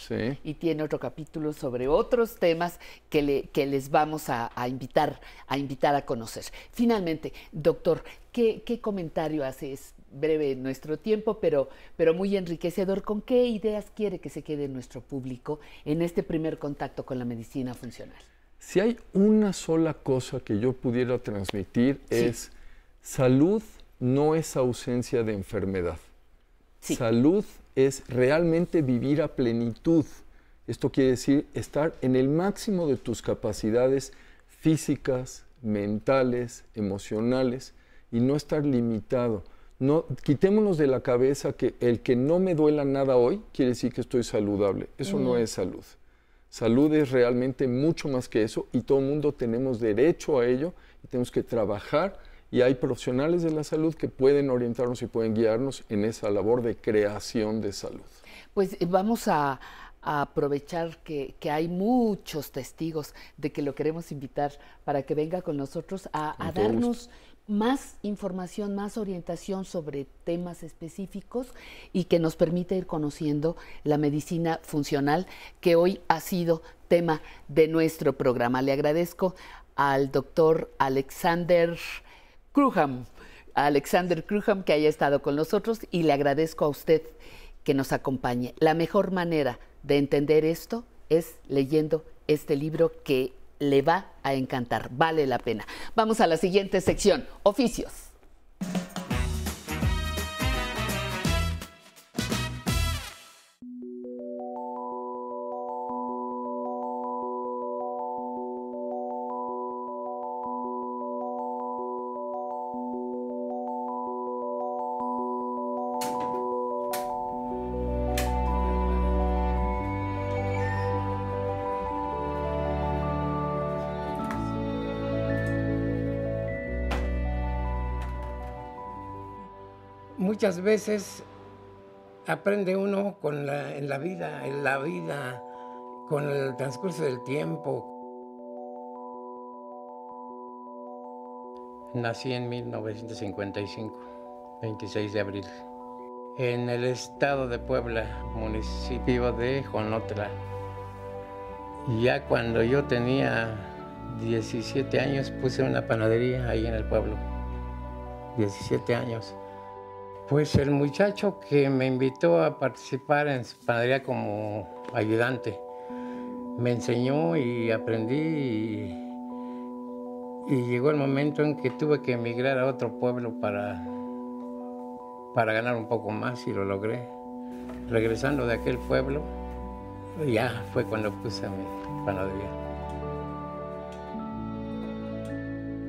y tiene otro capítulo sobre otros temas que, le, que les vamos a, invitar, a invitar a conocer. Finalmente, doctor, ¿qué, comentario hace? Es breve nuestro tiempo, pero, pero muy enriquecedor. ¿Con qué ideas quiere que se quede nuestro público en este primer contacto con la medicina funcional? Si hay una sola cosa que yo pudiera transmitir es Salud no es ausencia de enfermedad. Salud es realmente vivir a plenitud. Esto quiere decir estar en el máximo de tus capacidades físicas, mentales, emocionales y no estar limitado. No, quitémonos de la cabeza que el que no me duela nada hoy quiere decir que estoy saludable. Eso no es salud. Salud es realmente mucho más que eso y todo el mundo tenemos derecho a ello y tenemos que trabajar y hay profesionales de la salud que pueden orientarnos y pueden guiarnos en esa labor de creación de salud. Pues eh, vamos a, aprovechar que, hay muchos testigos de que lo queremos invitar para que venga con nosotros a, darnos más información, más orientación sobre temas específicos y que nos permita ir conociendo la medicina funcional que hoy ha sido tema de nuestro programa. Le agradezco al doctor Alexander Cruham, a Alexander Kruham que haya estado con nosotros y le agradezco a usted que nos acompañe. La mejor manera de entender esto es leyendo este libro que le va a encantar, vale la pena. Vamos a la siguiente sección, oficios. Muchas veces aprende uno con la, en la vida, en la vida, con el transcurso del tiempo. Nací en 1955, 26 de abril, en el estado de Puebla, municipio de Jonotla. Ya cuando yo tenía 17 años puse una panadería ahí en el pueblo. 17 años. Pues el muchacho que me invitó a participar en su panadería como ayudante me enseñó y aprendí y, llegó el momento en que tuve que emigrar a otro pueblo para, para ganar un poco más y lo logré. Regresando de aquel pueblo, ya fue cuando puse mi panadería.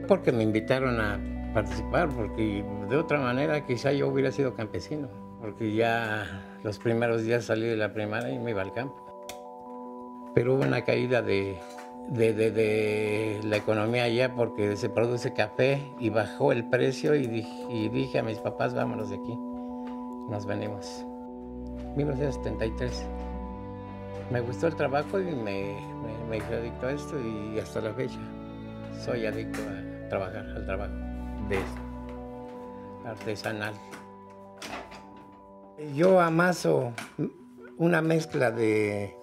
Porque me invitaron a participar, porque de otra manera quizá yo hubiera sido campesino, porque ya los primeros días salí de la primaria y me iba al campo. Pero hubo una caída de, de, la economía allá porque se produce café y bajó el precio y dije, y dije a mis papás, vámonos de aquí, nos venimos. 1973. Me gustó el trabajo y me, me, me adicto a esto y hasta la fecha soy adicto a trabajar, al trabajo de artesanal. Yo amaso una mezcla de,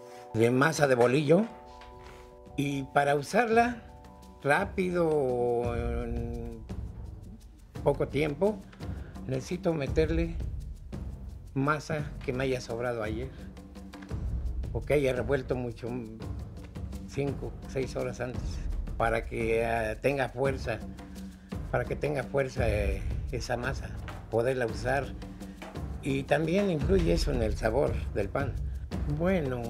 masa de bolillo y para usarla rápido, en poco tiempo, necesito meterle masa que me haya sobrado ayer o que haya revuelto mucho, cinco, seis horas antes, para que eh, tenga fuerza para que tenga fuerza eh, esa masa, poderla usar. Y también influye eso en el sabor del pan. Bueno,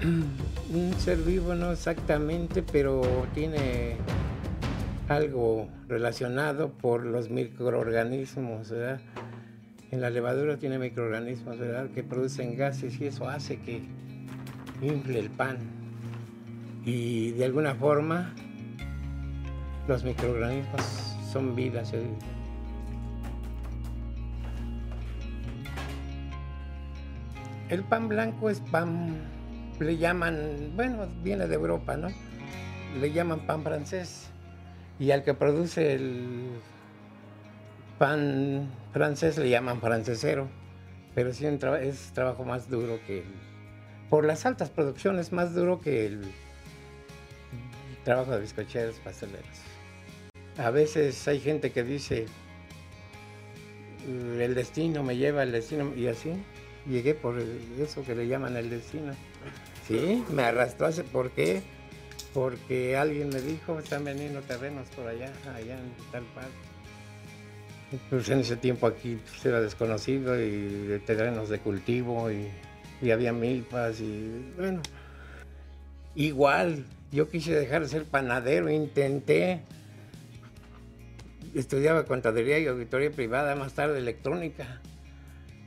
un ser vivo no exactamente, pero tiene algo relacionado por los microorganismos, ¿verdad? En la levadura tiene microorganismos, ¿verdad? Que producen gases y eso hace que infle el pan. Y de alguna forma, los microorganismos son vidas. El pan blanco es pan, le llaman, bueno, viene de Europa, ¿no? Le llaman pan francés. Y al que produce el pan francés le llaman francesero. Pero sí es trabajo más duro que el, por las altas producciones, más duro que el trabajo de bizcocheros pasteleros. A veces hay gente que dice, mm, el destino me lleva al destino, y así llegué por eso que le llaman el destino. Sí, me arrastró hace, ¿por qué? Porque alguien me dijo, están vendiendo terrenos por allá, allá en tal parte. Pues en ese tiempo aquí pues, era desconocido y terrenos de cultivo y, y había milpas y bueno. Igual, yo quise dejar de ser panadero, intenté, estudiaba contaduría y auditoría privada, más tarde electrónica.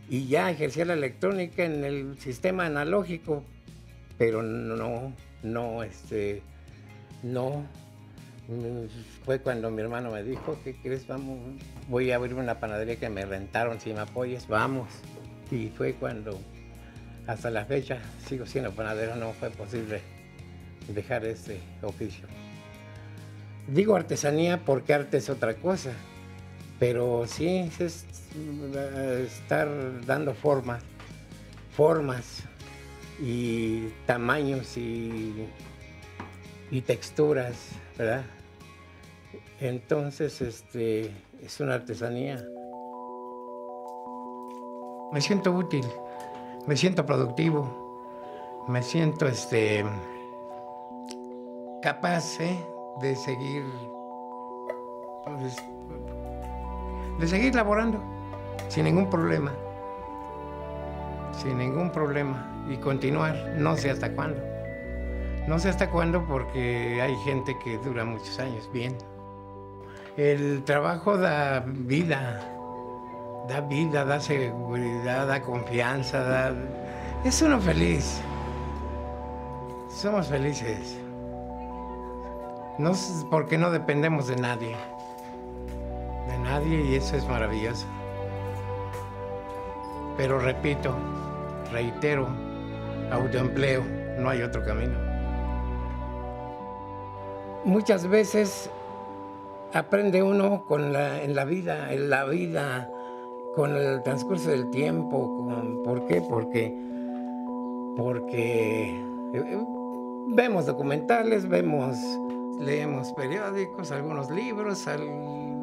Y ya ejercía la electrónica en el sistema analógico, pero no, no, este, no. Fue cuando mi hermano me dijo, ¿qué crees? Vamos, voy a abrir una panadería que me rentaron, si me apoyas, vamos. Y fue cuando, hasta la fecha, sigo siendo panadero, no fue posible dejar este oficio. Digo artesanía porque arte es otra cosa, pero sí es estar dando formas, formas y tamaños y, y texturas, ¿verdad? Entonces, este, es una artesanía. Me siento útil, me siento productivo, me siento este, capaz ¿eh? De seguir pues, de seguir laborando sin ningún problema. Sin ningún problema. Y continuar, no sé hasta cuándo. No sé hasta cuándo porque hay gente que dura muchos años bien. El trabajo da vida, da vida, da seguridad, da confianza, da... es uno feliz. Somos felices. No, porque no dependemos de nadie. De nadie y eso es maravilloso. Pero repito, reitero, autoempleo, no hay otro camino. Muchas veces aprende uno con la, en la vida, en la vida, con el transcurso del tiempo. ¿Por qué? Porque, porque eh, vemos documentales, vemos, leemos periódicos, algunos libros,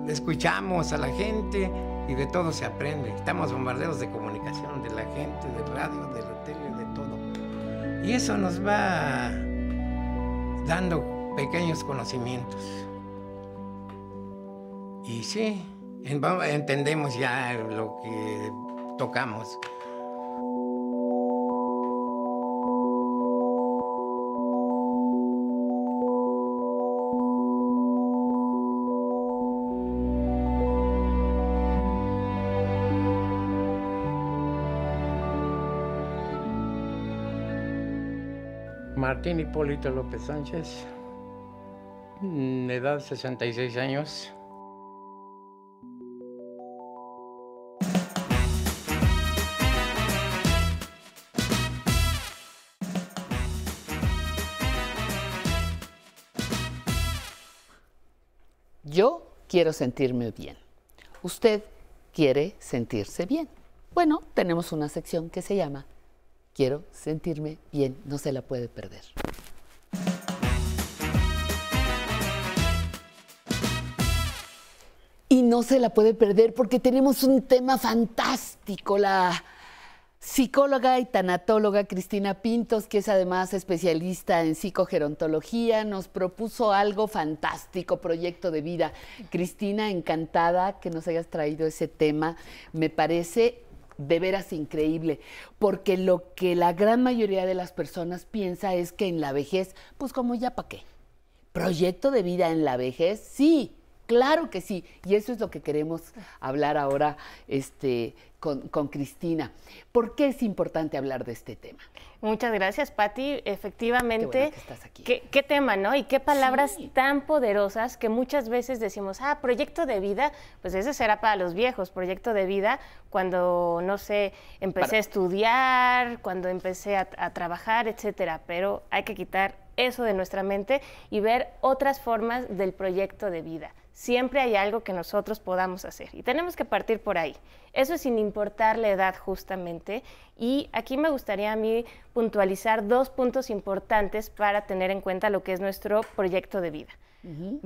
escuchamos a la gente y de todo se aprende. Estamos bombardeados de comunicación, de la gente, de radio, de la tele, de todo. Y eso nos va dando pequeños conocimientos. Y sí, entendemos ya lo que tocamos. Martín Hipólito López Sánchez, mm, edad 66 años. Yo quiero sentirme bien. Usted quiere sentirse bien. Bueno, tenemos una sección que se llama quiero sentirme bien, no se la puede perder. Y no se la puede perder porque tenemos un tema fantástico, la psicóloga y tanatóloga Cristina Pintos, que es además especialista en psicogerontología, nos propuso algo fantástico, proyecto de vida. Cristina, encantada que nos hayas traído ese tema. Me parece de veras increíble, porque lo que la gran mayoría de las personas piensa es que en la vejez, pues como ya para qué. Proyecto de vida en la vejez, sí, claro que sí, y eso es lo que queremos hablar ahora este, con, Cristina. ¿Por qué es importante hablar de este tema? Muchas gracias, Patti. Efectivamente, qué, ¿qué, tema, ¿no? Y qué palabras tan poderosas que muchas veces decimos, ah, proyecto de vida, pues ese será para los viejos, proyecto de vida, cuando, no sé, empecé a estudiar, cuando empecé a, a trabajar, etcétera. Pero hay que quitar eso de nuestra mente y ver otras formas del proyecto de vida siempre hay algo que nosotros podamos hacer y tenemos que partir por ahí. Eso es sin importar la edad justamente. Y aquí me gustaría a mí puntualizar dos puntos importantes para tener en cuenta lo que es nuestro proyecto de vida.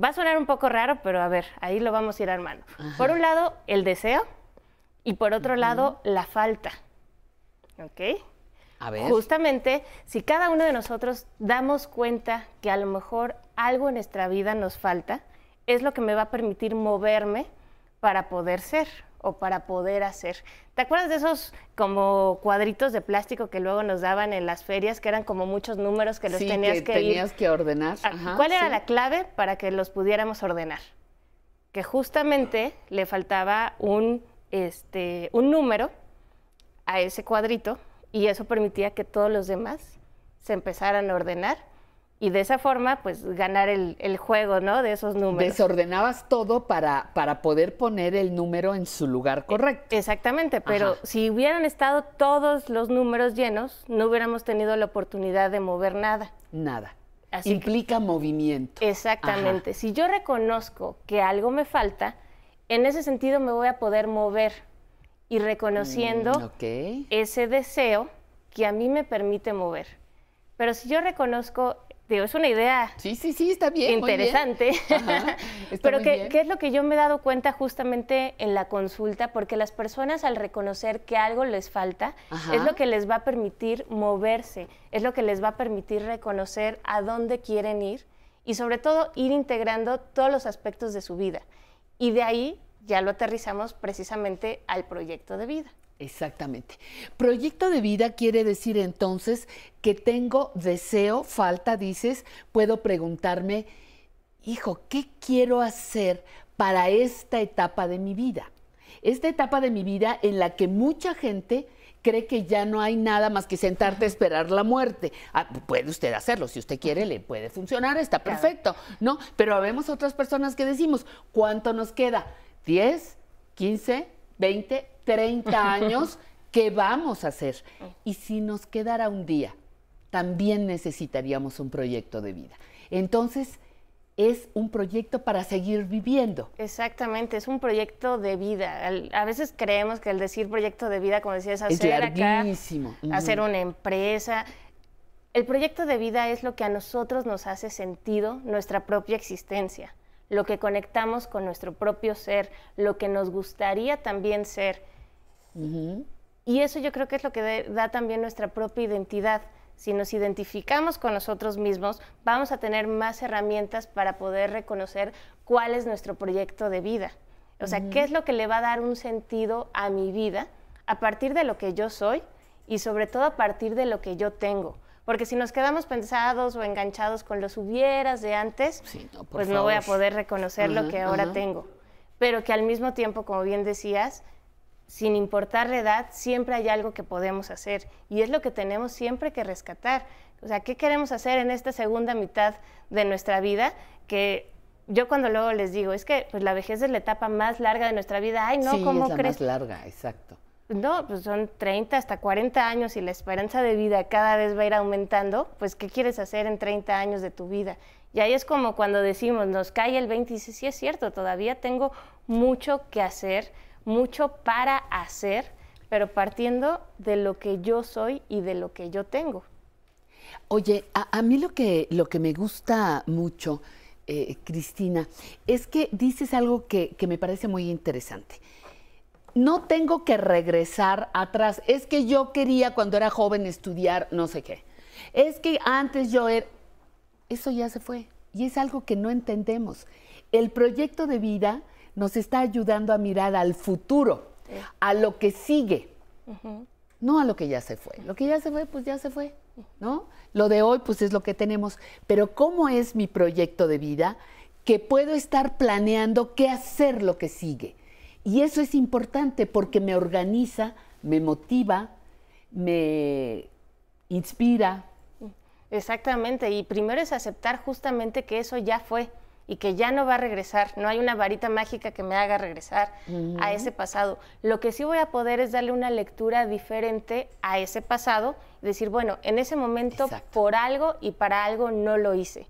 Va a sonar un poco raro, pero a ver, ahí lo vamos a ir armando. Por un lado, el deseo y por otro lado, la falta. ¿Ok? A ver. Justamente, si cada uno de nosotros damos cuenta que a lo mejor algo en nuestra vida nos falta, es lo que me va a permitir moverme para poder ser o para poder hacer. ¿Te acuerdas de esos como cuadritos de plástico que luego nos daban en las ferias, que eran como muchos números que los tenías que, tenías que ordenar? Ah, ¿Cuál era la clave para que los pudiéramos ordenar? Que justamente le faltaba un, este, un número a ese cuadrito y eso permitía que todos los demás se empezaran a ordenar y de esa forma, pues ganar el, juego, ¿no? De esos números. Desordenabas todo para, para poder poner el número en su lugar correcto. Exactamente, pero si hubieran estado todos los números llenos, no hubiéramos tenido la oportunidad de mover nada. Nada. Así Implica movimiento. Exactamente. Si yo reconozco que algo me falta, en ese sentido me voy a poder mover y reconociendo mm, ese deseo que a mí me permite mover Pero si yo reconozco Digo, es una idea. Sí, sí, sí, está bien. Interesante. Pero ¿qué, ¿qué es lo que yo me he dado cuenta justamente en la consulta? Porque las personas al reconocer que algo les falta, es lo que les va a permitir moverse, es lo que les va a permitir reconocer a dónde quieren ir y sobre todo ir integrando todos los aspectos de su vida. Y de ahí ya lo aterrizamos precisamente al proyecto de vida. Exactamente. Proyecto de vida quiere decir entonces que tengo deseo, falta, dices, puedo preguntarme, hijo, ¿qué quiero hacer para esta etapa de mi vida? Esta etapa de mi vida en la que mucha gente cree que ya no hay nada más que sentarte a esperar la muerte. Ah, puede usted hacerlo, si usted quiere, le puede funcionar, está perfecto, ¿no? Pero habemos otras personas que decimos, ¿cuánto nos queda? ¿10? ¿15? 20, 30 años, ¿qué vamos a hacer? Y si nos quedara un día, también necesitaríamos un proyecto de vida. Entonces, es un proyecto para seguir viviendo. Exactamente, es un proyecto de vida. A veces creemos que el decir proyecto de vida, como decías, hacer acá, hacer una empresa. El proyecto de vida es lo que a nosotros nos hace sentido nuestra propia existencia lo que conectamos con nuestro propio ser, lo que nos gustaría también ser. Y eso yo creo que es lo que da también nuestra propia identidad. Si nos identificamos con nosotros mismos, vamos a tener más herramientas para poder reconocer cuál es nuestro proyecto de vida. O sea, qué es lo que le va a dar un sentido a mi vida a partir de lo que yo soy y sobre todo a partir de lo que yo tengo. Porque si nos quedamos pensados o enganchados con los hubieras de antes, pues no voy a poder reconocer lo que ahora tengo. Pero que al mismo tiempo, como bien decías, sin importar la edad, siempre hay algo que podemos hacer. Y es lo que tenemos siempre que rescatar. O sea, ¿qué queremos hacer en esta segunda mitad de nuestra vida? Que yo cuando luego les digo, es que pues, la vejez es la etapa más larga de nuestra vida. Ay, no, sí, ¿cómo es la crees? más larga, exacto. No, pues son 30 hasta 40 años y la esperanza de vida cada vez va a ir aumentando, pues ¿qué quieres hacer en 30 años de tu vida? Y ahí es como cuando decimos, nos cae el 20 y dices, sí es cierto, todavía tengo mucho que hacer, mucho para hacer, pero partiendo de lo que yo soy y de lo que yo tengo. Oye, a, mí lo que, lo que me gusta mucho, eh, Cristina, es que dices algo que, que me parece muy interesante no tengo que regresar atrás. Es que yo quería cuando era joven estudiar no sé qué. Es que antes yo era... Eso ya se fue. Y es algo que no entendemos. El proyecto de vida nos está ayudando a mirar al futuro, a lo que sigue, no a lo que ya se fue. Lo que ya se fue, pues ya se fue, ¿no? Lo de hoy, pues es lo que tenemos. Pero ¿cómo es mi proyecto de vida? Que puedo estar planeando qué hacer lo que sigue y eso es importante porque me organiza, me motiva, me inspira. Exactamente, y primero es aceptar justamente que eso ya fue y que ya no va a regresar, no hay una varita mágica que me haga regresar a ese pasado. Lo que sí voy a poder es darle una lectura diferente a ese pasado y decir, bueno, en ese momento por algo y para algo no lo hice,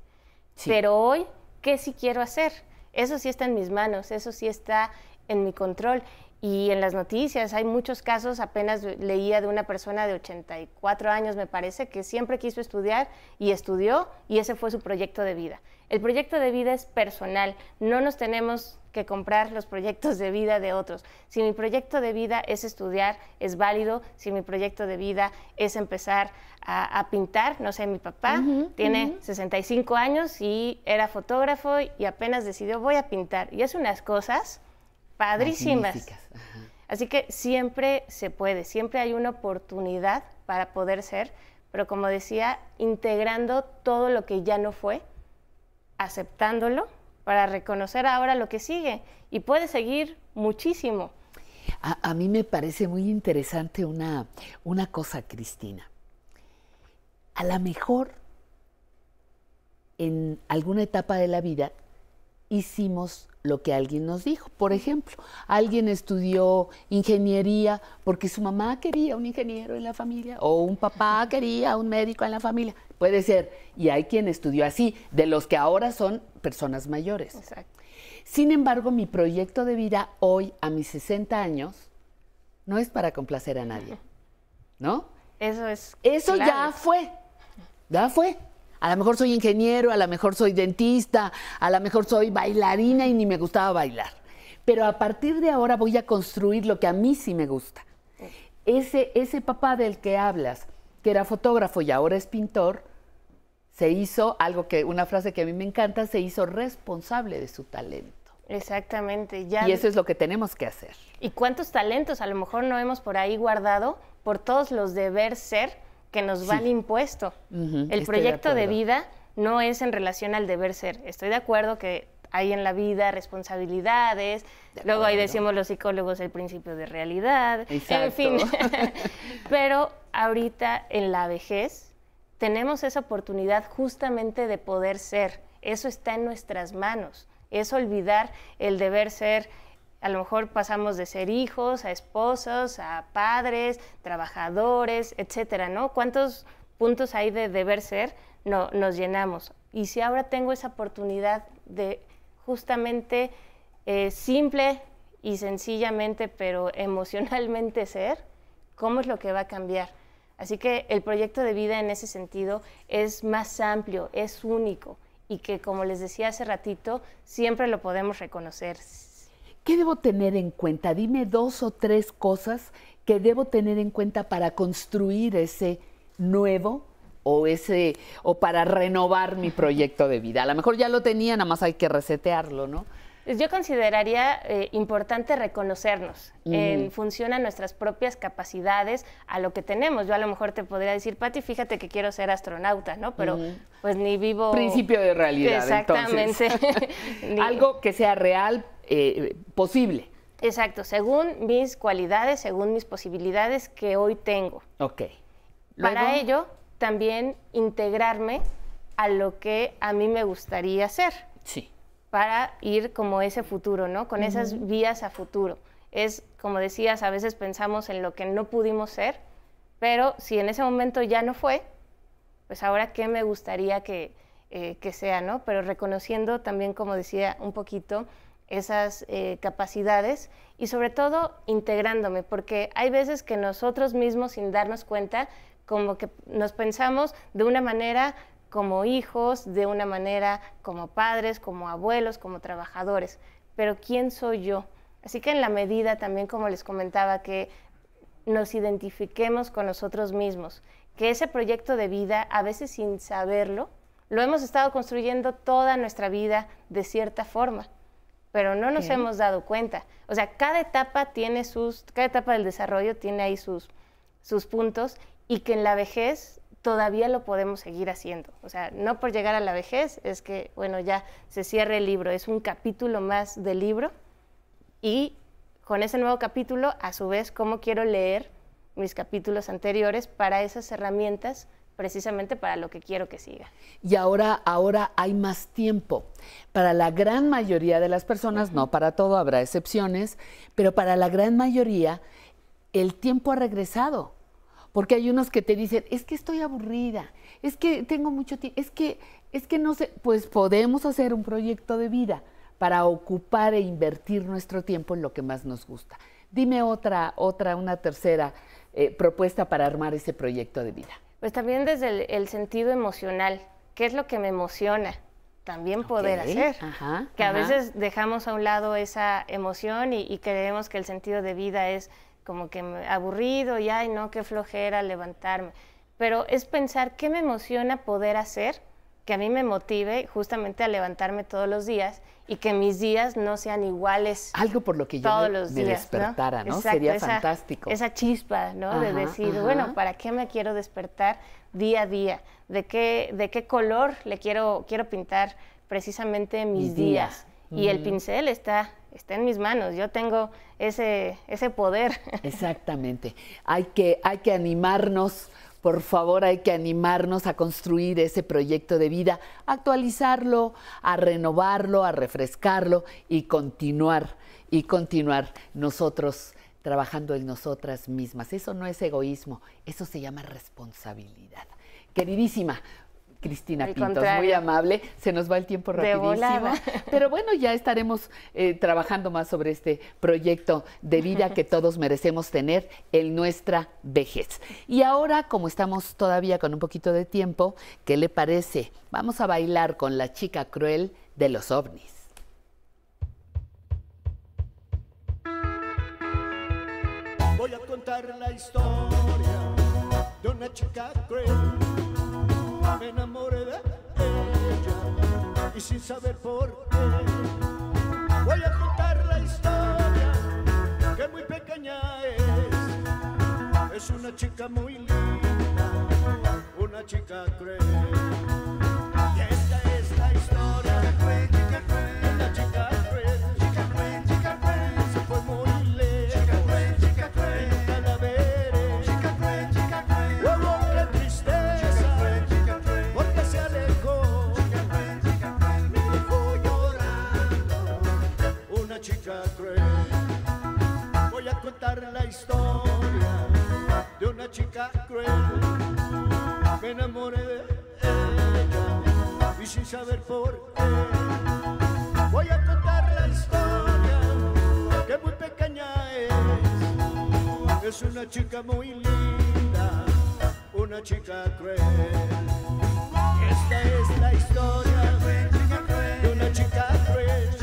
pero hoy, ¿qué sí quiero hacer? Eso sí está en mis manos, eso sí está en mi control. Y en las noticias hay muchos casos, apenas leía de una persona de 84 años, me parece, que siempre quiso estudiar y estudió y ese fue su proyecto de vida. El proyecto de vida es personal, no nos tenemos que comprar los proyectos de vida de otros. Si mi proyecto de vida es estudiar, es válido. Si mi proyecto de vida es empezar a, pintar, no sé, mi papá tiene 65 años y era fotógrafo y apenas decidió voy a pintar. Y es unas cosas padrísimas. Así que siempre se puede, siempre hay una oportunidad para poder ser, pero como decía, integrando todo lo que ya no fue, aceptándolo para reconocer ahora lo que sigue y puede seguir muchísimo. A, mí me parece muy interesante una, una cosa, Cristina. A lo mejor en alguna etapa de la vida hicimos lo que alguien nos dijo. Por ejemplo, alguien estudió ingeniería porque su mamá quería un ingeniero en la familia o un papá quería un médico en la familia. Puede ser. Y hay quien estudió así, de los que ahora son personas mayores. Sin embargo, mi proyecto de vida hoy, a mis 60 años, no es para complacer a nadie. ¿No? Eso es. Eso ya fue. Ya fue. A lo mejor soy ingeniero, a lo mejor soy dentista, a lo mejor soy bailarina y ni me gustaba bailar. Pero a partir de ahora voy a construir lo que a mí sí me gusta. Ese, ese papá del que hablas, que era fotógrafo y ahora es pintor, se hizo algo que, una frase que a mí me encanta, se hizo responsable de su talento. Exactamente. Ya y eso es lo que tenemos que hacer. ¿Y cuántos talentos a lo mejor no hemos por ahí guardado por todos los deber ser que nos van impuesto? El proyecto de, vida no es en relación al deber ser. Estoy de acuerdo que hay en la vida responsabilidades, luego ahí decimos los psicólogos el principio de realidad, en fin. Pero ahorita en la vejez tenemos esa oportunidad justamente de poder ser. Eso está en nuestras manos. Es olvidar el deber ser. A lo mejor pasamos de ser hijos a esposos, a padres, trabajadores, etcétera, ¿no? ¿Cuántos puntos hay de deber ser? No, nos llenamos. Y si ahora tengo esa oportunidad de justamente eh, simple y sencillamente, pero emocionalmente ser, ¿cómo es lo que va a cambiar? Así que el proyecto de vida en ese sentido es más amplio, es único y que, como les decía hace ratito, siempre lo podemos reconocer. ¿Qué debo tener en cuenta? Dime dos o tres cosas que debo tener en cuenta para construir ese nuevo o ese o para renovar mi proyecto de vida. A lo mejor ya lo tenía, nada más hay que resetearlo, ¿no? Yo consideraría eh, importante reconocernos en función a nuestras propias capacidades, a lo que tenemos. Yo a lo mejor te podría decir, Pati, fíjate que quiero ser astronauta, ¿no? Pero pues ni vivo... Principio de realidad. Exactamente. Algo que sea real, eh, posible. Exacto, según mis cualidades, según mis posibilidades que hoy tengo. Ok. Para ello, también integrarme a lo que a mí me gustaría hacer. Sí. Para ir como ese futuro, ¿no? Con esas vías a futuro. Es, como decías, a veces pensamos en lo que no pudimos ser, pero si en ese momento ya no fue, pues ahora qué me gustaría que, eh, que sea, ¿no? Pero reconociendo también, como decía un poquito, esas eh, capacidades y sobre todo integrándome, porque hay veces que nosotros mismos, sin darnos cuenta, como que nos pensamos de una manera como hijos, de una manera como padres, como abuelos, como trabajadores. Pero ¿quién soy yo? Así que en la medida también, como les comentaba, que nos identifiquemos con nosotros mismos, que ese proyecto de vida, a veces sin saberlo, lo hemos estado construyendo toda nuestra vida de cierta forma, pero no nos hemos dado cuenta. O sea, cada etapa tiene sus, cada etapa del desarrollo tiene ahí sus, sus puntos y que en la vejez todavía lo podemos seguir haciendo. O sea, no por llegar a la vejez es que, bueno, ya se cierre el libro, es un capítulo más del libro y con ese nuevo capítulo, a su vez, cómo quiero leer mis capítulos anteriores para esas herramientas precisamente para lo que quiero que siga. Y ahora, ahora hay más tiempo. Para la gran mayoría de las personas, no para todo, habrá excepciones, pero para la gran mayoría el tiempo ha regresado porque hay unos que te dicen, es que estoy aburrida, es que tengo mucho tiempo, es que, es que no sé, pues podemos hacer un proyecto de vida para ocupar e invertir nuestro tiempo en lo que más nos gusta. Dime otra, otra, una tercera eh, propuesta para armar ese proyecto de vida. Pues también desde el, sentido emocional, ¿qué es lo que me emociona? También poder hacer. que a veces dejamos a un lado esa emoción y, y creemos que el sentido de vida es como que aburrido y ay no, qué flojera levantarme. Pero es pensar qué me emociona poder hacer, que a mí me motive justamente a levantarme todos los días y que mis días no sean iguales. Algo por lo que yo todos me, los días, despertara, ¿no? Sería fantástico. Esa chispa, ¿no? de decir, bueno, ¿para qué me quiero despertar día a día? ¿De qué, de qué color le quiero, quiero pintar precisamente mis, días? Y el pincel está está en mis manos, yo tengo ese, ese poder. Exactamente. Hay que, hay que animarnos, por favor, hay que animarnos a construir ese proyecto de vida, actualizarlo, a renovarlo, a refrescarlo y continuar, y continuar nosotros trabajando en nosotras mismas. Eso no es egoísmo, eso se llama responsabilidad. Queridísima, Cristina Pintos, muy amable. Se nos va el tiempo rapidísimo. Pero bueno, ya estaremos eh, trabajando más sobre este proyecto de vida que todos merecemos tener en nuestra vejez. Y ahora, como estamos todavía con un poquito de tiempo, ¿qué le parece? Vamos a bailar con la chica cruel de los ovnis. Voy a contar la historia de una chica cruel. Me enamoré de ella y sin saber por qué. Voy a contar la historia que muy pequeña es. Es una chica muy linda, una chica cruel. La historia de una chica cruel. Me enamoré de ella y sin saber por qué. Voy a contar la historia que muy pequeña es. Es una chica muy linda, una chica cruel. Esta es la historia de una chica cruel.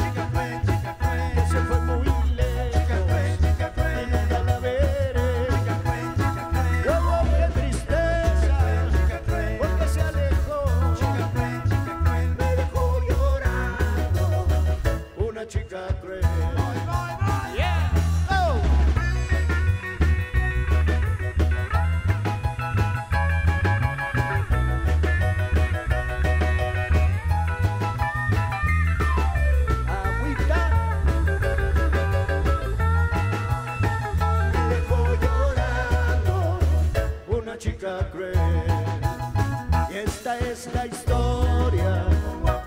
La historia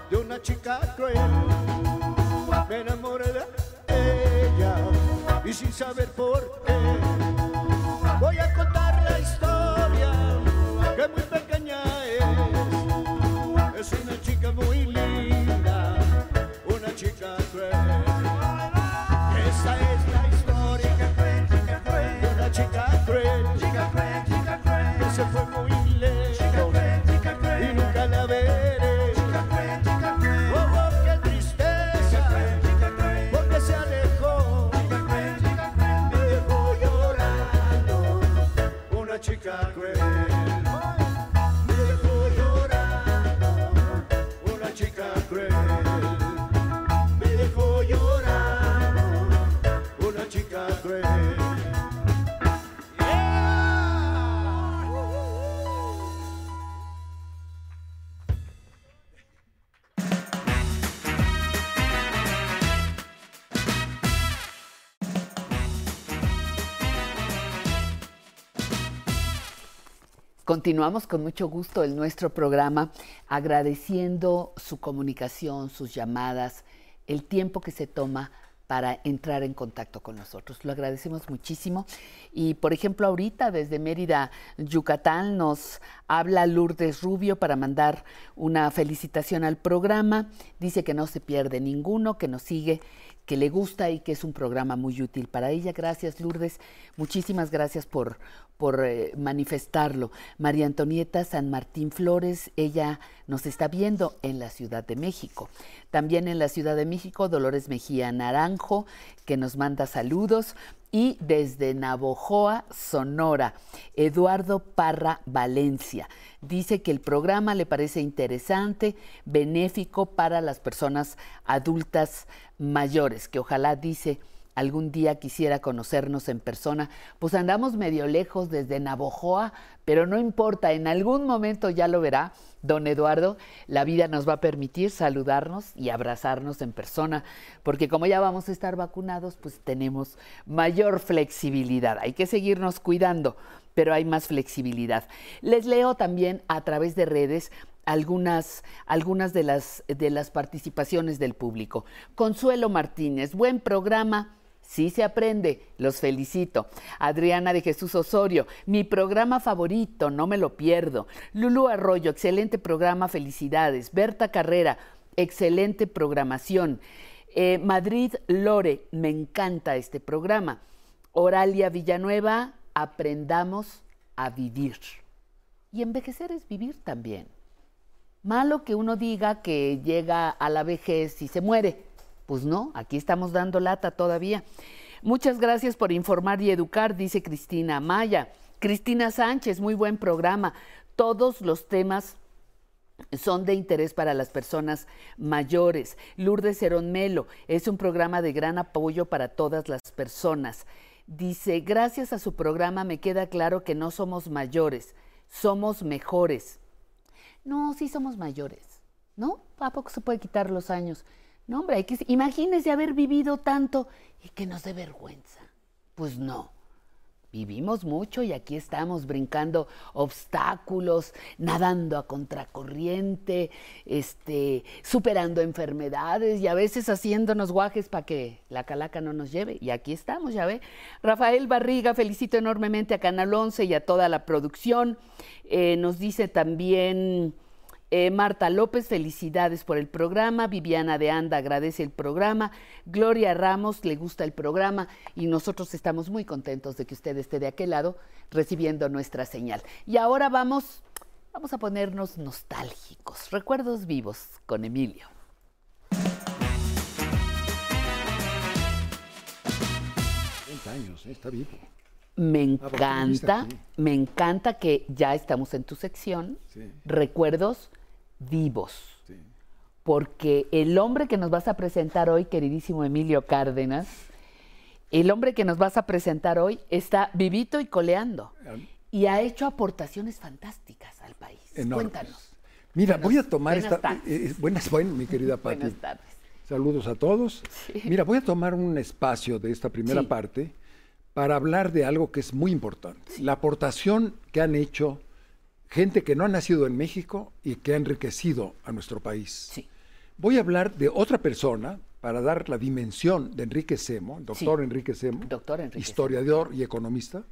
de una chica cruel. Me enamoré de ella y sin saber por qué. Continuamos con mucho gusto en nuestro programa agradeciendo su comunicación, sus llamadas, el tiempo que se toma para entrar en contacto con nosotros. Lo agradecemos muchísimo. Y por ejemplo, ahorita desde Mérida, Yucatán, nos habla Lourdes Rubio para mandar una felicitación al programa. Dice que no se pierde ninguno, que nos sigue que le gusta y que es un programa muy útil para ella. Gracias, Lourdes. Muchísimas gracias por, por eh, manifestarlo. María Antonieta San Martín Flores, ella nos está viendo en la Ciudad de México. También en la Ciudad de México, Dolores Mejía Naranjo, que nos manda saludos. Y desde Navojoa, Sonora, Eduardo Parra Valencia. Dice que el programa le parece interesante, benéfico para las personas adultas mayores, que ojalá dice algún día quisiera conocernos en persona. Pues andamos medio lejos desde Navojoa, pero no importa, en algún momento ya lo verá, don Eduardo, la vida nos va a permitir saludarnos y abrazarnos en persona, porque como ya vamos a estar vacunados, pues tenemos mayor flexibilidad. Hay que seguirnos cuidando, pero hay más flexibilidad. Les leo también a través de redes algunas, algunas de, las, de las participaciones del público. Consuelo Martínez, buen programa Sí se aprende, los felicito. Adriana de Jesús Osorio, mi programa favorito, no me lo pierdo. Lulu Arroyo, excelente programa, felicidades. Berta Carrera, excelente programación. Eh, Madrid Lore, me encanta este programa. Oralia Villanueva, aprendamos a vivir. Y envejecer es vivir también. Malo que uno diga que llega a la vejez y se muere pues no, aquí estamos dando lata todavía. Muchas gracias por informar y educar, dice Cristina Maya. Cristina Sánchez, muy buen programa. Todos los temas son de interés para las personas mayores. Lourdes Cerón Melo, es un programa de gran apoyo para todas las personas. Dice, gracias a su programa me queda claro que no somos mayores, somos mejores. No, sí somos mayores, ¿no? ¿A poco se puede quitar los años? No, hombre, hay que, imagínese haber vivido tanto y que nos dé vergüenza. Pues no. Vivimos mucho y aquí estamos brincando obstáculos, nadando a contracorriente, este, superando enfermedades y a veces haciéndonos guajes para que la calaca no nos lleve. Y aquí estamos, ya ve. Rafael Barriga, felicito enormemente a Canal 11 y a toda la producción. Eh, nos dice también eh, Marta López, felicidades por el programa. Viviana de Anda agradece el programa. Gloria Ramos le gusta el programa y nosotros estamos muy contentos de que usted esté de aquel lado recibiendo nuestra señal. Y ahora vamos, vamos a ponernos nostálgicos. Recuerdos vivos con Emilio. años, ¿eh? está vivo. Me encanta, me encanta que ya estamos en tu sección. Recuerdos vivos. Porque el hombre que nos vas a presentar hoy, queridísimo Emilio Cárdenas, el hombre que nos vas a presentar hoy está vivito y coleando. Y ha hecho aportaciones fantásticas al país. Cuéntanos. Mira, voy a tomar esta. Eh, eh, buenas, buenas, mi querida Pati. buenas tardes. Saludos a todos. Mira, voy a tomar un espacio de esta primera parte para hablar de algo que es muy importante. La aportación que han hecho gente que no ha nacido en México y que ha enriquecido a nuestro país. Voy a hablar de otra persona para dar la dimensión de Enrique Semo, doctor Enrique Semo, historiador y economista.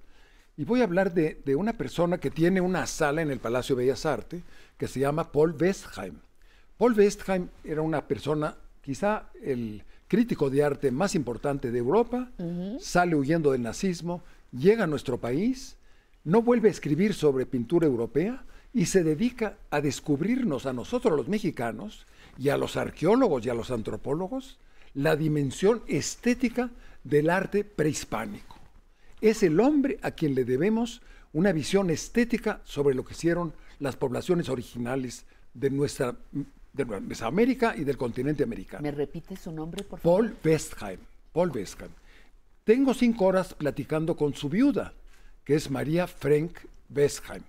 Y voy a hablar de, de, una persona que tiene una sala en el Palacio de Bellas Artes que se llama Paul Westheim. Paul Westheim era una persona, quizá el crítico de arte más importante de Europa, sale huyendo del nazismo, llega a nuestro país, no vuelve a escribir sobre pintura europea y se dedica a descubrirnos a nosotros los mexicanos y a los arqueólogos y a los antropólogos la dimensión estética del arte prehispánico. Es el hombre a quien le debemos una visión estética sobre lo que hicieron las poblaciones originales de nuestra, de Mesoamérica y del continente americano. ¿Me repite su nombre, por favor? Paul Westheim. Paul Westheim. Tengo cinco horas platicando con su viuda, que es María Frank Westheim,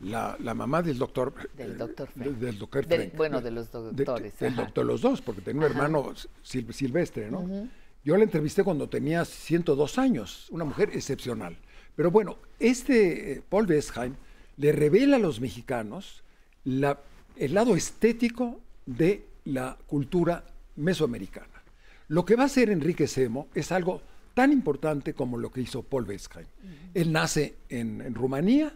la, mamá del doctor. Del doctor Frank. Del, doctor Frank. bueno, de los doctores. del doctor, los dos, porque tenía un hermano silvestre, ¿no? Yo la entrevisté cuando tenía 102 años, una mujer excepcional. Pero bueno, este eh, Paul Westheim le revela a los mexicanos la, el lado estético de la cultura mesoamericana. Lo que va a hacer Enrique Semo es algo tan importante como lo que hizo Paul Westheim. Él nace en, Rumanía,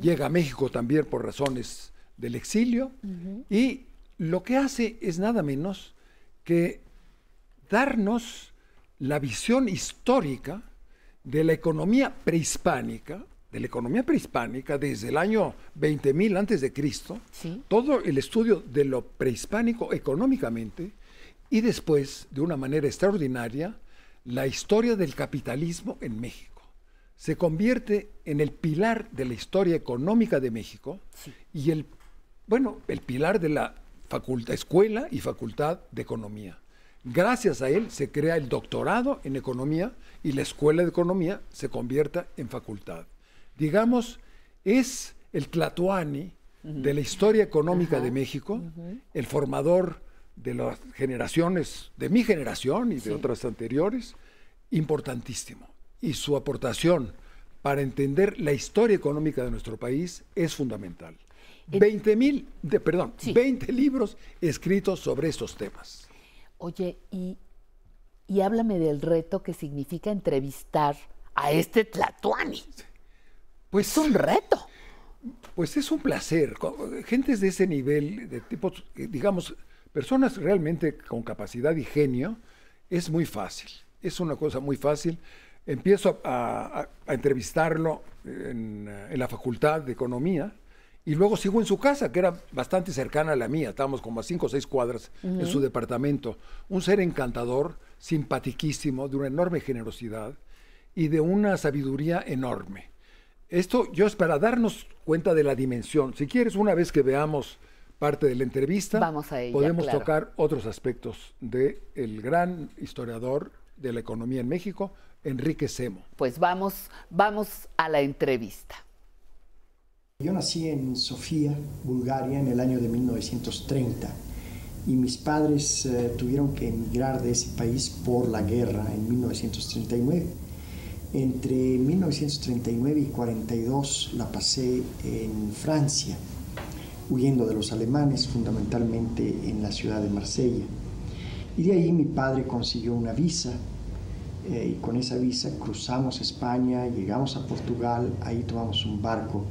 llega a México también por razones del exilio y lo que hace es nada menos que darnos la visión histórica de la economía prehispánica, de la economía prehispánica desde el año 20.000 antes de Cristo, todo el estudio de lo prehispánico económicamente y después, de una manera extraordinaria, la historia del capitalismo en México. Se convierte en el pilar de la historia económica de México y el, bueno, el pilar de la facultad, escuela y facultad de economía. Gracias a él se crea el doctorado en economía y la escuela de economía se convierta en facultad. Digamos, es el Tlatuani de la historia económica de México, el formador de las generaciones, de mi generación y de otras anteriores, importantísimo. Y su aportación para entender la historia económica de nuestro país es fundamental. 20 mil, perdón, 20 libros escritos sobre estos temas. Oye, y y háblame del reto que significa entrevistar a este Tlatuani. Pues es un reto. Pues es un placer. Gentes de ese nivel, de tipos, eh, digamos, personas realmente con capacidad y genio, es muy fácil. Es una cosa muy fácil. Empiezo a, entrevistarlo en, la Facultad de Economía y luego sigo en su casa, que era bastante cercana a la mía. Estábamos como a cinco o seis cuadras en su departamento. Un ser encantador, simpatiquísimo, de una enorme generosidad y de una sabiduría enorme. Esto yo es para darnos cuenta de la dimensión. Si quieres, una vez que veamos parte de la entrevista, podemos tocar otros aspectos del el gran historiador de la economía en México, Enrique Semo. Pues vamos, vamos a la entrevista. Yo nací en Sofía, Bulgaria, en el año de 1930 y mis padres eh, tuvieron que emigrar de ese país por la guerra en 1939. Entre 1939 y 42 la pasé en Francia, huyendo de los alemanes, fundamentalmente en la ciudad de Marsella. Y de ahí mi padre consiguió una visa eh, y con esa visa cruzamos España, llegamos a Portugal, ahí tomamos un barco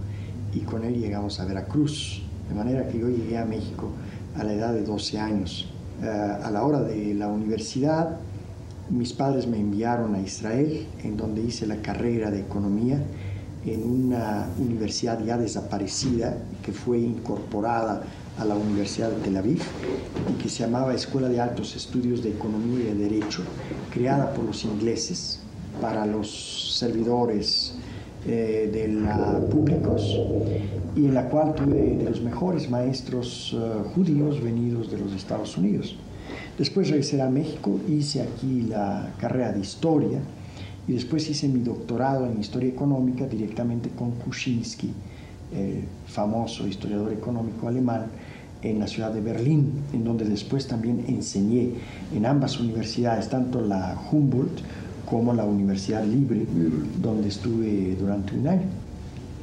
y con él llegamos a Veracruz. De manera que yo llegué a México a la edad de 12 años. Eh, a la hora de la universidad, mis padres me enviaron a Israel, en donde hice la carrera de economía en una universidad ya desaparecida que fue incorporada a la Universidad de Tel Aviv y que se llamaba Escuela de Altos Estudios de Economía y de Derecho, creada por los ingleses para los servidores eh, de la, públicos y en la cual tuve de los mejores maestros eh, judíos venidos de los Estados Unidos. Después regresé a México, hice aquí la carrera de historia y después hice mi doctorado en historia económica directamente con Kuczynski, el famoso historiador económico alemán, en la ciudad de Berlín, en donde después también enseñé en ambas universidades, tanto la Humboldt como la Universidad Libre, donde estuve durante un año.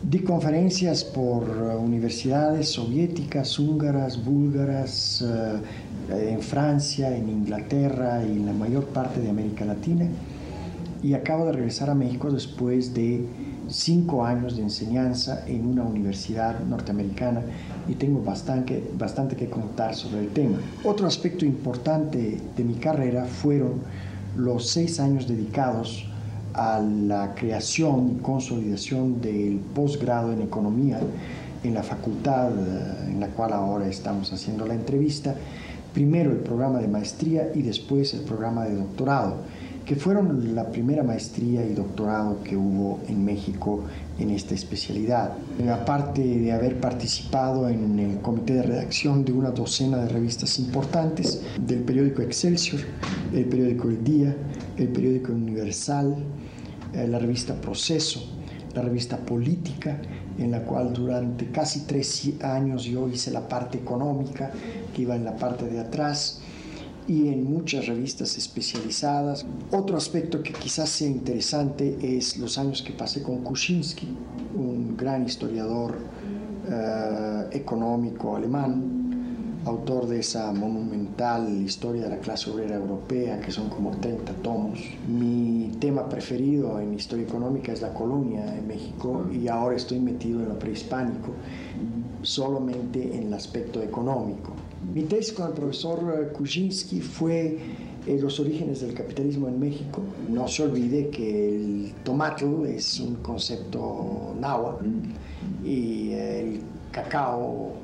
Di conferencias por universidades soviéticas, húngaras, búlgaras, eh, en Francia, en Inglaterra y en la mayor parte de América Latina. Y acabo de regresar a México después de cinco años de enseñanza en una universidad norteamericana y tengo bastante, bastante que contar sobre el tema. Otro aspecto importante de mi carrera fueron los seis años dedicados a la creación y consolidación del posgrado en economía en la facultad eh, en la cual ahora estamos haciendo la entrevista, primero el programa de maestría y después el programa de doctorado que fueron la primera maestría y doctorado que hubo en México en esta especialidad. Aparte de haber participado en el comité de redacción de una docena de revistas importantes, del periódico Excelsior, el periódico El Día, el periódico Universal, eh, la revista Proceso, la revista Política, en la cual durante casi tres años yo hice la parte económica, que iba en la parte de atrás, y en muchas revistas especializadas. Otro aspecto que quizás sea interesante es los años que pasé con Kuczynski, un gran historiador eh, económico alemán, autor de esa monumental historia de la clase obrera europea, que son como 30 tomos. Mi tema preferido en historia económica es la colonia en México y ahora estoy metido en lo prehispánico, solamente en el aspecto económico. Mi tesis con el profesor eh, Kuczynski fue eh, los orígenes del capitalismo en México. No se olvide que el tomate es un concepto náhuatl y el cacao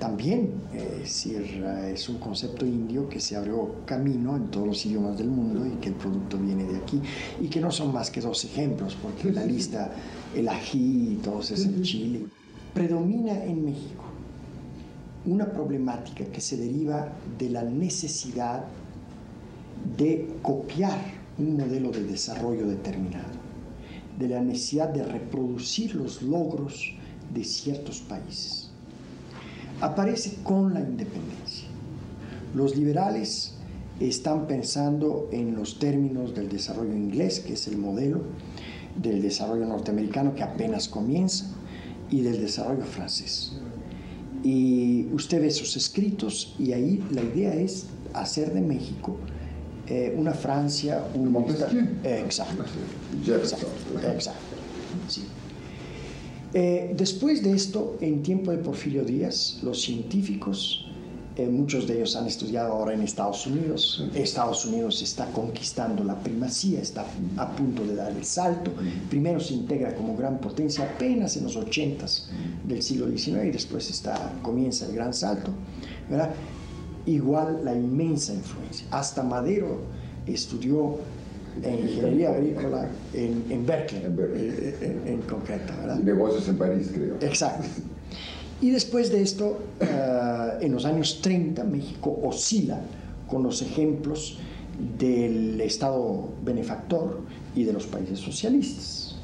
también, es decir, es un concepto indio que se abrió camino en todos los idiomas del mundo y que el producto viene de aquí y que no son más que dos ejemplos, porque la lista, el ají y todo es el chile. Predomina en México una problemática que se deriva de la necesidad de copiar un modelo de desarrollo determinado, de la necesidad de reproducir los logros de ciertos países. Aparece con la independencia. Los liberales están pensando en los términos del desarrollo inglés, que es el modelo, del desarrollo norteamericano que apenas comienza, y del desarrollo francés. Y usted ve sus escritos y ahí la idea es hacer de México eh, una Francia, un... exacto. Exacto. exacto. Sí. Eh, después de esto, en tiempo de Porfirio Díaz, los científicos eh, muchos de ellos han estudiado ahora en Estados Unidos. Estados Unidos está conquistando la primacía, está a punto de dar el salto. Primero se integra como gran potencia apenas en los 80 del siglo XIX y después está, comienza el gran salto. ¿verdad? Igual la inmensa influencia. Hasta Madero estudió en ingeniería agrícola en, Berkeley, en, eh, en, concreto. ¿verdad? Negocios en París, creo. Exacto. Y después de esto, eh, en los años 30, México oscila con los ejemplos del Estado benefactor y de los países socialistas,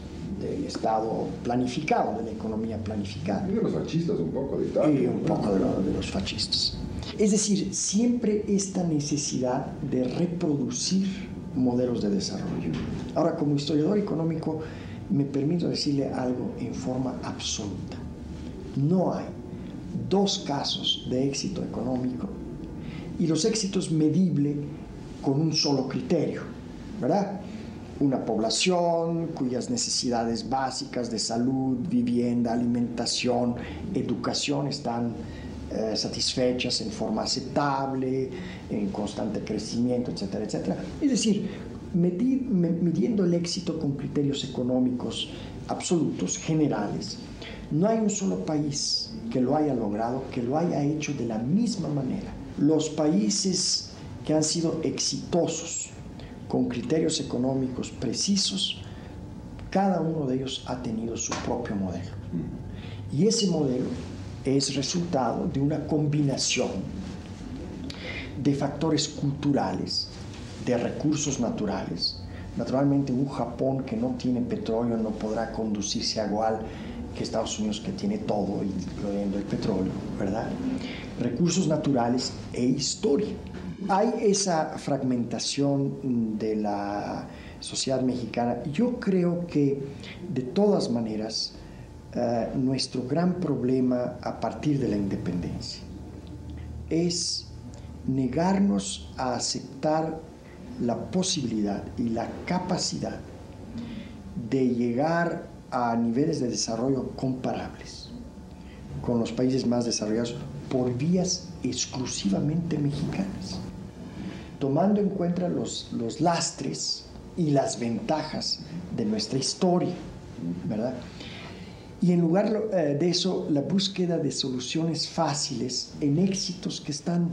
del Estado planificado, de la economía planificada. Y de los fascistas un poco de Italia. Y un poco de, de los fascistas. Es decir, siempre esta necesidad de reproducir modelos de desarrollo. Ahora, como historiador económico, me permito decirle algo en forma absoluta no hay dos casos de éxito económico y los éxitos medibles con un solo criterio, ¿verdad? Una población cuyas necesidades básicas de salud, vivienda, alimentación, educación están eh, satisfechas en forma aceptable, en constante crecimiento, etcétera, etcétera. Es decir, midiendo el éxito con criterios económicos absolutos, generales, no hay un solo país que lo haya logrado, que lo haya hecho de la misma manera. Los países que han sido exitosos con criterios económicos precisos, cada uno de ellos ha tenido su propio modelo. Y ese modelo es resultado de una combinación de factores culturales, de recursos naturales. Naturalmente un Japón que no tiene petróleo no podrá conducirse igual que Estados Unidos que tiene todo, incluyendo el petróleo, ¿verdad? Recursos naturales e historia. Hay esa fragmentación de la sociedad mexicana. Yo creo que de todas maneras eh, nuestro gran problema a partir de la independencia es negarnos a aceptar la posibilidad y la capacidad de llegar a niveles de desarrollo comparables con los países más desarrollados por vías exclusivamente mexicanas, tomando en cuenta los, los lastres y las ventajas de nuestra historia, ¿verdad? Y en lugar eh, de eso, la búsqueda de soluciones fáciles en éxitos que están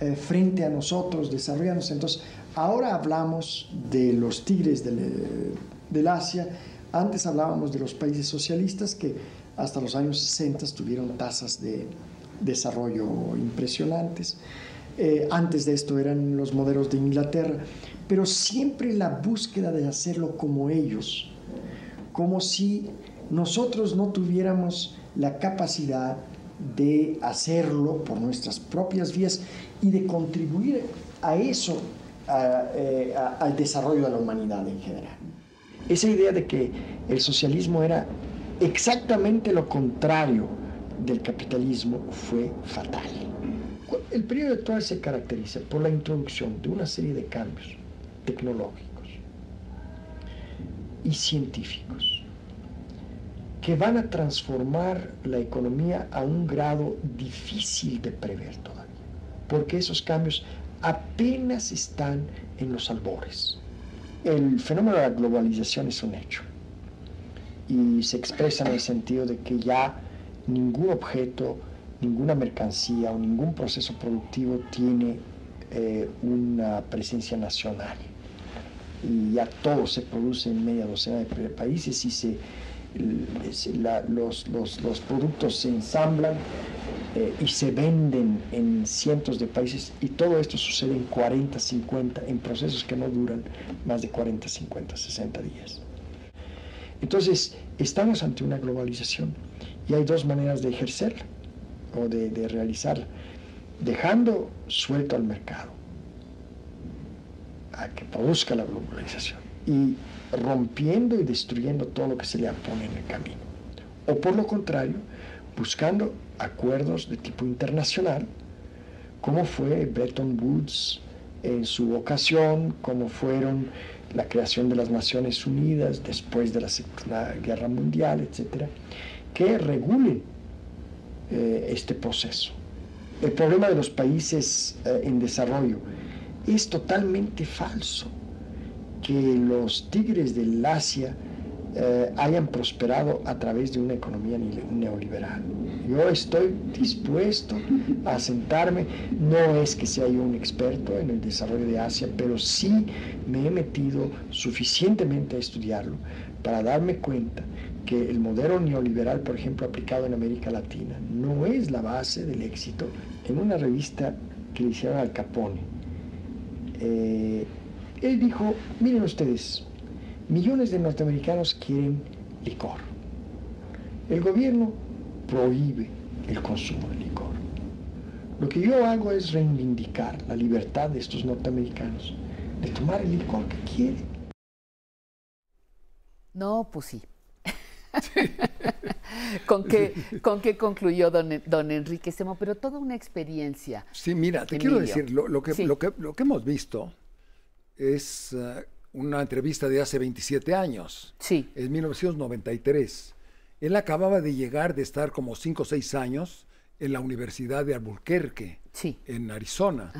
eh, frente a nosotros, desarrollándose. Entonces, ahora hablamos de los tigres del, del Asia, antes hablábamos de los países socialistas que hasta los años 60 tuvieron tasas de desarrollo impresionantes. Eh, antes de esto eran los modelos de Inglaterra, pero siempre la búsqueda de hacerlo como ellos, como si nosotros no tuviéramos la capacidad de hacerlo por nuestras propias vías y de contribuir a eso, eh, al desarrollo de la humanidad en general. Esa idea de que el socialismo era exactamente lo contrario del capitalismo fue fatal. El periodo actual se caracteriza por la introducción de una serie de cambios tecnológicos y científicos que van a transformar la economía a un grado difícil de prever todavía, porque esos cambios apenas están en los albores el fenómeno de la globalización es un hecho y se expresa en el sentido de que ya ningún objeto, ninguna mercancía o ningún proceso productivo tiene eh, una presencia nacional. Y ya todo se produce en media docena de países y se, los, los, los productos se ensamblan eh, y se venden en cientos de países y todo esto sucede en 40, 50, en procesos que no duran más de 40, 50, 60 días. Entonces, estamos ante una globalización y hay dos maneras de ejercerla o de, de realizarla. Dejando suelto al mercado a que produzca la globalización y rompiendo y destruyendo todo lo que se le pone en el camino. O por lo contrario, buscando acuerdos de tipo internacional, como fue Bretton Woods en su ocasión, como fueron la creación de las Naciones Unidas después de la Segunda Guerra Mundial, etcétera, que regulen eh, este proceso. El problema de los países eh, en desarrollo es totalmente falso que los tigres del Asia eh, hayan prosperado a través de una economía neoliberal. Yo estoy dispuesto a sentarme, no es que sea yo un experto en el desarrollo de Asia, pero sí me he metido suficientemente a estudiarlo para darme cuenta que el modelo neoliberal, por ejemplo, aplicado en América Latina, no es la base del éxito. En una revista que le hicieron al Capone, eh, él dijo, miren ustedes, millones de norteamericanos quieren licor. El gobierno prohíbe el consumo de licor. Lo que yo hago es reivindicar la libertad de estos norteamericanos de tomar el licor que quieren. No, pues sí. ¿Con, qué, ¿Con qué concluyó don, don Enrique Semo? Pero toda una experiencia. Sí, mira, te quiero decir, lo, que, lo, que, lo que hemos visto es eh, una entrevista de hace 27 años. Sí. En 1993. Él acababa de llegar de estar como 5 o 6 años en la Universidad de Albuquerque, sí. en Arizona,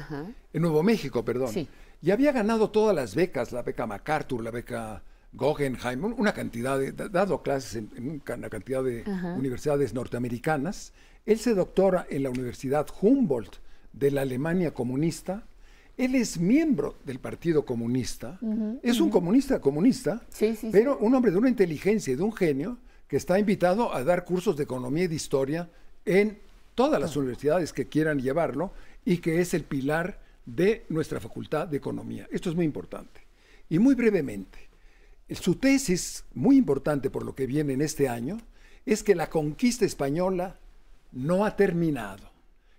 en Nuevo México, perdón. Sí. Y había ganado todas las becas, la beca MacArthur, la beca Guggenheim, una cantidad de, dado clases en, una cantidad de universidades norteamericanas. Él se doctora en la Universidad Humboldt de la Alemania comunista. Él es miembro del Partido Comunista. es un comunista comunista, pero un hombre de una inteligencia y de un genio que está invitado a dar cursos de economía y de historia en todas las universidades que quieran llevarlo y que es el pilar de nuestra facultad de economía. Esto es muy importante. Y muy brevemente, su tesis, muy importante por lo que viene en este año, es que la conquista española no ha terminado.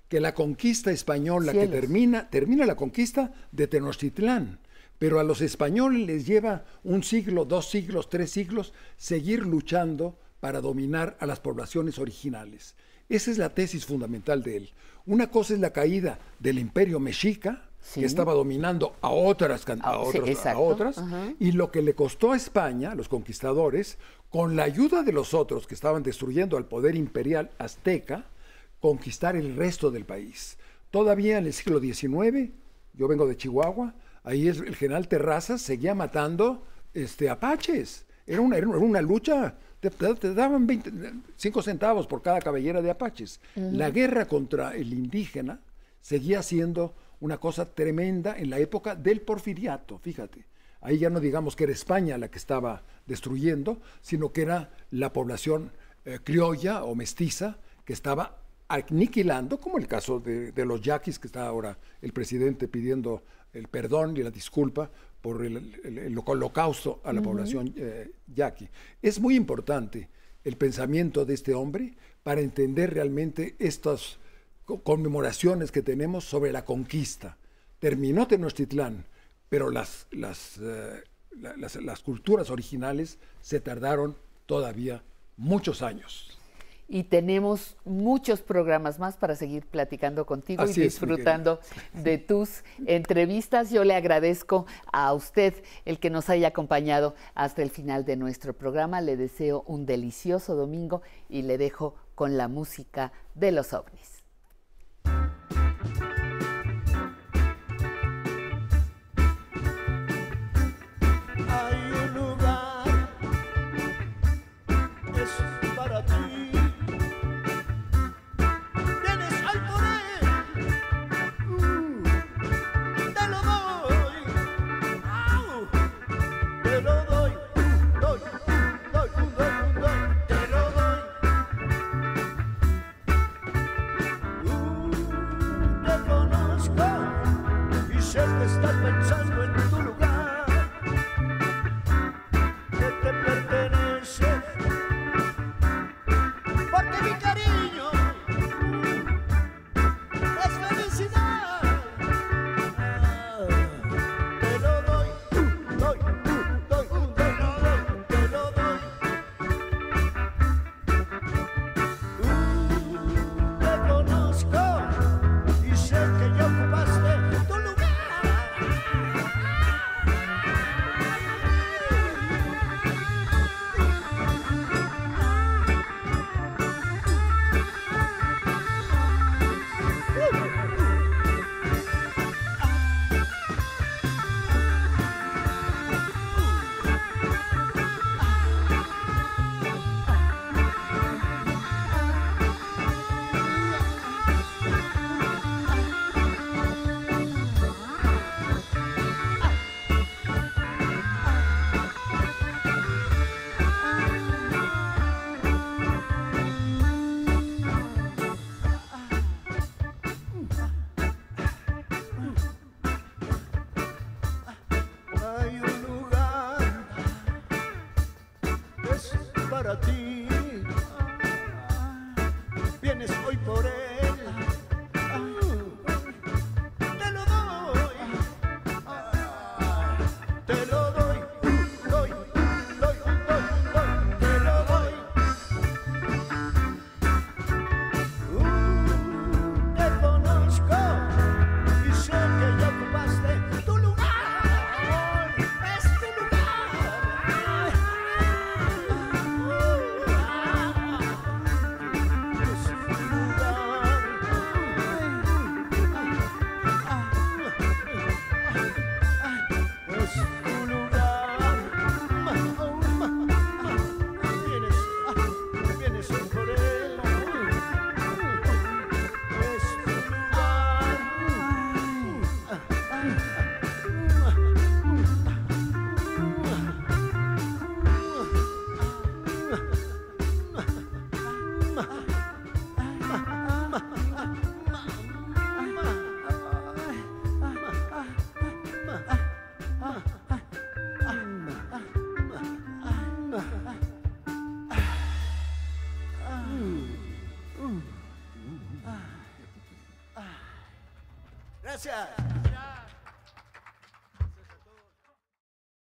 Que la conquista española que termina, termina la conquista de Tenochtitlán. Pero a los españoles les lleva un siglo, dos siglos, tres siglos seguir luchando para dominar a las poblaciones originales. Esa es la tesis fundamental de él. Una cosa es la caída del imperio mexica, que estaba dominando a otras, a, ah, a otras y lo que le costó a España, a los conquistadores, con la ayuda de los otros que estaban destruyendo al poder imperial azteca, conquistar el resto del país. Todavía en el siglo XIX, yo vengo de Chihuahua, ahí el general Terrazas seguía matando este, apaches. Era una, era una lucha te, daban 5 centavos por cada cabellera de apaches. La guerra contra el indígena seguía siendo una cosa tremenda en la época del porfiriato, fíjate. Ahí ya no digamos que era España la que estaba destruyendo, sino que era la población eh, criolla o mestiza que estaba aniquilando, como el caso de, los yaquis, que está ahora el presidente pidiendo el perdón y la disculpa por el, holocausto a la población eh, yaqui. Es muy importante el pensamiento de este hombre para entender realmente estas conmemoraciones que tenemos sobre la conquista. Terminó Tenochtitlán, pero las, las, eh, las culturas originales se tardaron todavía muchos años y tenemos muchos programas más para seguir platicando contigo y disfrutando de tus entrevistas. Yo le agradezco a usted el que nos haya acompañado hasta el final de nuestro programa. Le deseo un delicioso domingo y le dejo con la música de los ovnis.